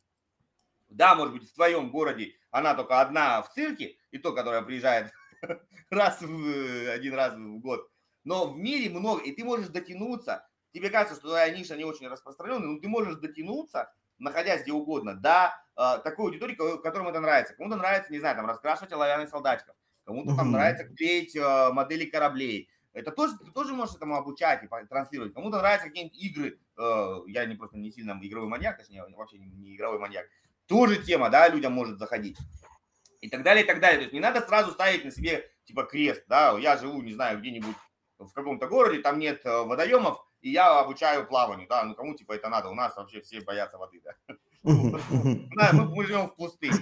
Да, может быть, в твоем городе она только одна в цирке, и то, которая приезжает <laughs> раз в э, один раз в год. Но в мире много, и ты можешь дотянуться. Тебе кажется, что твоя ниша не очень распространенная, но ты можешь дотянуться, находясь где угодно, до э, такой аудитории, ко- которым это нравится. Кому-то нравится, не знаю, там раскрашивать оловянных солдатчиков, кому-то там нравится клеить э, модели кораблей. Это тоже, ты тоже можешь этому обучать и транслировать. Кому-то нравятся какие-нибудь игры. э, я не просто не сильно игровой маньяк, точнее, я вообще не игровой маньяк. Тоже тема, да, людям может заходить. И так далее, и так далее. То есть не надо сразу ставить на себе, типа, крест, да, я живу, не знаю, где-нибудь в каком-то городе, там нет э, водоемов, и я обучаю плаванию, да, ну кому, типа, это надо, у нас вообще все боятся воды, да. <laughs> Мы живем в пустыне.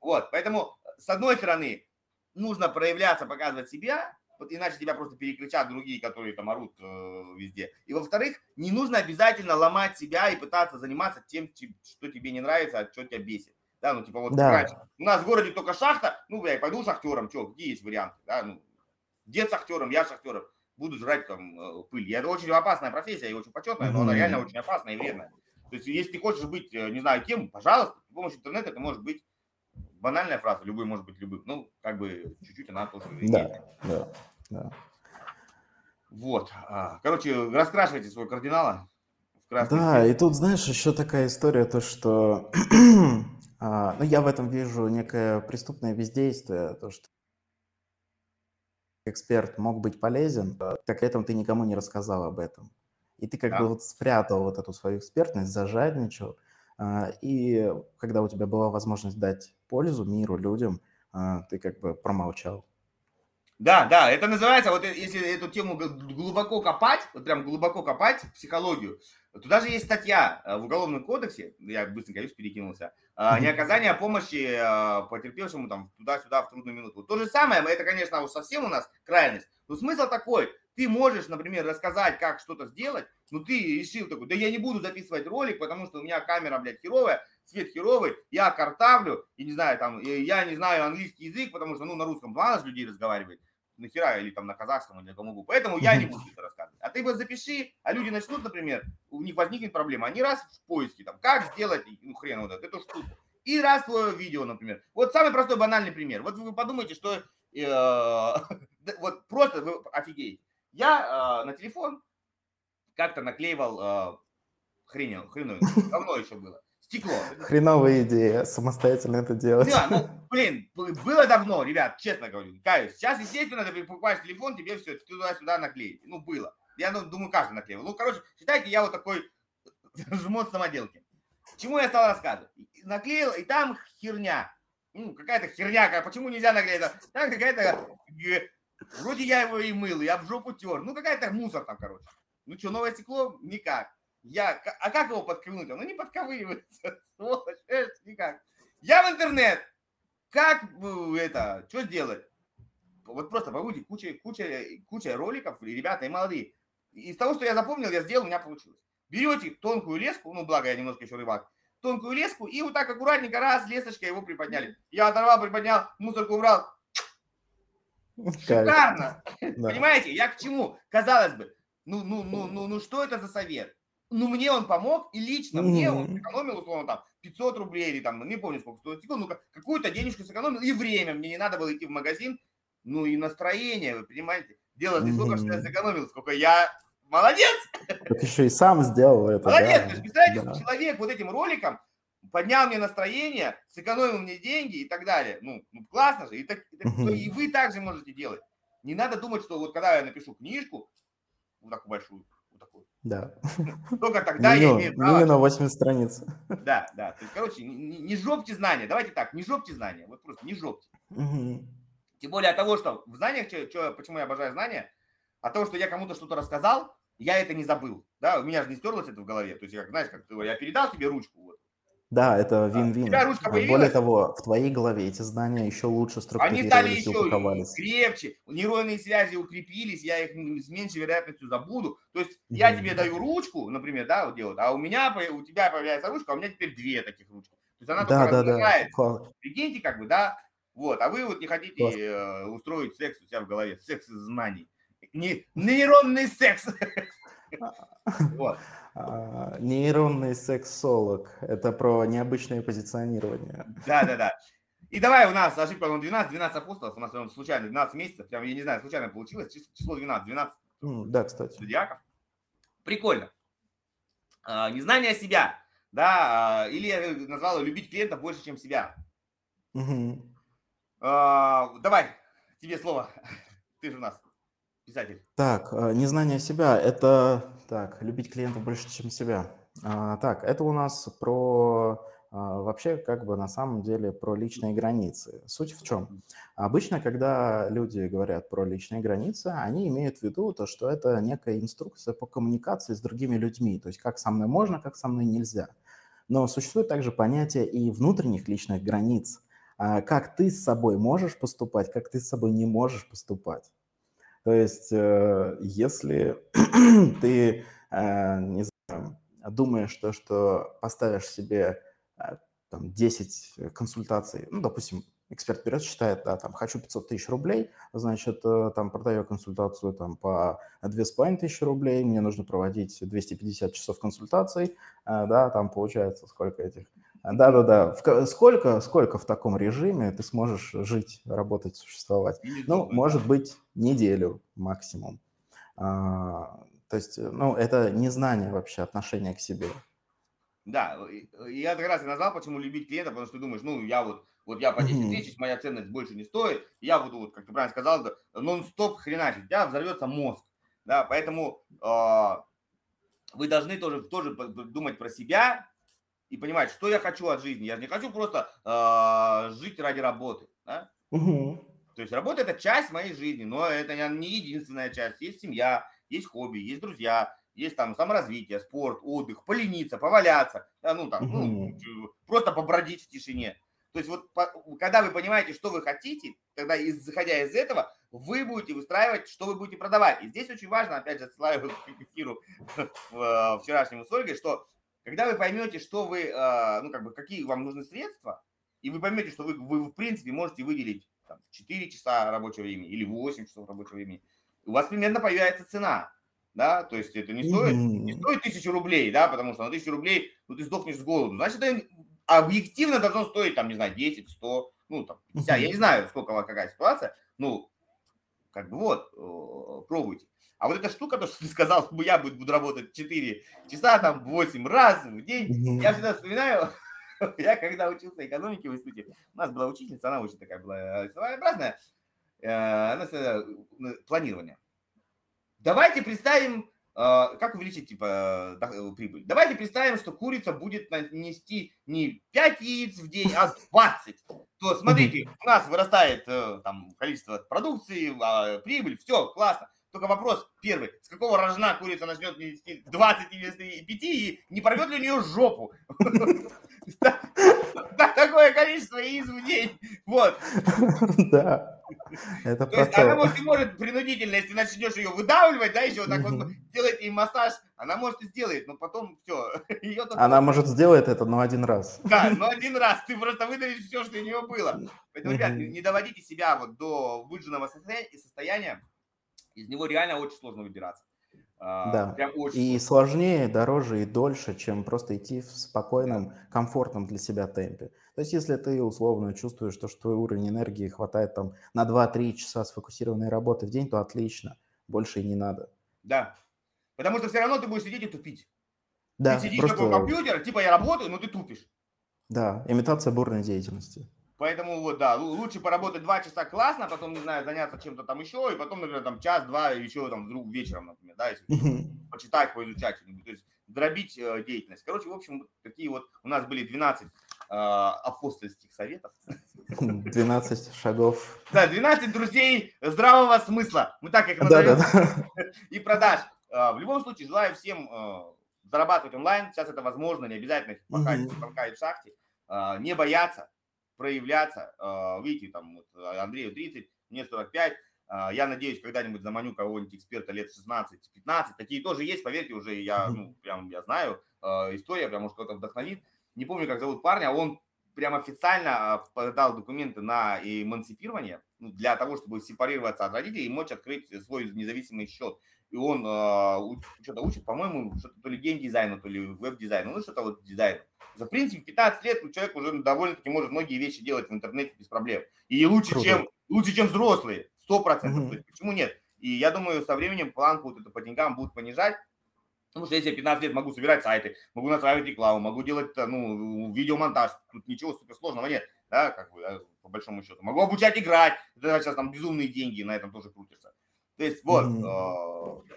Вот, поэтому, с одной стороны, нужно проявляться, показывать себя, вот иначе тебя просто перекричат другие, которые там орут э, везде. И во-вторых, не нужно обязательно ломать себя и пытаться заниматься тем, что тебе не нравится, а что тебя бесит. Да, ну типа вот Да. раньше. У нас в городе только шахта, ну, я пойду шахтером, что, какие есть варианты, да, ну, дед шахтером, я шахтером, буду жрать там э, пыль. И это очень опасная профессия и очень почетная, но она реально очень опасная и вредная. То есть, если ты хочешь быть, э, не знаю, кем, пожалуйста, с помощью интернета это может быть банальная фраза, любой может быть любым. Ну, как бы чуть-чуть она тоже. Да, да, да. Вот. а, Короче, раскрашивайте свой кардинала Да, цвет. и тут, знаешь, еще такая история, то, что <clears throat> а, ну, я в этом вижу некое преступное бездействие, то, что эксперт мог быть полезен, так при этом ты никому не рассказал об этом. И ты как Да. бы вот спрятал вот эту свою экспертность, зажадничал, а, и когда у тебя была возможность дать пользу миру, людям, а, ты как бы промолчал. Да, да, это называется, вот э, если эту тему глубоко копать, вот прям глубоко копать психологию, туда же есть статья э, в Уголовном кодексе, я быстренько, конечно, перекинулся, а, не оказание помощи а, потерпевшему там туда-сюда в трудную минуту. То же самое, это, конечно, уж совсем у нас крайность, но смысл такой, ты можешь, например, рассказать, как что-то сделать, но ты решил такой, да я не буду записывать ролик, потому что у меня камера, блядь, херовая, свет херовый, я картавлю, и не знаю, там, я не знаю английский язык, потому что, ну, на русском же людей разговаривает, нахера, или там на казахском, или на кому Поэтому я не <laughs> буду это рассказывать. А ты вот запиши, а люди начнут, например, у них возникнет проблема. Они раз в поиске, там, как сделать, ну, хрен вот эту штуку. И раз твое видео, например. Вот самый простой банальный пример. Вот вы подумайте, что э, <laughs> вот просто вы офигеете. Я э, на телефон как-то наклеивал э, хрень, хреновую, давно еще было стекло. Хреновая идея, самостоятельно это делать. Да, ну, блин, было давно, ребят, честно говорю, каюсь. Сейчас, естественно, ты покупаешь телефон, тебе все туда-сюда наклеить. Ну, было. Я ну, думаю, каждый наклеил. Ну, короче, считайте, я вот такой <laughs> жмот самоделки. Чему я стал рассказывать? Наклеил, и там херня. Ну, какая-то херня, почему нельзя наклеить? Там какая-то... Вроде я его и мыл, я в жопу тер. Ну, какая-то мусор там, короче. Ну что, новое стекло? Никак. Я, а как его подковырнуть? Ну не подковыривается. <laughs> Сволочь, никак. Я в интернет. Как это, что сделать? Вот просто погуглите, куча, куча, куча роликов, и ребята, и молодые. Из того, что я запомнил, я сделал, у меня получилось. Берете тонкую леску, ну, благо я немножко еще рыбак, тонкую леску, и вот так аккуратненько раз, лесочкой его приподняли. Я оторвал, приподнял, мусорку убрал. Шикарно. Да. Понимаете, я к чему? Казалось бы, ну, ну, ну, ну, ну, что это за совет? Ну, мне он помог, и лично mm-hmm. мне он сэкономил, условно, там, 500 рублей, или там, не помню, сколько стоит стекло, ну, какую-то денежку сэкономил, и время, мне не надо было идти в магазин, ну, и настроение, вы понимаете, дело не mm-hmm. сколько, что я сэкономил, сколько я молодец! Так еще и сам сделал это, Молодец, да. то есть, представляете, да. человек вот этим роликом поднял мне настроение, сэкономил мне деньги и так далее, ну, ну классно же, и, так, и, так, mm-hmm. и вы также можете делать. Не надо думать, что вот когда я напишу книжку, вот такую большую, да. Только тогда я имею право... Именно 80 страниц. Да, да. То есть, короче, не, не жопьте знания. Давайте так, не жопьте знания. Вот просто не жопьте. Угу. Тем более от того, что в знаниях, что, что, почему я обожаю знания, от того, что я кому-то что-то рассказал, я это не забыл. Да, у меня же не стерлось это в голове. То есть, как, знаешь, как я передал тебе ручку, вот, да, это вин-вин. Более того, в твоей голове эти знания еще лучше структурировались Они стали еще крепче, нейронные связи укрепились, я их с меньшей вероятностью забуду. То есть mm-hmm. я тебе даю ручку, например, да, вот делают, а у меня, у тебя появляется ручка, а у меня теперь две таких ручки. То есть она да, только да, да. Прикиньте, как бы, да, вот, а вы вот не хотите. Э, устроить секс у себя в голове, секс из знаний. Не, нейронный секс. <laughs> Вот. А, нейронный сексолог. Это про необычное позиционирование. Да, да, да. И давай у нас ошибка номер 12, 12 апостолов, у нас случайно 12 месяцев, прям, я не знаю, случайно получилось, число 12, 12 mm, да, кстати. зодиаков. Прикольно. А, незнание себя, да, а, или я назвал любить клиента больше, чем себя. Угу. А, давай, тебе слово, <laughs> ты же у нас писатель. Так, э, незнание себя – это так, любить клиента больше, чем себя. А, так, это у нас про а, вообще как бы на самом деле про личные границы. Суть в чем? Обычно, когда люди говорят про личные границы, они имеют в виду то, что это некая инструкция по коммуникации с другими людьми, то есть как со мной можно, как со мной нельзя. Но существует также понятие и внутренних личных границ. А, как ты с собой можешь поступать, как ты с собой не можешь поступать. То есть, э, если <clears throat> ты, э, не знаю, думаешь, то, что поставишь себе э, там, 10 консультаций, ну, допустим, эксперт вперед считает, да, там, хочу 500 тысяч рублей, значит, там, продаю консультацию там по 2,5 тысячи рублей, мне нужно проводить 250 часов консультаций, да, там получается сколько этих, да-да-да. Сколько, сколько в таком режиме ты сможешь жить, работать, существовать? Ну, может быть, неделю максимум. А, то есть, ну, это незнание вообще отношения к себе. Да, я как раз и назвал, почему любить клиента, потому что ты думаешь, ну, я вот, вот я по 10 тысяч, моя ценность больше не стоит, я буду, вот, как ты правильно сказал, нон-стоп хреначить, у тебя взорвется мозг, да, поэтому э, вы должны тоже, тоже думать про себя, и понимать, что я хочу от жизни. Я же не хочу просто э, жить ради работы. Да? Угу. То есть работа – это часть моей жизни, но это не единственная часть. Есть семья, есть хобби, есть друзья, есть там саморазвитие, спорт, отдых, полениться, поваляться, да, ну там, ну, просто побродить в тишине. То есть вот когда вы понимаете, что вы хотите, тогда исходя из этого, вы будете выстраивать, что вы будете продавать. И здесь очень важно, опять же, отсылаю к эфиру <laughs> вчерашнему с Ольгой, что когда вы поймете, что вы, а, ну как бы, какие вам нужны средства, и вы поймете, что вы, вы в принципе можете выделить там, 4 часа рабочего времени или 8 часов рабочего времени, у вас примерно появляется цена да, то есть это не стоит, не стоит тысячу рублей, да, потому что на тысячу рублей, ну, ты сдохнешь с голоду, значит, это объективно должно стоить, там, не знаю, 10, 100, ну, там, 50, я не знаю, сколько какая ситуация, ну, как бы вот, пробуйте. А вот эта штука, то, что ты сказал, я буду работать 4 часа, там, 8 раз в день, я всегда вспоминаю, <laughs> я когда учился экономике в институте, у нас была учительница, она очень такая была своеобразная, э, она ну, планирование. Давайте представим, как увеличить типа э, прибыль. Давайте представим, что курица будет нести не 5 яиц в день, а 20. То смотрите, у нас вырастает э, там количество продукции, а, прибыль, все, классно. Только вопрос первый, с какого рожна курица начнет нести 20 вместо 5 и не порвет ли у нее жопу? Такое количество яиц в день. Вот. Да. Это то есть она может, может принудительно, если начнешь ее выдавливать, да, еще так вот делать ей массаж, она может и сделает, но потом все. <laughs> Она может сделать это, но один раз. Да, но один раз. Ты просто выдавишь все, что у нее было. Поэтому, ребят, не доводите себя вот до выжженного состояния, из него реально очень сложно выбираться. А, да. Прям очень и сложнее, дороже и дольше, чем просто идти в спокойном, комфортном для себя темпе. То есть если ты условно чувствуешь, что, что твой уровень энергии хватает там на 2-3 часа сфокусированной работы в день, то отлично, больше и не надо. Да, потому что все равно ты будешь сидеть и тупить. Да, ты сидишь просто... на компьютер, типа я работаю, но ты тупишь. Да, имитация бурной деятельности. Поэтому вот, да, лучше поработать два часа классно, потом, не знаю, заняться чем-то там еще, и потом, например, там час-два еще там вдруг вечером, например, да, если почитать, поизучать, то есть дробить э, деятельность. Короче, в общем, такие вот у нас были 12 э, апостольских советов. 12 шагов. Да, 12 друзей здравого смысла. Мы так их назовем. И продаж. Э, в любом случае, желаю всем э, зарабатывать онлайн. Сейчас это возможно, не обязательно пока, пока в шахте. Э, не бояться, проявляться. А, видите, там вот а, Андрею 30, мне 45. А, я надеюсь, когда-нибудь заманю кого-нибудь эксперта лет 16-15. Такие тоже есть, поверьте, уже я, ну, прям я знаю. История прям, может, кто-то вдохновит. Не помню, как зовут парня, он прям официально подал документы на эмансипирование ну, для того, чтобы сепарироваться от родителей и мочь открыть свой независимый счет. И он э, что-то учит, по-моему, что-то то ли геймдизайну, то ли веб-дизайну, ну что-то вот дизайн. За, в принципе, 15 лет ну, человек уже довольно-таки может многие вещи делать в интернете без проблем. И лучше, чем, лучше чем взрослые, 100%. Угу. Есть, почему нет? И я думаю, со временем планку вот это по деньгам будут понижать. Потому что если я 15 лет могу собирать сайты, могу настраивать рекламу, могу делать ну, видеомонтаж, тут ничего суперсложного нет, да, как бы, по большому счету. Могу обучать играть, это сейчас там безумные деньги на этом тоже крутятся. То есть вот, mm-hmm. э,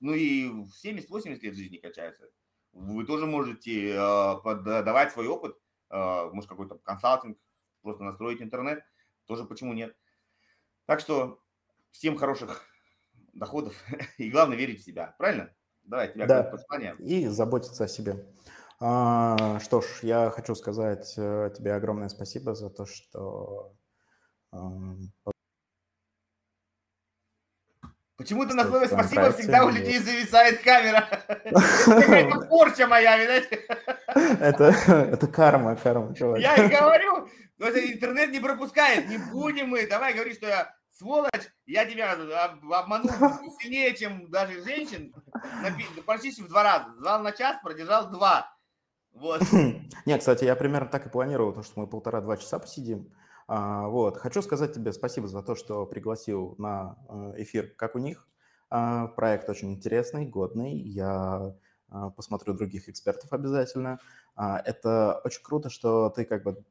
ну и в 70-80 лет жизни качается вы тоже можете э, давать свой опыт, э, может, какой-то консалтинг, просто настроить интернет, тоже почему нет. Так что всем хороших доходов <laughs> и главное верить в себя, правильно? Давай, тебя да. пожелание. И заботиться о себе. А, что ж, я хочу сказать э, тебе огромное спасибо за то, что Почему-то на слове спасибо всегда у людей зависает камера. Это <laughs> порча моя, видать. Это, карма, карма, чувак. Я и <laughs> говорю, но интернет не пропускает. Не будем мы. Давай говори, что я сволочь, я тебя обманул сильнее, чем даже женщин, почти в два раза. Звал на час, продержал два. Вот. <laughs> Не, кстати, я примерно так и планировал, то, что мы полтора-два часа посидим. А, вот. Хочу сказать тебе спасибо за то, что пригласил на э, эфир «Как у них». А, проект очень интересный, годный. Я а, посмотрю других экспертов обязательно. Это очень круто, что ты как бы,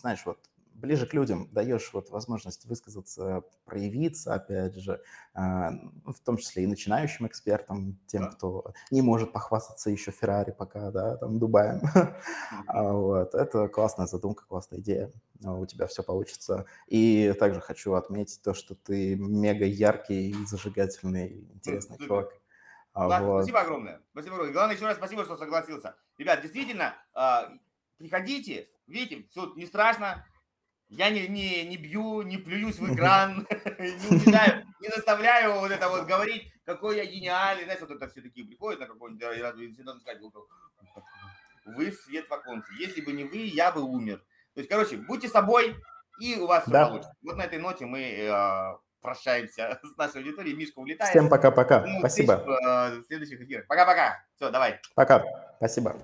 знаешь, вот ближе к людям, даешь вот возможность высказаться, проявиться, опять же, а, в том числе и начинающим экспертам, тем, Да. кто не может похвастаться еще Феррари пока, да, там, Дубаем. А, Вот. Это классная задумка, классная идея. А, У тебя все получится. И также хочу отметить то, что ты мега яркий, зажигательный, интересный чувак. Вот. спасибо огромное. Спасибо огромное. Главное, еще раз спасибо, что согласился. Ребят, действительно, приходите, видите, все не страшно. Я не, не, не бью, не плююсь в <laughs> экран, <laughs> не заставляю вот это вот говорить, какой я гениальный. Знаешь, вот это все такие приходят на какой-нибудь, да, и раз- и всегда сказать, вот, вы свет в оконце. Если бы не вы, я бы умер. То есть, короче, будьте собой, и у вас все получится. Вот на этой ноте мы э, прощаемся <laughs> с нашей аудиторией. Мишка улетает. Всем пока-пока. Новых Спасибо. встреч э, в следующих эфирах. Пока-пока. Все, давай. Пока. Спасибо.